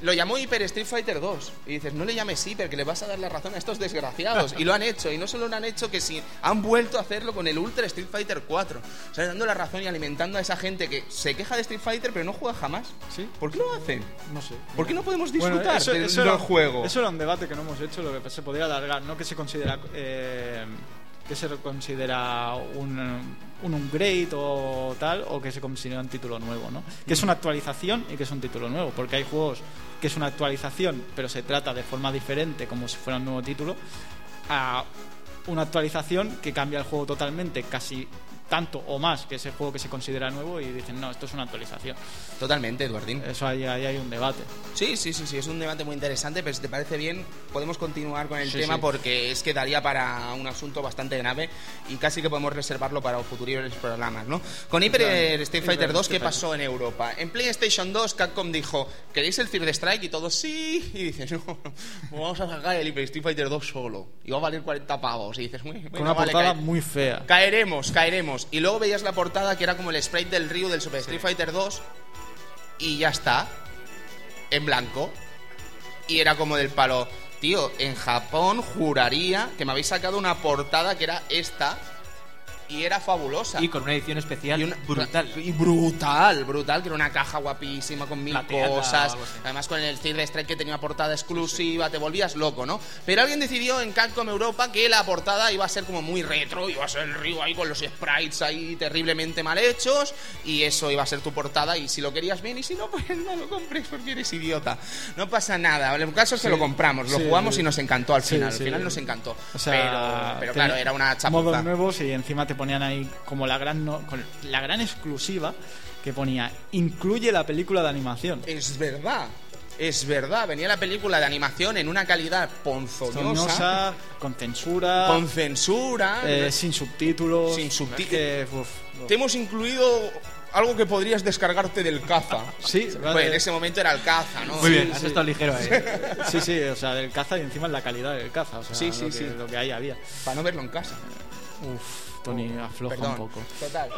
lo llamó Hyper Street Fighter 2. Y dices, no le llames Hyper, que le vas a dar la razón a estos desgraciados. y lo han hecho. Y no solo lo han hecho, que si han vuelto a hacerlo con el Ultra Street Fighter 4. O sea, dando la razón y alimentando a esa gente que se queja de Street Fighter, pero no juega jamás. Sí. ¿Por qué lo hacen? No sé. ¿Por qué no podemos Bueno, disfrutar eso, del, eso del era, juego? Eso era un debate que no hemos hecho, lo que se podría alargar, no que se considera eh, que se considera un, un upgrade o tal, o que se considera un título nuevo, ¿no? Que es una actualización y que es un título nuevo, porque hay juegos que es una actualización, pero se trata de forma diferente, como si fuera un nuevo título, a una actualización que cambia el juego totalmente, casi tanto o más que ese juego que se considera nuevo y dicen, no, esto es una actualización. Totalmente, Eduardín. Eso ahí, ahí hay un debate. Sí, sí, sí, sí, es un debate muy interesante, pero si te parece bien, podemos continuar con el Sí, tema sí. porque es que daría para un asunto bastante grave y casi que podemos reservarlo para futuros programas, ¿no? Con Hyper Claro. Street Hyper Fighter 2, ¿qué pasó en Europa? En PlayStation 2, Capcom dijo, ¿queréis el Third Strike? Y todos, sí. Y dices, no, vamos a sacar el Hyper Street Fighter 2 solo. Y va a valer 40 pavos. Y dices, muy, Con venga, una vale, portada muy fea. Caeremos, caeremos. Y luego veías la portada que era como el sprite del río del Super Street Fighter 2 y ya está. En blanco. Y era como del palo. Tío, en Japón juraría que me habéis sacado una portada que era esta y era fabulosa. Y con una edición especial Y una- brutal. Y brutal, brutal, que era una caja guapísima con mil Plateada cosas. Además con el Third Strike que tenía portada exclusiva, te volvías loco, ¿no? Pero alguien decidió en Capcom Europa que la portada iba a ser como muy retro, iba a ser el río ahí con los sprites ahí terriblemente mal hechos y eso iba a ser tu portada y si lo querías bien y si no, pues no lo compres porque eres idiota. No pasa nada, el caso es que Sí. lo compramos, lo Sí, jugamos sí. y nos encantó al Sí, final, sí. al final nos encantó. O sea, pero, pero claro, era una modos chapuza. nuevos y encima te ponían ahí como la gran no- con la gran exclusiva que ponía incluye la película de animación. Es verdad. Es verdad, venía la película de animación en una calidad ponzoñosa, Soñosa, con censura, con censura. eh, sin subtítulos. Sin subtí- Es que, uf, uf. Te hemos incluido algo que podrías descargarte del caza. Sí, Pues vale. en ese momento era el caza, ¿no? Muy bien, has sí. estado ligero ahí. Sí, sí, o sea, del caza y encima la calidad del caza. O sea, Sí, sí, lo que, sí. Lo que ahí había. Para no verlo en casa. Uf, Tony, afloja Perdón. un poco. Total.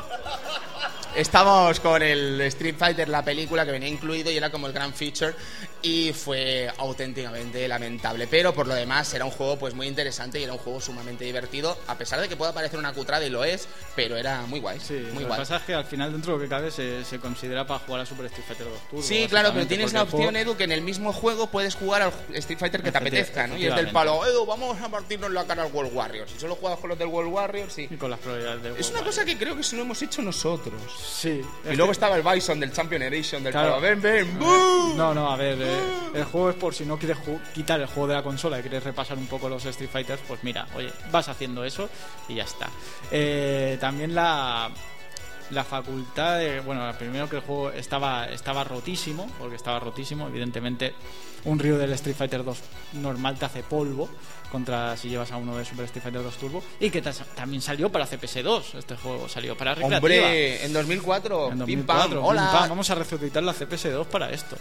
Estamos con el Street Fighter, la película que venía incluido y era como el gran feature y fue auténticamente lamentable. Pero por lo demás era un juego pues muy interesante y era un juego sumamente divertido, a pesar de que pueda parecer una cutrada y lo es, pero era muy guay. Sí, muy lo que guay. pasa es que al final, dentro de lo que cabe, se, se considera para jugar a Super Street Fighter 2 Turbo. Sí, claro, pero tienes la juego- opción, Edu, que en el mismo juego puedes jugar al Street Fighter que te apetezca, ¿no? Y es del palo, Edu, vamos a partirnos la cara al World Warriors. Si solo juegas con los del World Warriors, sí. Y con las probabilidades del Es una cosa que creo que sí lo hemos hecho nosotros. Sí. Y luego estaba el Bison del Champion Edition del Claro. Ven, ven, ¡boom! No, no, a ver, eh, el juego es por si no quieres quitar el juego de la consola y quieres repasar un poco los Street Fighters, pues mira, oye, vas haciendo eso y ya está. Eh, también la, la facultad de, bueno, primero que el juego estaba, estaba rotísimo, porque estaba rotísimo, evidentemente un río del Street Fighter 2 normal te hace polvo contra si llevas a uno de Super Street Fighter 2 Turbo y que también salió para CPS2, este juego salió para recreativa. Hombre, en 2004, En pim 2004, pam, pim, hola. pam, vamos a resucitar la CPS2 para esto.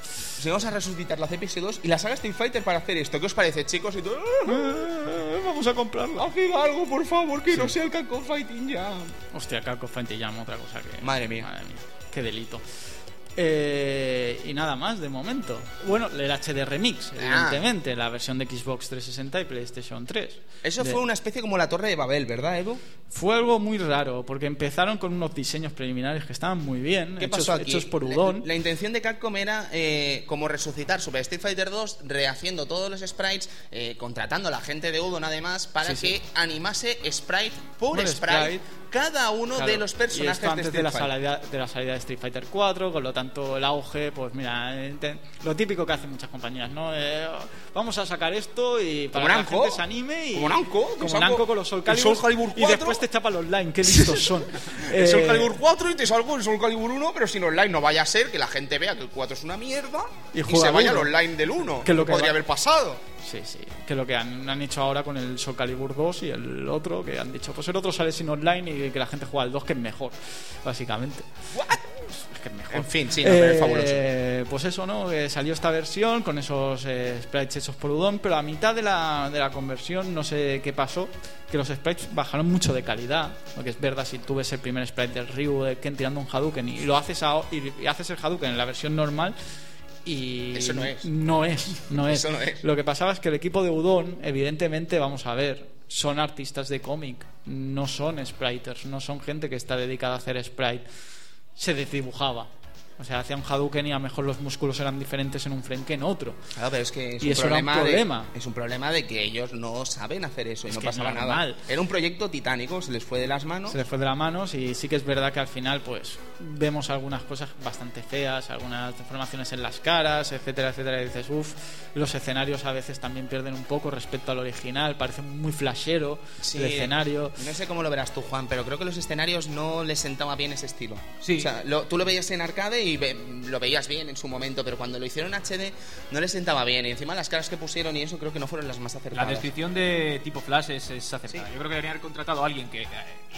Vamos a resucitar la CPS2 y la saga Street Fighter para hacer esto. ¿Qué os parece, chicos? Y todo, Eh, vamos a comprarla. Haced algo, por favor, que no sea el Capcom Fighting Jam. Hostia, Capcom Fighting Jam, otra cosa que. Madre mía. Madre mía, qué delito. Eh, y nada más de momento. Bueno, el HD Remix, Ah. evidentemente, la versión de Xbox 360 y PlayStation 3. Eso De- fue una especie como la Torre de Babel, ¿verdad, Evo? Fue algo muy raro, porque empezaron con unos diseños preliminares que estaban muy bien, ¿Qué hechos, pasó aquí? hechos por La- Udon. La, intención de Capcom era eh, como resucitar Super Street Fighter 2, rehaciendo todos los sprites, eh, contratando a la gente de Udon además para Sí, que sí. animase sprite por, Por sprite, sprite. Cada uno Claro, de los y personajes esto antes de de, la salida, de la salida de Street Fighter 4, con lo tanto el auge, pues mira, eh, lo típico que hacen muchas compañías, ¿no? Eh, vamos a sacar esto y para Como que la Namco. gente se anime y Como Namco, que como saco Namco con los Soul Calibur, Soul Calibur y 4. después te chapa el online, qué listos son. El Soul Eh, Calibur 4 y te salgo el Soul Calibur 1, pero sin online no vaya a ser que la gente vea que el 4 es una mierda Y y, se vaya al online del 1. Que lo que podría va- haber pasado. Sí, sí, que lo que han, han hecho ahora con el Soul Calibur 2 y el otro, que han dicho, pues el otro sale sin online y que la gente juega al 2, que es mejor, básicamente. Es que es mejor. En fin, sí, no, pero es Eh, fabuloso. Pues eso, ¿no? Que salió esta versión con esos eh, sprites hechos por Udon, pero a mitad de la, de la conversión no sé qué pasó, que los sprites bajaron mucho de calidad, lo que es verdad si tú ves el primer sprite del Ryu de Ken tirando un Hadouken y lo haces a- y, y haces el Hadouken en la versión normal y Eso no es. no es, no es. Eso no es. Lo que pasaba es que el equipo de Udon, evidentemente, vamos a ver, son artistas de cómic, no son spriters, no son gente que está dedicada a hacer sprite. Se desdibujaba. O sea, hacían Hadouken y a lo mejor los músculos eran diferentes en un frame que en otro. Claro, pero es que es Y un, eso era un problema problema. De, es un problema de que ellos no saben hacer eso y Es no que pasaba normal. nada. Era un proyecto titánico, se les fue de las manos. Se les fue de las manos y sí que es verdad que al final pues vemos algunas cosas bastante feas, algunas deformaciones en las caras, etcétera, etcétera, y dices, uff, los escenarios a veces también pierden un poco respecto al original, parece muy flashero Sí. el escenario. No sé cómo lo verás tú, Juan, pero creo que los escenarios no les sentaba bien ese estilo. Sí. O sea, lo- tú lo veías en arcade y ve- lo veías bien en su momento, pero cuando lo hicieron en HD no les sentaba bien. Y encima las caras que pusieron y eso creo que no fueron las más La acertadas. descripción de tipo Flash es, es acertada. Sí. Yo creo que deberían haber contratado a alguien que eh,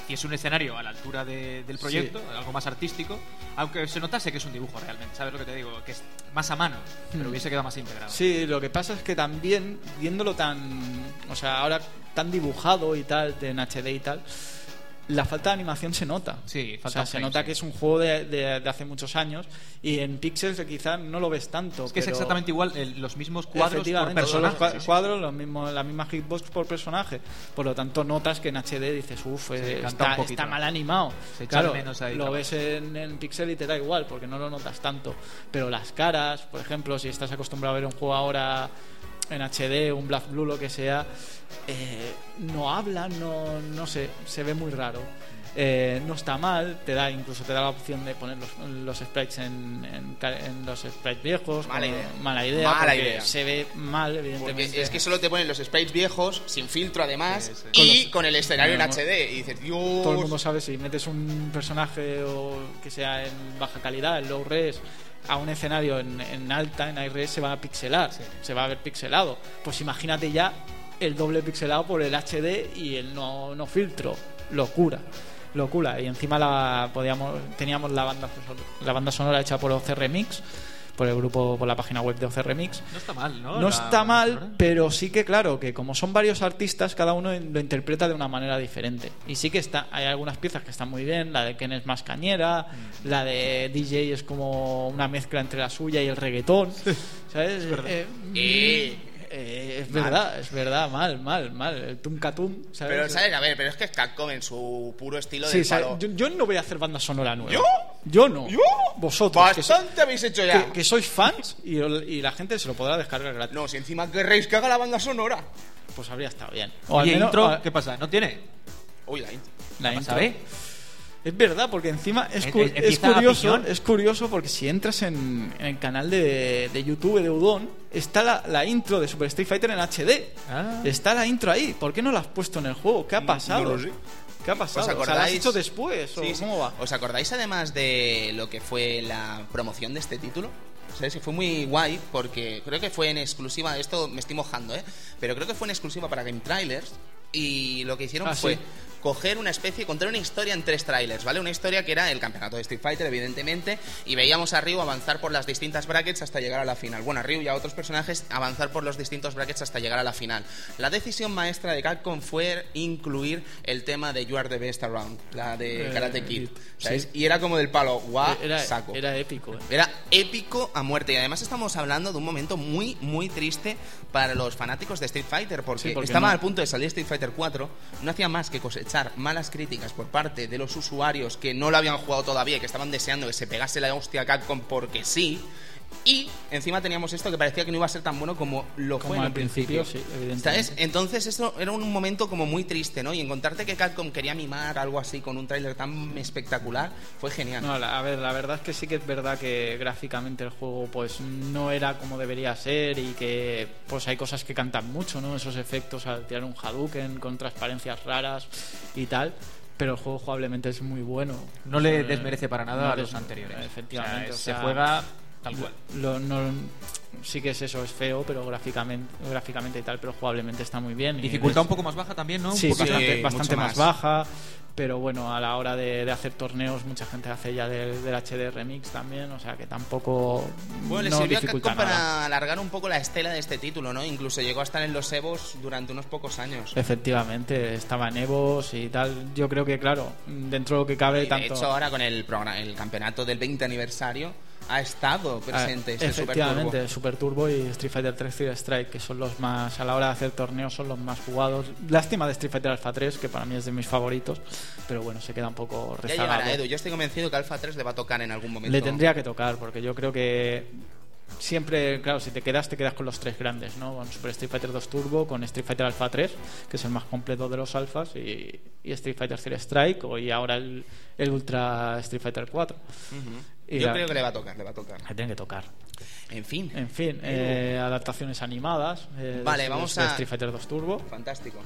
hiciese un escenario a la altura de- del proyecto, algo más artístico, aunque se notase que es un dibujo realmente. ¿Sabes lo que te digo? Que es más a mano, pero hubiese quedado más integrado. Hmm. Sí, lo que pasa es que también, viéndolo tan. O sea, ahora tan dibujado y tal, de en HD y tal, la falta de animación se nota. Sí, o falta sea, un se nota que es un juego de, de- de hace muchos años y en pixels quizás no lo ves tanto. Es que es exactamente igual, el- los mismos cuadros por los personaje. cua- cuadros, los mismos, la misma hitbox por personaje. Por lo tanto, notas que en HD dices, uff, canta está, mal animado. Se echa claro, menos ahí lo ves en, en pixel y te da igual, porque no lo notas tanto. Pero las caras, por ejemplo, si estás acostumbrado a ver un juego ahora en HD, un Black Blue, lo que sea, eh, no hablan, no, no sé, se ve muy raro. Eh, no está mal, te da incluso te da la opción de poner los, los sprites en, en ca- en los sprites viejos. Mala idea. Mala idea, Mala porque idea. se ve mal, Porque evidentemente. es que solo te ponen los sprites viejos, sin filtro además, Sí, sí. y Con los- con el escenario en HD. Y dices, Dios. todo el mundo sabe si metes un personaje o que sea en baja calidad, en low res, a un escenario en, en alta, en res, se va a pixelar, se va a ver pixelado. Pues imagínate ya el doble pixelado por el HD y el no, no filtro. Locura. Locura. Y encima la podíamos, teníamos la banda, la banda sonora hecha por OC Remix, por el grupo, por la página web de OC Remix. No está mal, ¿no? No La- está mal, pero sí que claro, que como son varios artistas, cada uno lo interpreta de una manera diferente. Y sí que está, hay algunas piezas que están muy bien, la de Ken es más cañera, Mm. la de DJ es como una mezcla entre la suya y el reggaetón, ¿sabes? Eh, Eh. Eh, es Mal. verdad, es verdad, mal, mal, mal. El tumcatum, ¿sabes? Pero, ¿sabes? A ver, pero es que es Capcom en su puro estilo Sí, de palo. Yo, yo no voy a hacer banda sonora nueva. ¿Yo? Yo no. ¿Yo? Vosotros. que so- Bastante habéis hecho ya. que, que sois fans y, y la gente se lo podrá descargar gratis. No, si encima querréis que haga la banda sonora. Pues habría estado bien. O al Oye, menos- intro, a- ¿qué pasa? ¿No tiene? Uy, la intro. la ¿Qué intro. Es verdad, porque encima es, cu- curioso, es curioso porque si entras en, en el canal de, de YouTube de Udon, está la, la intro de Super Street Fighter en HD. Ah. Está la intro ahí. ¿Por qué no la has puesto en el juego? ¿Qué ha pasado? no lo sé. ¿Qué ha pasado? ¿Os O sea, ¿la has acordáis? hecho después? ¿o Sí, sí. ¿Cómo va? ¿Os acordáis además de lo que fue la promoción de este título? ¿Sabes? Que fue muy guay porque creo que fue en exclusiva, esto me estoy mojando, ¿eh? Pero creo que fue en exclusiva para Game Trailers y lo que hicieron Ah, fue sí. Coger una especie, contar una historia en tres trailers, ¿vale? Una historia que era el campeonato de Street Fighter, evidentemente, y veíamos a Ryu avanzar por las distintas brackets hasta llegar a la final. Bueno, a Ryu y a otros personajes avanzar por los distintos brackets hasta llegar a la final. La decisión maestra de Capcom fue incluir el tema de You Are the Best Around, la de Eh, Karate Kid, ¿sabes? sí. Y era como del palo, guau, era, saco. era épico. ¿eh? Era épico a muerte. Y además estamos hablando de un momento muy, muy triste para los fanáticos de Street Fighter. Porque, Sí, porque estaba no- al punto de salir Street Fighter 4. No hacía más que cosechar malas críticas por parte de los usuarios que no lo habían jugado todavía y que estaban deseando que se pegase la hostia a Capcom porque sí. Y encima teníamos esto que parecía que no iba a ser tan bueno como lo Como fue en al principio. principio, sí, evidentemente. ¿Sabes? Entonces esto era un momento como muy triste, ¿no? Y encontrarte que Capcom quería mimar algo así con un tráiler tan espectacular fue genial. No, la- a ver, la verdad es que sí que es verdad que gráficamente el juego pues no era como debería ser y que pues hay cosas que cantan mucho, ¿no? Esos efectos al tirar un Hadouken con transparencias raras y tal. Pero el juego jugablemente es muy bueno. No le desmerece para nada no a los anteriores. Efectivamente. O o sea, sea, se juega tal cual. lo- no- sí que es eso, es feo, pero gráficamente, gráficamente y tal, pero jugablemente está muy bien. Dificultad un poco más baja también, ¿no? Sí, bastante, más. más. baja. Pero bueno, a la hora de, de hacer torneos, mucha gente hace ya del, del HD Remix también, o sea que tampoco. Bueno, le no sirvió a Capcom para alargar un poco la estela de este título, ¿no? Incluso llegó a estar en los Evos durante unos pocos años. Efectivamente, estaba en Evos y tal. Yo creo que, claro, dentro de lo que cabe, Y de tanto. hecho, ahora con el, programa, el campeonato del 20 aniversario ha estado presente Ah, este Super efectivamente, Turbo. Super Turbo y Street Fighter 3 Third Strike, que son los más, a la hora de hacer torneos, son los más jugados. Lástima de Street Fighter Alpha 3, que para mí es de mis favoritos, pero bueno, se queda un poco Ya rezagado. llegará Edu. Yo estoy convencido que Alpha 3 le va a tocar en algún momento. Le tendría que tocar, porque yo creo que siempre, claro, si te quedas, te quedas con los tres grandes, ¿no? Con Super Street Fighter 2 Turbo, con Street Fighter Alpha 3, que es el más completo de los alfas, y, y Street Fighter 3 Strike, o, y ahora el, el Ultra Street Fighter 4. Ujú. Y Yo la- creo que le va a tocar, le va a tocar. Le tiene que tocar. En fin. En fin, eh, adaptaciones animadas. eh, Vale, de- vamos de a- Street Fighter 2 Turbo. Fantástico.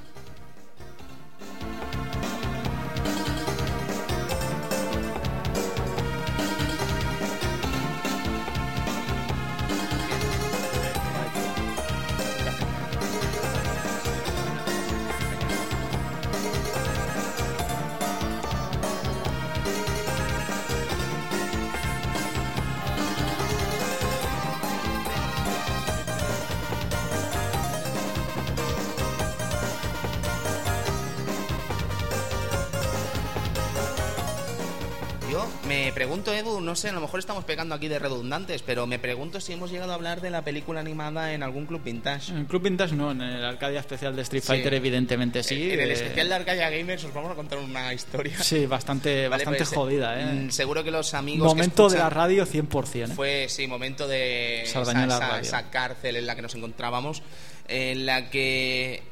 Sé, a lo mejor estamos pegando aquí de redundantes, pero me pregunto si hemos llegado a hablar de la película animada en algún club vintage. En el Club Vintage no, en el Arcadia especial de Street Sí. Fighter evidentemente sí. en el eh, especial de Arcadia Gamers os vamos a contar una historia. Sí, bastante, Vale, bastante pues, jodida, ¿eh? mm, Seguro que los amigos. que Momento de la radio 100%. ¿eh? Fue, sí, momento de esa, esa- esa cárcel en la que nos encontrábamos, en la que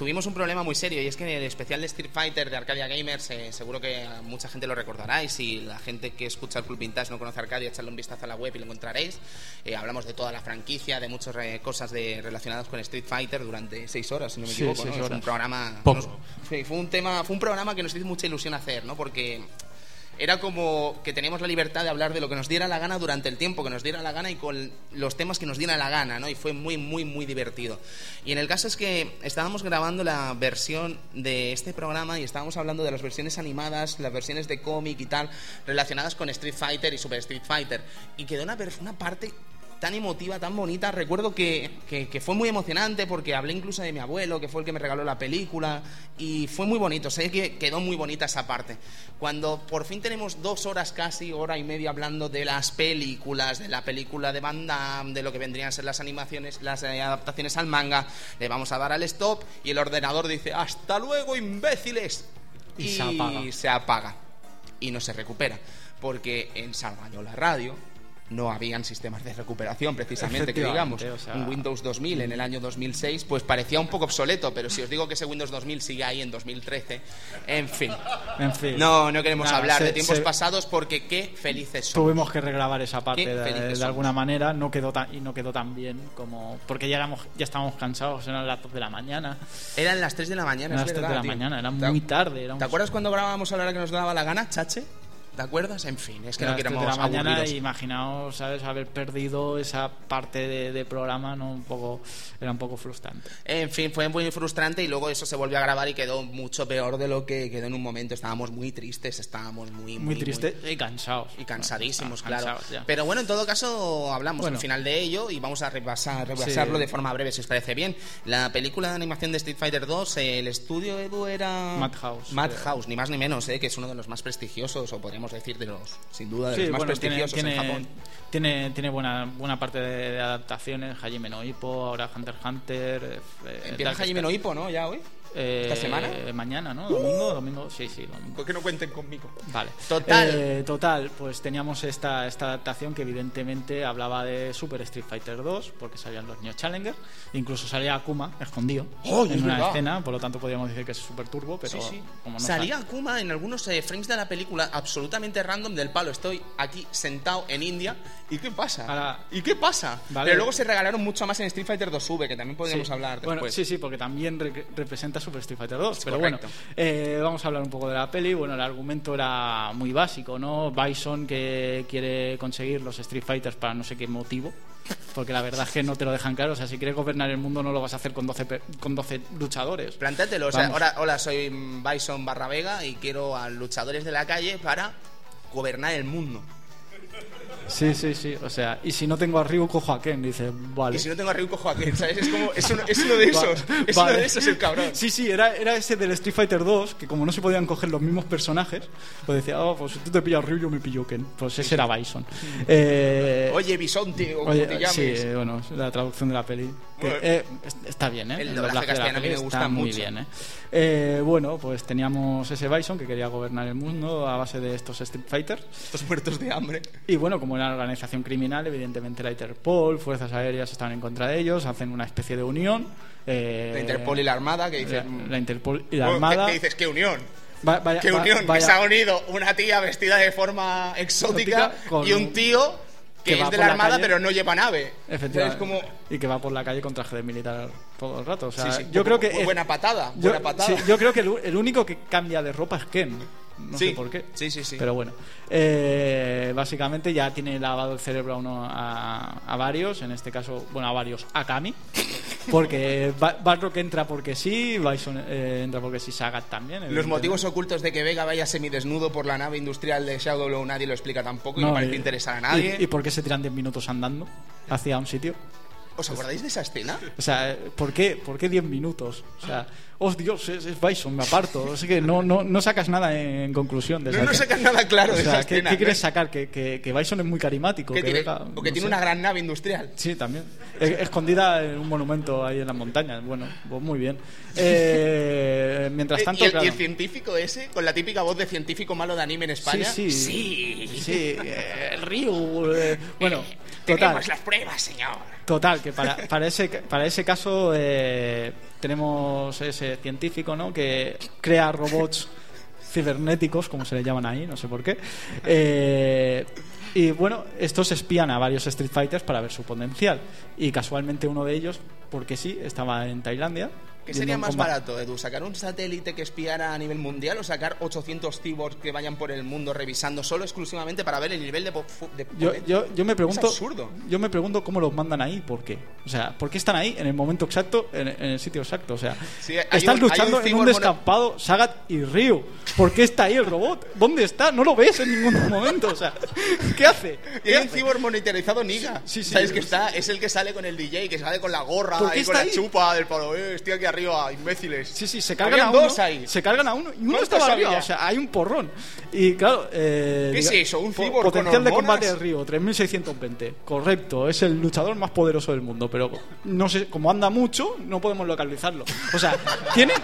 tuvimos un problema muy serio y es que en el especial de Street Fighter de Arcadia Gamers, eh, seguro que mucha gente lo recordará y si la gente que escucha el Club Vintage no conoce Arcadia, echadle un vistazo a la web y lo encontraréis. Eh, hablamos de toda la franquicia, de muchas eh, cosas de, relacionadas con Street Fighter durante seis horas, si no me Sí, equivoco. seis ¿no? Es un programa... Poco. fue un tema, fue un programa que nos hizo mucha ilusión hacer, ¿no? Porque era como que teníamos la libertad de hablar de lo que nos diera la gana durante el tiempo que nos diera la gana y con los temas que nos diera la gana, ¿no? Y fue muy, muy, muy divertido. Y en el caso es que estábamos grabando la versión de este programa y estábamos hablando de las versiones animadas, las versiones de cómic y tal, relacionadas con Street Fighter y Super Street Fighter. Y quedó una, una parte tan emotiva, tan bonita. Recuerdo que, que- que fue muy emocionante porque hablé incluso de mi abuelo, que fue el que me regaló la película, y fue muy bonito. Sé que quedó muy bonita esa parte. Cuando por fin tenemos dos horas casi, hora y media hablando de las películas, de la película de Van Damme, de lo que vendrían a ser las animaciones, las eh, adaptaciones al manga, le vamos a dar al stop y el ordenador dice, hasta luego, imbéciles. Y se apaga. se apaga. Y no se recupera. Porque en Salvañola Radio no habían sistemas de recuperación precisamente que digamos Efectivamente, o sea- un Windows 2000 en el año 2006 pues parecía un poco obsoleto pero si os digo que ese Windows 2000 sigue ahí en 2013 en fin En fin. no no queremos hablar se- de tiempos se- pasados porque qué felices somos Tuvimos que regrabar esa parte de, alguna manera, no quedó tan, y no quedó tan bien como porque ya éramos, ya estábamos cansados, eran las 2 de la mañana, eran las 3 de la mañana eran las 3 de la tío. mañana, era ¿Te- muy tarde, era ¿Te acuerdas cuando grabábamos a la hora que nos daba la gana, Chache? ¿Te acuerdas? En fin, es que no las 3 queremos de la mañana imaginaos, ¿sabes? Haber perdido esa parte de, de programa, no un poco era un poco frustrante. En fin, fue muy frustrante y luego eso se volvió a grabar y quedó mucho peor de lo que quedó en un momento. Estábamos muy tristes, estábamos muy, Muy, triste y cansados. y cansadísimos, Ah, claro. cansados. Pero bueno, en todo caso, hablamos Bueno. al final de ello y vamos a repasar, repasarlo Sí. de forma breve, si os parece bien. La película de animación de Street Fighter 2, el estudio Edu era. Madhouse, Madhouse, ni más ni menos, eh, que es uno de los más prestigiosos, o podríamos decir de los, sin duda, de Sí, los más bueno, prestigiosos tiene, en Japón. tiene, tiene buena, buena parte de, de adaptaciones, Hajime no Ippo, ahora Hunter x Hunter. eh, Empieza Dark Hajime no Hippo, ¿no? Ya hoy. Eh, ¿Esta semana? Mañana, ¿no? Domingo, domingo, sí, sí, domingo. ¿Por qué no cuenten conmigo? Vale. Total. Eh, total, pues teníamos esta, esta adaptación que evidentemente hablaba de Super Street Fighter 2, porque salían los Neo Challenger, incluso salía Akuma escondido ¡Oh, es en una verdad! escena, por lo tanto podríamos decir que es Super Turbo, pero Sí, sí. como no Salía sal- Akuma en algunos eh, frames de la película absolutamente random del palo. Estoy aquí sentado en India. ¿Y qué pasa? Ahora- ¿Y qué pasa? Vale. Pero luego se regalaron mucho más en Street Fighter 2V, que también podríamos Sí. hablar Bueno, después. sí, sí, porque también re- representa Super Street Fighter 2. pero correcto. bueno, eh, vamos a hablar un poco de la peli. Bueno, el argumento era muy básico, ¿no? Bison que quiere conseguir los Street Fighters para no sé qué motivo. Porque la verdad es que no te lo dejan claro. O sea, si quieres gobernar el mundo no lo vas a hacer con 12, pe- con 12 luchadores. Plantátelo. O sea, ahora, hola, soy Bison Barra Vega y quiero a luchadores de la calle para gobernar el mundo. Sí, sí, sí. O sea, y si no tengo a Ryu, cojo a Ken. Dice, vale. Y si no tengo a Ryu, cojo a Ken, ¿sabes? Es como, es uno, es uno de Va- esos. Es vale. uno de esos el cabrón. Sí, sí, era, era ese del Street Fighter 2, que como no se podían coger los mismos personajes, pues decía, oh, pues si tú te pillas Ryu, yo me pillo Ken. Pues ese era Bison. Eh, Oye, Bisonte, o como te llames. sí, eh, bueno, la traducción de la peli. Que, eh, es- está bien, ¿eh? El doblaje castellano a mí me gusta está muy mucho. bien, ¿eh? Eh, Bueno, pues teníamos ese Bison que quería gobernar el mundo a base de estos Street Fighters. Estos muertos de hambre. Y bueno, como era una organización criminal, evidentemente la Interpol, fuerzas aéreas estaban en contra de ellos, hacen una especie de unión. eh, La Interpol y la Armada, que dicen... la, la Interpol y la Bueno, Armada. ¿Qué, qué dices? ¿Qué unión? Va- vaya- ¿Qué va- unión? vaya- Que se ha unido una tía vestida de forma exótica Exótica con y un- tío que, que es de la la Armada calle. pero no lleva nave. Efectivamente. Como... Y que va por la calle con traje de militar todo el rato. O sea, Sí, sí, yo creo que. muy es- buena patada, yo, buena patada. sí, yo creo que el, el único que cambia de ropa es Ken. No Sí, sé por qué. sí, sí, sí. Pero bueno. Eh, básicamente ya tiene lavado el cerebro a, uno, a, a varios. En este caso, bueno, a varios. A Kami. Porque Ba- Balrog entra porque sí. Bison eh, entra porque sí. Sagat también. Los motivos ocultos de que Vega vaya semidesnudo por la nave industrial de Shadow nadie lo explica tampoco y no No, parece y- interesar a nadie. ¿Y, y por qué se tiran 10 minutos andando hacia un sitio? ¿Os acordáis de esa escena? O sea, ¿por qué, ¿por qué 10 minutos? O sea, oh Dios, es, es Bison, me aparto. Así que no, no, no sacas nada en conclusión de No, esa no escena. sacas nada claro O de sea, esa ¿qué, escena. qué ¿no? quieres sacar? ¿Que, que, que Bison es muy carismático. Que tiene, Vega- o que no tiene sé. una gran nave industrial. Sí, también. Eh, Escondida en un monumento ahí en las montañas. Bueno, pues muy bien. Eh, mientras Eh, tanto, y, el, y claro. el científico ese, con la típica voz de científico malo de anime en España. Sí, sí. Sí, eh, el Ryu. eh, bueno, total. Tenemos las pruebas, señor. Total, que para, para, ese, para ese caso eh, tenemos ese científico ¿no? que crea robots cibernéticos, como se le llaman ahí, no sé por qué. Eh, y bueno, estos espían a varios Street Fighters para ver su potencial. Y casualmente uno de ellos, porque sí, estaba en Tailandia. ¿Qué sería más barato, Edu? ¿Sacar un satélite que espiara a nivel mundial o sacar 800 cyborgs que vayan por el mundo revisando solo exclusivamente para ver el nivel de... de Yo, yo, yo me pregunto Es absurdo. yo me pregunto cómo los mandan ahí por qué o sea por qué están ahí en el momento exacto en, en el sitio exacto o sea Sí, están un- luchando un en un descampado Sagat y Ryu ¿por qué está ahí el robot? ¿dónde está? no lo ves en ningún momento o sea ¿qué hace? Y ¿Qué hay un cyborg monitorizado Niga. Sí, sí, ¿Sabes que está? Es el que sale con el DJ, que sale con la gorra ¿Por qué y con la chupa del palo. Eh, estoy aquí arriba, imbéciles. Sí, sí, se cargan Habían a uno. dos ahí. Se cargan a uno y uno ¿Cuántos estaba arriba. había? O sea, hay un porrón. Y claro. Eh, ¿Qué es eso? ¿Un cyborg Potencial con de combate de Río, 3620. Correcto, es el luchador más poderoso del mundo. Pero no sé, como anda mucho, no podemos localizarlo. O sea, tienen,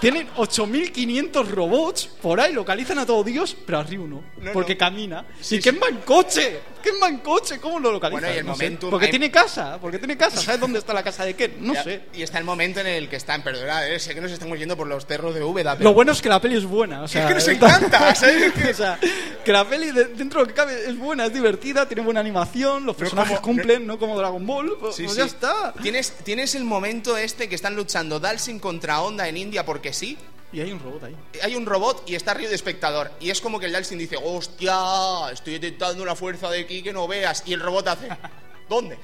Tienen 8.500 robots por ahí, localizan a todo Dios, pero a Ryu no, No, porque no. camina. Sí, ¿Y quién sí. va en coche? ¿Quién va en coche? ¿Cómo lo localizan? Bueno, y el No sé. momentum- Porque hay- tiene casa, porque tiene casa. ¿Sabes dónde está la casa de Ken? No Ya, sé. Y está el momento en el que están, perdona, eh, sé que nos estamos yendo por los terros de Úbeda, pero Lo bueno es que la peli es buena. O sea, es que nos encanta, ¿sabes? o sea, que la peli de- dentro de lo que cabe es buena, es divertida, tiene buena animación, los personajes como- cumplen, no como Dragon Ball, pues, Sí, pues sí. ya está. ¿Tienes, tienes el momento este que están luchando Dalsin contra Honda en India porque sí. Y hay un robot ahí. Hay un robot y está Ryu de espectador. Y es como que el Dalsin dice, hostia, estoy detectando una fuerza de aquí que no veas. Y el robot hace, ¿dónde?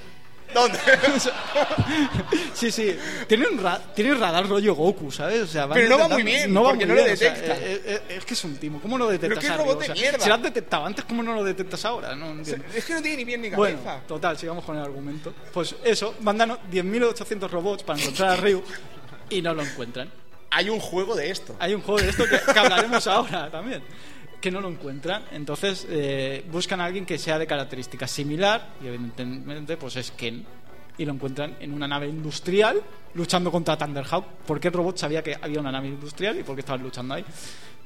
¿Dónde? Sí, sí. Tiene un, ra- tiene un radar rollo Goku, ¿sabes? O sea, Pero no va muy bien, no va porque muy no lo bien, o sea, detecta. eh, eh, es que es un timo. ¿Cómo lo detectas a robot de O sea, mierda. Si lo has detectado antes, ¿cómo no lo detectas ahora? No entiendo. es que no tiene ni bien ni cabeza. Bueno, total, sigamos con el argumento. Pues eso, mandan 10.800 robots para encontrar a Ryu y no lo encuentran. Hay un juego de esto. Hay un juego de esto que, que hablaremos ahora también, que no lo encuentran. Entonces eh, buscan a alguien que sea de características similar y evidentemente pues es Ken. Y lo encuentran en una nave industrial luchando contra Thunderhawk. Porque el robot sabía que había una nave industrial y por qué estaban luchando ahí.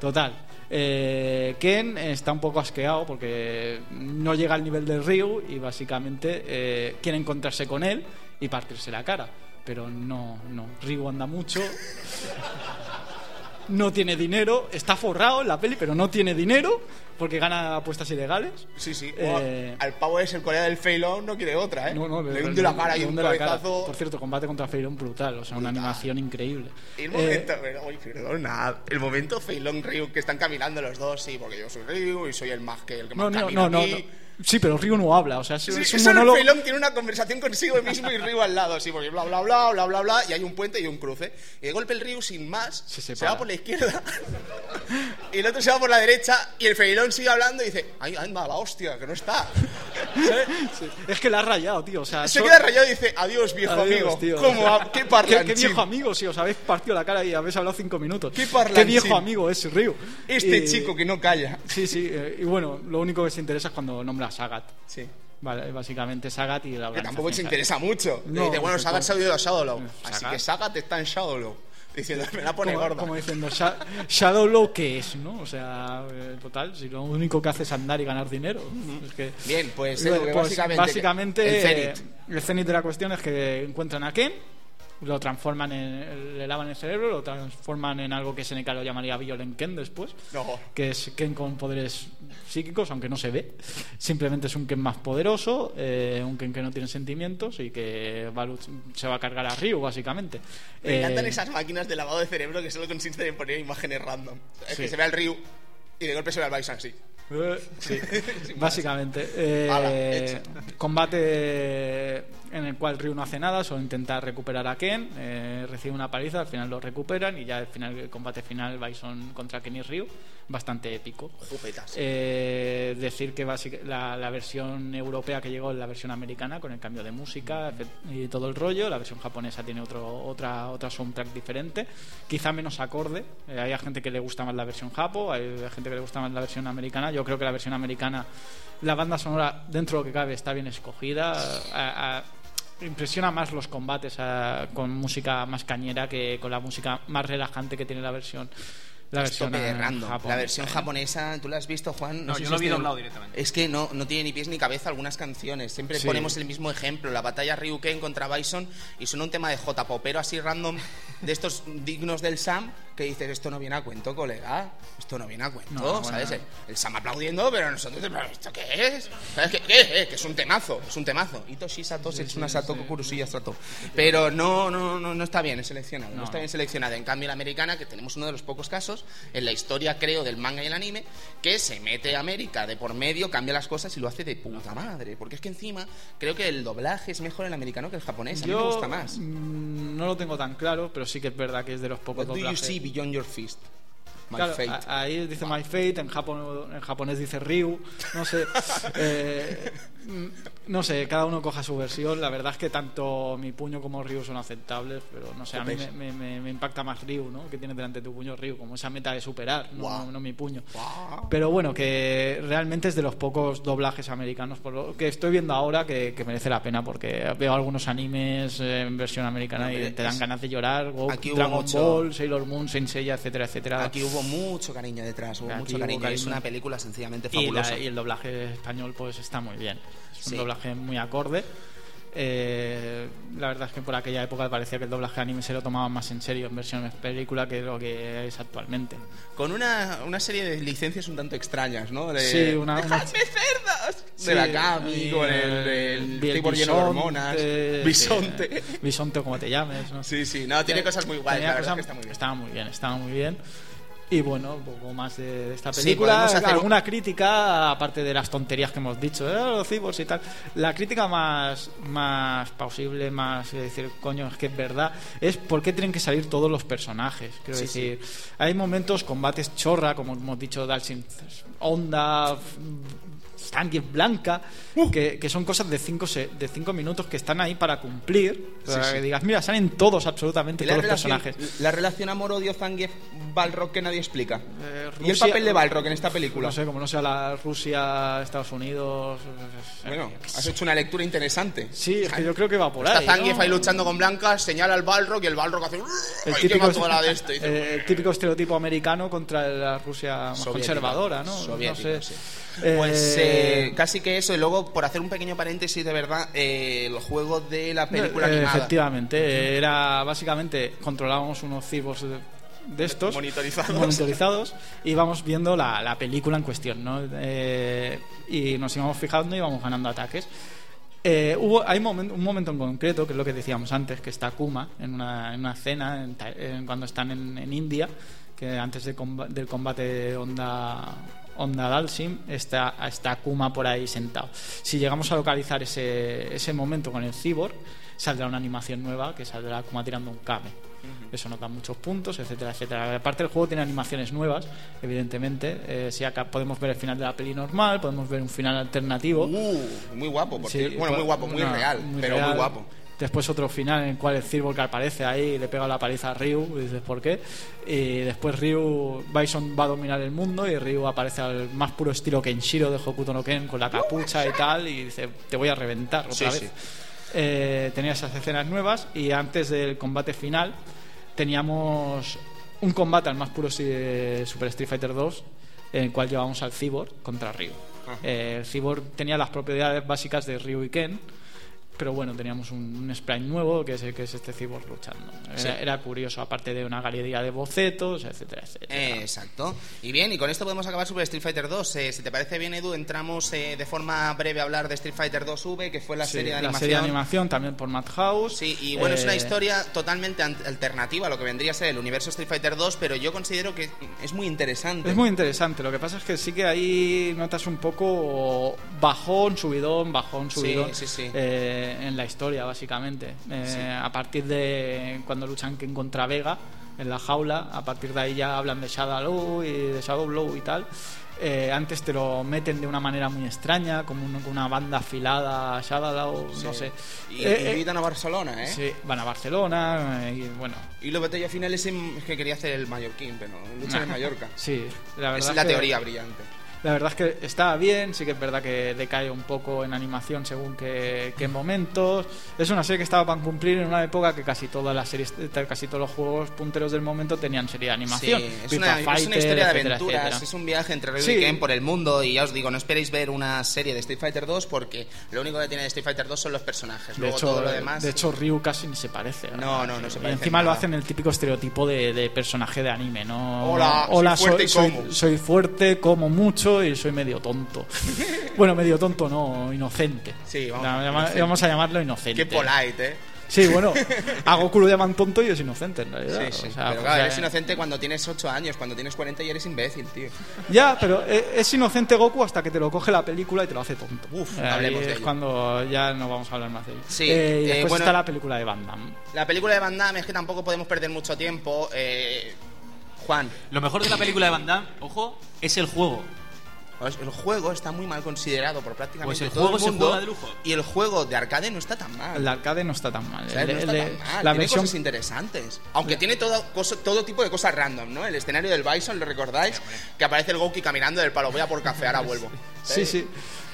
Total. eh, Ken está un poco asqueado porque no llega al nivel de Ryu y básicamente eh, quiere encontrarse con él y partirse la cara. Pero no, no. Ryu anda mucho, no tiene dinero, está forrado en la peli, pero no tiene dinero porque gana apuestas ilegales. Sí, sí. Eh, Al pavo es el Corea del Feilón, no quiere otra, ¿eh? No, no, Le hunde la cara y un la cara. cabezazo. Por cierto, combate contra Feilón brutal, o sea, una Brutal. animación increíble. El Eh, momento, pero, uy, perdona, el momento Feilón Ryu que están caminando los dos, sí, porque yo soy Ryu y soy el más que el que más no, camina no, no, aquí. no. Sí, pero Ryu no habla, o sea, es, Sí, es sí, un solo el monólogo. Feilón tiene una conversación consigo mismo y Ryu al lado, sí, porque bla bla bla bla bla bla y hay un puente y un cruce. Y de golpe el Ryu sin más Se se, va por la izquierda y el otro se va por la derecha y el Feilón sigue hablando y dice, ay, anda, la hostia, que no está. Sí, Es que la ha rayado, tío, o sea, Se so- queda rayado y dice, adiós viejo Adiós, amigo. tío, ¿Cómo? o sea, ¿Qué ¿Qué, parlanchín? qué viejo amigo, si os habéis partido la cara y habéis hablado cinco minutos. Qué parlanchín. viejo amigo es Ryu. Este chico que no calla. Sí, sí, eh, y bueno, lo único que se interesa es cuando nombra a Sagat. Sí. Vale, básicamente Sagat y la Que tampoco se interesa mucho. No, dice, bueno, Sagat se ha ido a Shadowlow. Así Sagat. que Sagat está en Shadowlow. Diciendo, me la pone como, gorda. como diciendo, Sha- Shadowlow, ¿qué es? ¿no? O sea, eh, total, si lo único que hace es andar y ganar dinero. Es que, Bien, pues, pues, básicamente, básicamente, el Zenith. eh, el cenit de la cuestión es que encuentran a Ken, lo transforman en. le lavan el cerebro, lo transforman en algo que SNK lo llamaría Violent Ken después. No. Que es Ken con poderes psíquicos, aunque no se ve. Simplemente es un Ken más poderoso, eh, un Ken que no tiene sentimientos y que va a luch- se va a cargar a Ryu, básicamente. Me encantan Eh, esas máquinas de lavado de cerebro que solo consisten en poner imágenes random. Es Sí. que se ve al Ryu y de golpe se ve al Bison así. Sí, básicamente. Eh, combate en el cual Ryu no hace nada, solo intenta recuperar a Ken, eh, recibe una paliza, al final lo recuperan y ya el, final, el combate final Bison contra Ken y Ryu, bastante épico. Eh, decir que la, la versión europea que llegó es la versión americana con el cambio de música y todo el rollo. La versión japonesa tiene otro, otra, otra soundtrack diferente, quizá menos acorde. Eh, hay gente que le gusta más la versión japo, hay gente que le gusta más la versión americana. Yo creo que la versión americana, la banda sonora dentro de lo que cabe está bien escogida. A- a- impresiona más los combates a- con música más cañera que con la música más relajante que tiene la versión. La versión japonesa, La versión ¿eh? japonesa, ¿tú la has visto, Juan? No, sé yo si lo vi doblado directamente. Es que no, no tiene ni pies ni cabeza algunas canciones. Siempre Sí. ponemos el mismo ejemplo. La batalla Ryuken contra Bison y suena un tema de J-popero así random de estos dignos del Sam que dices, esto no viene a cuento, colega. Esto no viene a cuento, No, ¿sabes? El, el Sam aplaudiendo, pero nosotros, ¿pero ¿esto qué es? ¿Sabes qué? ¿Qué es? Que es un temazo, es un temazo. Itoshi Sato, es una Sato Kurusuya Sato. Pero no, no, no, no está bien seleccionado. No, No, está bien seleccionada. En cambio, la americana, que tenemos uno de los pocos casos en la historia, creo, del manga y el anime, que se mete a América de por medio, cambia las cosas y lo hace de puta madre. Porque es que encima creo que el doblaje es mejor el americano que el japonés. A mí me gusta más. mm, no lo tengo tan claro, pero sí que es verdad que es de los pocos doblajes. Beyond your fist? My Claro, fate. a- ahí dice My Fate, en, Japón, en japonés dice Ryu, no sé. eh, mm, no sé, cada uno coja su versión. La verdad es que tanto mi puño como Ryu son aceptables, pero no sé, a mí me, me- impacta más Ryu, ¿no? Que tienes delante de tu puño Ryu, como esa meta de superar, no, no mi puño. Pero bueno, que realmente es de los pocos doblajes americanos, por lo que estoy viendo ahora, que, que merece la pena, porque veo algunos animes eh, en versión americana y te dan ganas de llorar. Aquí Dragon Ball, Sailor Moon, Saint Seiya, etcétera, etcétera. Aquí hubo mucho cariño detrás, hubo mucho hubo cariño. y Es cariño. una película sencillamente y, la- fabulosa. y el doblaje español pues está muy bien es un Sí. doblaje muy acorde Eh, la verdad es que por aquella época parecía que el doblaje anime se lo tomaba más en serio en versión película que lo que es actualmente Con una, una serie de licencias un tanto extrañas, ¿no? De, Sí, una- una- ¡Dejadme cerdos! Sí, de la Cami, y con el, el, el tipo lleno de hormonas. bisonte, Bisonte. que- bisonte como te llames ¿no? Sí, sí, no, tiene Eh, cosas muy guays, tenía la verdad cosas- que está muy bien. Estaba muy bien, estaba muy bien. Y bueno, un poco más de, de esta Sí, película. podemos hacer un- alguna crítica, aparte de las tonterías que hemos dicho, ¿eh? los cibos y tal. La crítica más, más plausible, más eh, decir, coño, es que es verdad, es por qué tienen que salir todos los personajes. Quiero Sí, decir, hay momentos, combates chorra, como hemos dicho, Dalsin Onda, Zangief Blanca, Uh. que, que son cosas de 5 de cinco minutos que están ahí para cumplir. Para sí. que digas, mira, salen todos, absolutamente todos los relación, personajes. la relación amor-odio Zangief-Balrog que nadie explica. Eh, y el papel de Balrog en esta película. No sé, como no sea la Rusia, Estados Unidos. eh, Bueno, eh, has hecho una lectura interesante. Sí, es que yo creo que va por Está ahí. Zangief ¿no? ahí luchando con Blanca, señala al Balrog y el Balrog hace... El típico, quema toda la de esto. y dice, eh, el típico estereotipo americano contra la Rusia más Soviética. conservadora, ¿no? Soviética, no sé. sí. Eh, Pues eh, casi que eso, y luego por hacer un pequeño paréntesis de verdad, eh, el juego de la película eh, animada. Efectivamente, era básicamente controlábamos unos cibos de, de estos Monitorizados. monitorizados, y íbamos viendo la, la película en cuestión, ¿no? Eh, y nos íbamos fijando y íbamos ganando ataques. Eh, hubo, hay momen- un momento en concreto, que es lo que decíamos antes, que está Kuma en una, en una cena en en- cuando están en, en India, que antes de comba- del combate Onda, Onda Dalsim, está, está Kuma por ahí sentado. Si llegamos a localizar ese, ese momento con el Cyborg, saldrá una animación nueva que saldrá Kuma tirando un Kame. Eso nos da muchos puntos, etcétera, etcétera. Aparte, el juego tiene animaciones nuevas, evidentemente. Eh, si acá podemos ver el final de la peli normal, podemos ver un final alternativo. Uh, muy guapo, por Sí, cierto. Bueno, pues, muy guapo, muy una- real, muy pero real. muy guapo. Después otro final en el cual el Cyborg aparece ahí y le pega la paliza a Ryu, y dices ¿por qué? Y después Ryu, Bison va a dominar el mundo y Ryu aparece al más puro estilo Kenshiro de Hokuto no Ken con la capucha y tal y dice te voy a reventar otra Sí, vez. sí. Eh, tenía esas escenas nuevas y antes del combate final teníamos un combate al más puro de Super Street Fighter 2 en el cual llevamos al Cyborg contra Ryu. Eh, el Cyborg tenía las propiedades básicas de Ryu y Ken, pero bueno, teníamos un, un sprite nuevo que es, que es este Cyborg luchando. Era, Sí. era curioso, aparte de una galería de bocetos, etcétera, etcétera. Eh, exacto. Y bien, y con esto podemos acabar sobre Street Fighter 2. Eh, si te parece bien, Edu, entramos eh, de forma breve a hablar de Street Fighter 2 V, que fue la Sí, serie de la animación. serie de animación también por Madhouse. Sí, y bueno, es una Eh, historia totalmente alternativa a lo que vendría a ser el universo Street Fighter 2, pero yo considero que es muy interesante. Es muy interesante, lo que pasa es que sí que ahí notas un poco bajón, subidón, bajón, Sí, subidón sí, sí. Eh, en la historia, básicamente. Eh, Sí. A partir de cuando luchan contra Vega en la jaula, a partir de ahí ya hablan de Shadow y de Shadow Blow y tal. Eh, antes te lo meten de una manera muy extraña, como un- una banda afilada, Shadow, no Sí. sé. Y Eh, eh, invitan a Barcelona, ¿eh? sí, van a Barcelona eh, y bueno, Y la batalla final es, en- es que quería hacer el mallorquín, pero lucha en Mallorca. sí, la verdad es la que- teoría brillante. La verdad es que está bien, sí que es verdad que decae un poco en animación según qué, qué momentos. Es una serie que estaba para cumplir en una época que casi todas las series, eh, casi todos los juegos punteros del momento tenían serie de animación. Sí, es una, es una Fighter, historia de etcétera, aventuras, etcétera. es un viaje entre Ryu Sí. y por el mundo y ya os digo, no esperéis ver una serie de Street Fighter 2 porque lo único que tiene de Street Fighter 2 son los personajes, De luego hecho, todo lo demás... de hecho, Ryu casi ni se parece. No, no, no se Y parece encima lo nada. hacen el típico estereotipo de, de personaje de anime, ¿no? Hola, Hola, soy fuerte soy, y soy- soy fuerte, como mucho y soy medio tonto. bueno, medio tonto no, inocente. Sí, vamos, Llama- llama- inocente. vamos a llamarlo inocente. Qué polite, ¿eh? Sí, bueno, a Goku lo llaman tonto y es inocente en realidad. Sí, sí. O sea, pero o claro, sea, eres inocente cuando tienes 8 años, cuando tienes 40 y eres imbécil, tío. Ya, pero e- es inocente Goku hasta que te lo coge la película y te lo hace tonto. Uf, hablemos de es ello. cuando ya no vamos a hablar más de ello. Sí, Eh, y eh, después bueno- está la película de Van Damme. La película de Van Damme es que tampoco podemos perder mucho tiempo. eh, Juan, Lo mejor de la película de Van Damme, ojo, es el juego. El juego está muy mal considerado por prácticamente Pues el todo juego el se mundo. juega de lujo. Y el juego de arcade no está tan mal. El de arcade no está tan mal. O sea, El- no está el- tan mal. la tiene versión cosas interesantes. Aunque tiene todo, cosa- todo tipo de cosas random, ¿no? El escenario del Bison, ¿lo recordáis? Que aparece el Goki caminando del palo. Voy a por café, ahora vuelvo. Sí, sí.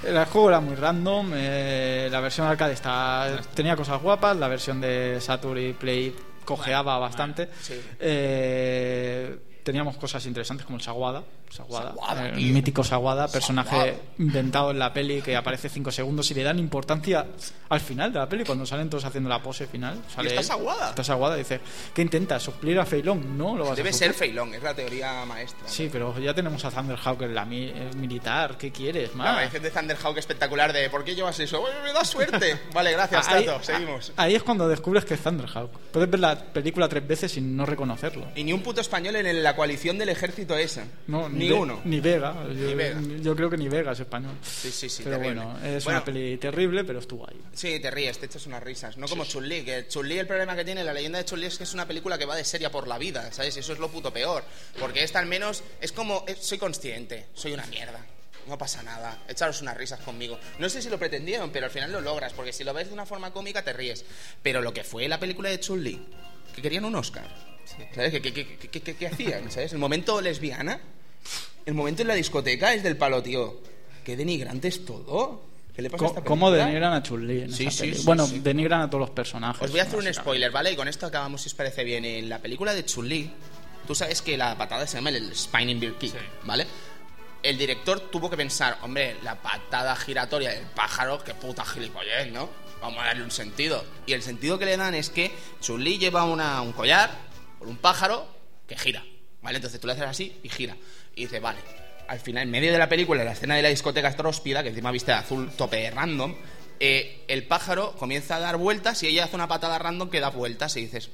El juego era muy random. eh, la versión arcade está, tenía cosas guapas. La versión de Saturn y Play cojeaba bastante. sí. Eh, teníamos cosas interesantes como el Saguada. Saguada, Saguada, el mítico Saguada, personaje Saguada. inventado en la peli que aparece 5 segundos y le dan importancia al final de la peli, cuando salen todos haciendo la pose final. Sale está él, Saguada? Está Saguada, dice, ¿qué intenta? ¿Suplir a Feilong? No, lo vas a Debe suplir. ser Feilong, es la teoría maestra. Sí, pero ya tenemos a Thunderhawk en la mi- eh, militar. ¿Qué quieres, La más? aparición de Thunderhawk espectacular de ¿por qué llevas eso? "Uy, me da suerte. vale, gracias, Ahí- Tato. Seguimos. Ahí es cuando descubres que es Thunderhawk. Puedes ver la película tres veces sin no reconocerlo. Y ni un puto español en la coalición del ejército esa. No, ni uno. Ni Vega. Yo, Vega. yo creo que ni Vega es español. Sí, sí, sí, pero terrible. bueno, es Bueno, una peli terrible, pero estuvo ahí. Sí, te ríes, te echas unas risas. No como Chun-Li, que Chun-Li el problema que tiene, la leyenda de Chun-Li es que es una película que va de seria por la vida, ¿sabes? Eso es lo puto peor. Porque esta al menos es como, es- soy consciente, soy una mierda. No pasa nada, echaros unas risas conmigo. No sé si lo pretendieron, pero al final lo logras, porque si lo ves de una forma cómica te ríes. Pero lo que fue la película de Chun-Li, que querían un Oscar, ¿sabes? ¿Qué, qué, qué, qué- qué- hacían? ¿Sabes? El momento lesbiana, el momento en la discoteca es del palo, tío. Qué denigrante es todo. ¿Qué le pasa a esta ¿Cómo película? denigran a Chun-Li en Sí, esa sí, peli? sí, bueno, sí. denigran a todos los personajes. Os voy a hacer un básicamente. spoiler, ¿vale? Y con esto acabamos, si os parece bien. En la película de Chun-Li, tú sabes que la patada se llama el Spinning Beer Kick, Sí. ¿vale? El director tuvo que pensar, hombre, la patada giratoria del pájaro, qué puta gilipollez, ¿no? Vamos a darle un sentido. Y el sentido que le dan es que Chun-Li lleva una- un collar por un pájaro que gira, ¿vale? Entonces tú le haces así y gira. Y dice, vale. Al final, en medio de la película, en la escena de la discoteca estróspida, que encima viste de azul tope random, eh, el pájaro comienza a dar vueltas y ella hace una patada random que da vueltas y dices,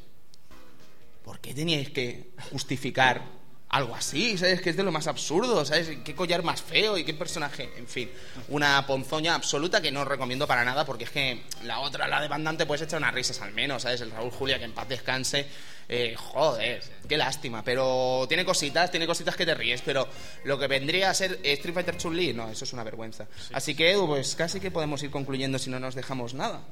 ¿por qué teníais que justificar algo así? ¿Sabes? Que es de lo más absurdo, ¿sabes? ¿Qué collar más feo y qué personaje? En fin, una ponzoña absoluta que no recomiendo para nada porque es que la otra, la de Bandante, puedes echar unas risas al menos, ¿sabes? El Raúl Julia, que en paz descanse. Eh, joder, qué lástima, pero tiene cositas, tiene cositas que te ríes, pero lo que vendría a ser Street Fighter Chun-Li, no, eso es una vergüenza. Así que, Edu, pues casi que podemos ir concluyendo si no nos dejamos nada.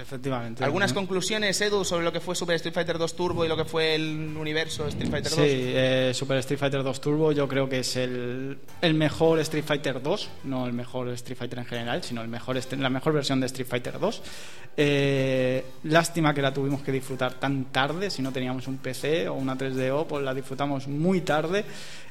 Efectivamente. ¿Algunas ¿no? conclusiones, Edu, sobre lo que fue Super Street Fighter 2 Turbo y lo que fue el universo Street Fighter 2? Sí, eh, Super Street Fighter 2 Turbo yo creo que es el, el mejor Street Fighter 2, no el mejor Street Fighter en general, sino el mejor, est- la mejor versión de Street Fighter 2. Eh, lástima que la tuvimos que disfrutar tan tarde, si no teníamos un PC o una 3DO, pues la disfrutamos muy tarde.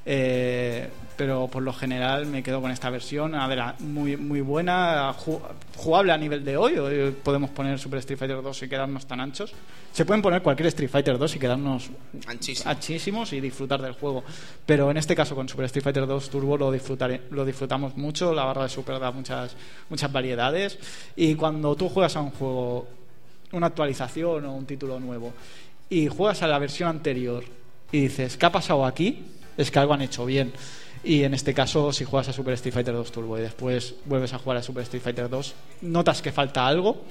eh, pero por lo general me quedo con esta versión, a ver, muy, muy buena, ju- jugable a nivel de hoy. Hoy podemos poner Super Street Fighter 2 y quedarnos tan anchos. Se pueden poner cualquier Street Fighter 2 y quedarnos Anchísimo. anchísimos y disfrutar del juego. Pero en este caso con Super Street Fighter 2 Turbo lo, disfrutaré, lo disfrutamos mucho, la barra de Super da muchas, muchas variedades y cuando tú juegas a un juego, una actualización o un título nuevo y juegas a la versión anterior y dices, ¿qué ha pasado aquí? Es que algo han hecho bien. Y en este caso, si juegas a Super Street Fighter 2 Turbo y después vuelves a jugar a Super Street Fighter 2, notas que falta algo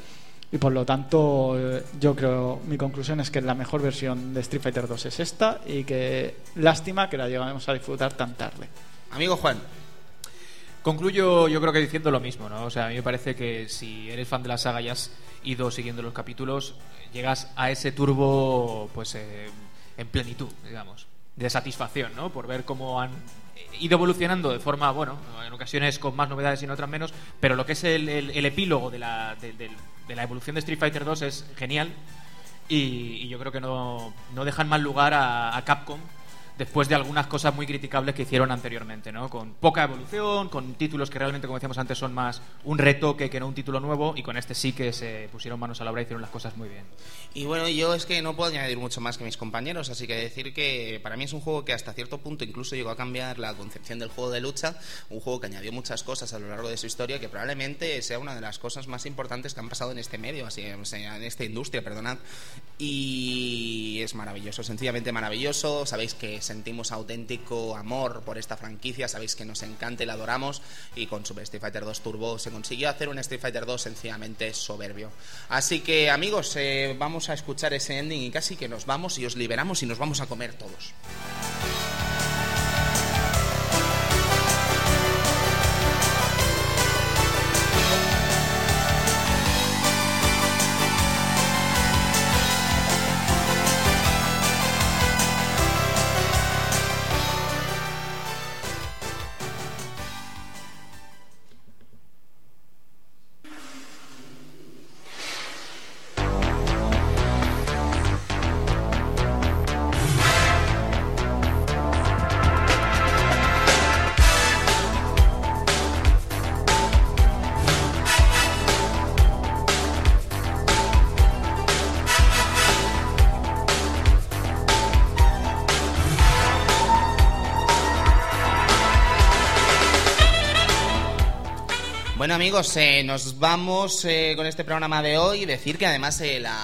y por lo tanto, eh, yo creo, mi conclusión es que la mejor versión de Street Fighter 2 es esta y que lástima que la llegamos a disfrutar tan tarde. Amigo Juan, Concluyo yo creo que diciendo lo mismo, ¿no? O sea, a mí me parece que si eres fan de la saga y has ido siguiendo los capítulos, llegas a ese turbo pues eh, en plenitud, digamos, de satisfacción, ¿no? Por ver cómo han ido evolucionando de forma, bueno, en ocasiones con más novedades y en otras menos, pero lo que es el, el- epílogo de la, de, de- de la evolución de Street Fighter 2 es genial y, yo creo que no, no dejan mal lugar a Capcom después de algunas cosas muy criticables que hicieron anteriormente, ¿no? Con poca evolución, con títulos que realmente, como decíamos antes, son más un retoque que no un título nuevo, y con este sí que se pusieron manos a la obra y hicieron las cosas muy bien. Y bueno, yo es que no puedo añadir mucho más que mis compañeros, así que decir que para mí es un juego que hasta cierto punto incluso llegó a cambiar la concepción del juego de lucha, un juego que añadió muchas cosas a lo largo de su historia que probablemente sea una de las cosas más importantes que han pasado en este medio, así en esta industria, perdonad. Y es maravilloso, sencillamente maravilloso. Sabéis que sentimos auténtico amor por esta franquicia, sabéis que nos encanta y la adoramos y con Super Street Fighter 2 Turbo se consiguió hacer un Street Fighter 2 sencillamente soberbio. Así que amigos, eh, vamos a escuchar ese ending y casi que nos vamos y os liberamos y nos vamos a comer todos. Amigos, eh, nos vamos eh, con este programa de hoy. Decir que además eh, la,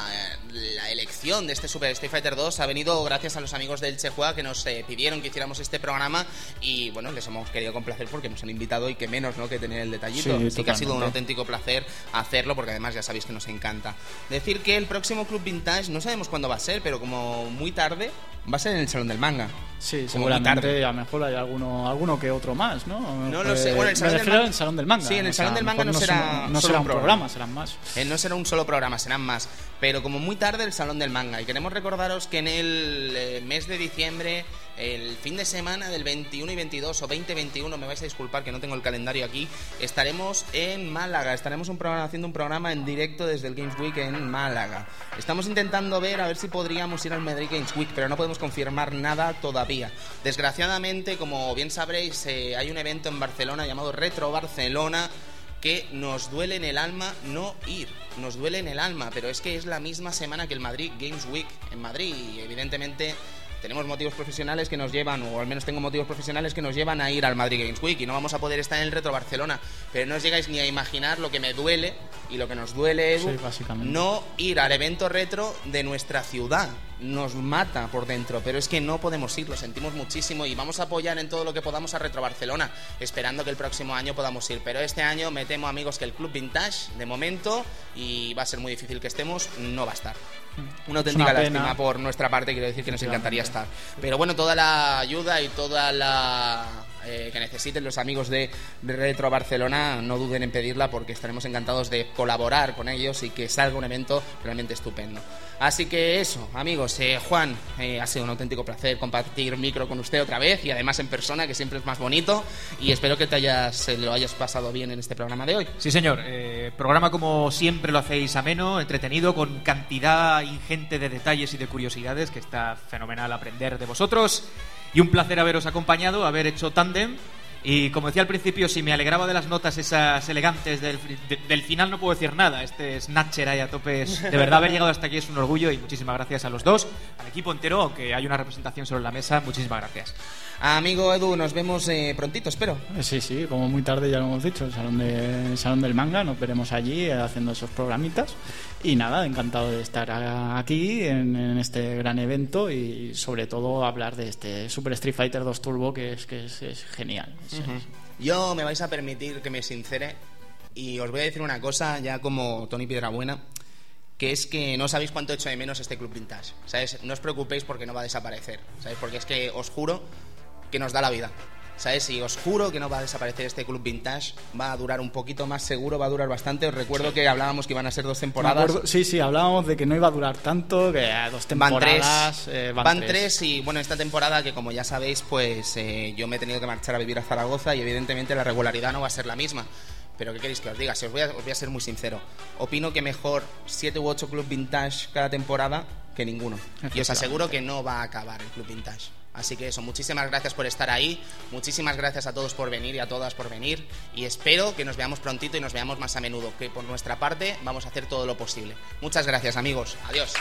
la elección de este Super Street Fighter 2 ha venido gracias a los amigos del Chehua que nos eh, pidieron que hiciéramos este programa y bueno, les hemos querido complacer porque nos han invitado y que menos ¿no? que tener el detallito. Sí, Así que ha sido un auténtico placer hacerlo porque además ya sabéis que nos encanta. Decir que el próximo Club Vintage no sabemos cuándo va a ser, pero como muy tarde va a ser en el Salón del Manga. Sí, seguramente a lo mejor hay alguno, alguno que otro más, ¿no? No lo Eh, sé. Bueno, el me Salón del refiero al Salón del Manga. Sí, en el O sea, Salón del Manga no será no será un un programa. programa, serán más. Eh, no será un solo programa, serán más. Pero como muy tarde el Salón del Manga. Y queremos recordaros que en el eh, mes de diciembre, el fin de semana del 21 y 22 o 20-21, me vais a disculpar que no tengo el calendario aquí, estaremos en Málaga. Estaremos un programa, haciendo un programa en directo desde el Games Week en Málaga. Estamos intentando ver a ver si podríamos ir al Madrid Games Week, pero no podemos confirmar nada todavía. Desgraciadamente, como bien sabréis, eh, hay un evento en Barcelona llamado Retro Barcelona que nos duele en el alma no ir, nos duele en el alma, pero es que es la misma semana que el Madrid Games Week en Madrid y evidentemente tenemos motivos profesionales que nos llevan, o al menos tengo motivos profesionales que nos llevan a ir al Madrid Games Week y no vamos a poder estar en el Retro Barcelona, pero no os llegáis ni a imaginar lo que me duele y lo que nos duele, Edu, Sí, básicamente. no ir al evento retro de nuestra ciudad. Nos mata por dentro, pero es que no podemos ir, lo sentimos muchísimo y vamos a apoyar en todo lo que podamos a Retro Barcelona, esperando que el próximo año podamos ir. Pero este año me temo, amigos, que el Club Vintage, de momento, y va a ser muy difícil que estemos, no va a estar. Una auténtica una pena. lástima por nuestra parte, quiero decir que nos encantaría estar. Pero bueno, toda la ayuda y toda la eh, que necesiten los amigos de, Retro Barcelona, no duden en pedirla porque estaremos encantados de colaborar con ellos y que salga un evento realmente estupendo. Así que eso, amigos, eh, Juan, eh, ha sido un auténtico placer compartir micro con usted otra vez y además en persona, que siempre es más bonito. Y espero que te hayas, eh, lo hayas pasado bien en este programa de hoy. Sí, señor. Eh, programa como siempre lo hacéis ameno, entretenido, con cantidad ingente de detalles y de curiosidades, que está fenomenal aprender de vosotros. Y un placer haberos acompañado, haber hecho Y como decía al principio, si me alegraba de las notas esas elegantes del, de- del final, no puedo decir nada. Este Snatcher ahí a tope. es- De verdad, haber llegado hasta aquí es un orgullo y muchísimas gracias a los dos, al equipo entero, aunque hay una representación sobre la mesa. Muchísimas gracias. Amigo Edu, nos vemos eh, prontito, espero. Eh, Sí, sí, como muy tarde ya lo hemos dicho, el Salón, de, el salón del Manga, nos veremos allí eh, haciendo esos programitas. Y nada, encantado de estar aquí en, en este gran evento y sobre todo hablar de este Super Street Fighter 2 Turbo que es, que es, es genial. Es- Yo me vais a permitir que me sincere y os voy a decir una cosa ya como Tony Piedrabuena, que es que no sabéis cuánto echo de menos este Club Vintage. ¿Sabes? No os preocupéis porque no va a desaparecer. ¿Sabes? Porque es que os juro que nos da la vida. ¿Sabes? Y os juro que no va a desaparecer este Club Vintage. Va a durar un poquito más seguro, va a durar bastante. Os recuerdo que hablábamos que iban a ser dos temporadas. acuerdo- sí, sí, hablábamos de que no iba a durar tanto, que dos Van tres, temporadas. eh, van, tres. y bueno, esta temporada que como ya sabéis, pues eh, yo me he tenido que marchar a vivir a Zaragoza y evidentemente la regularidad no va a ser la misma. Pero ¿qué queréis que os diga? Si os voy a, os voy a ser muy sincero. Opino que mejor siete u ocho club vintage cada temporada que ninguno. Y os aseguro que no va a acabar el club vintage. Así que eso, muchísimas gracias por estar ahí, muchísimas gracias a todos por venir y a todas por venir y espero que nos veamos prontito y nos veamos más a menudo, que por nuestra parte vamos a hacer todo lo posible. Muchas gracias amigos, adiós.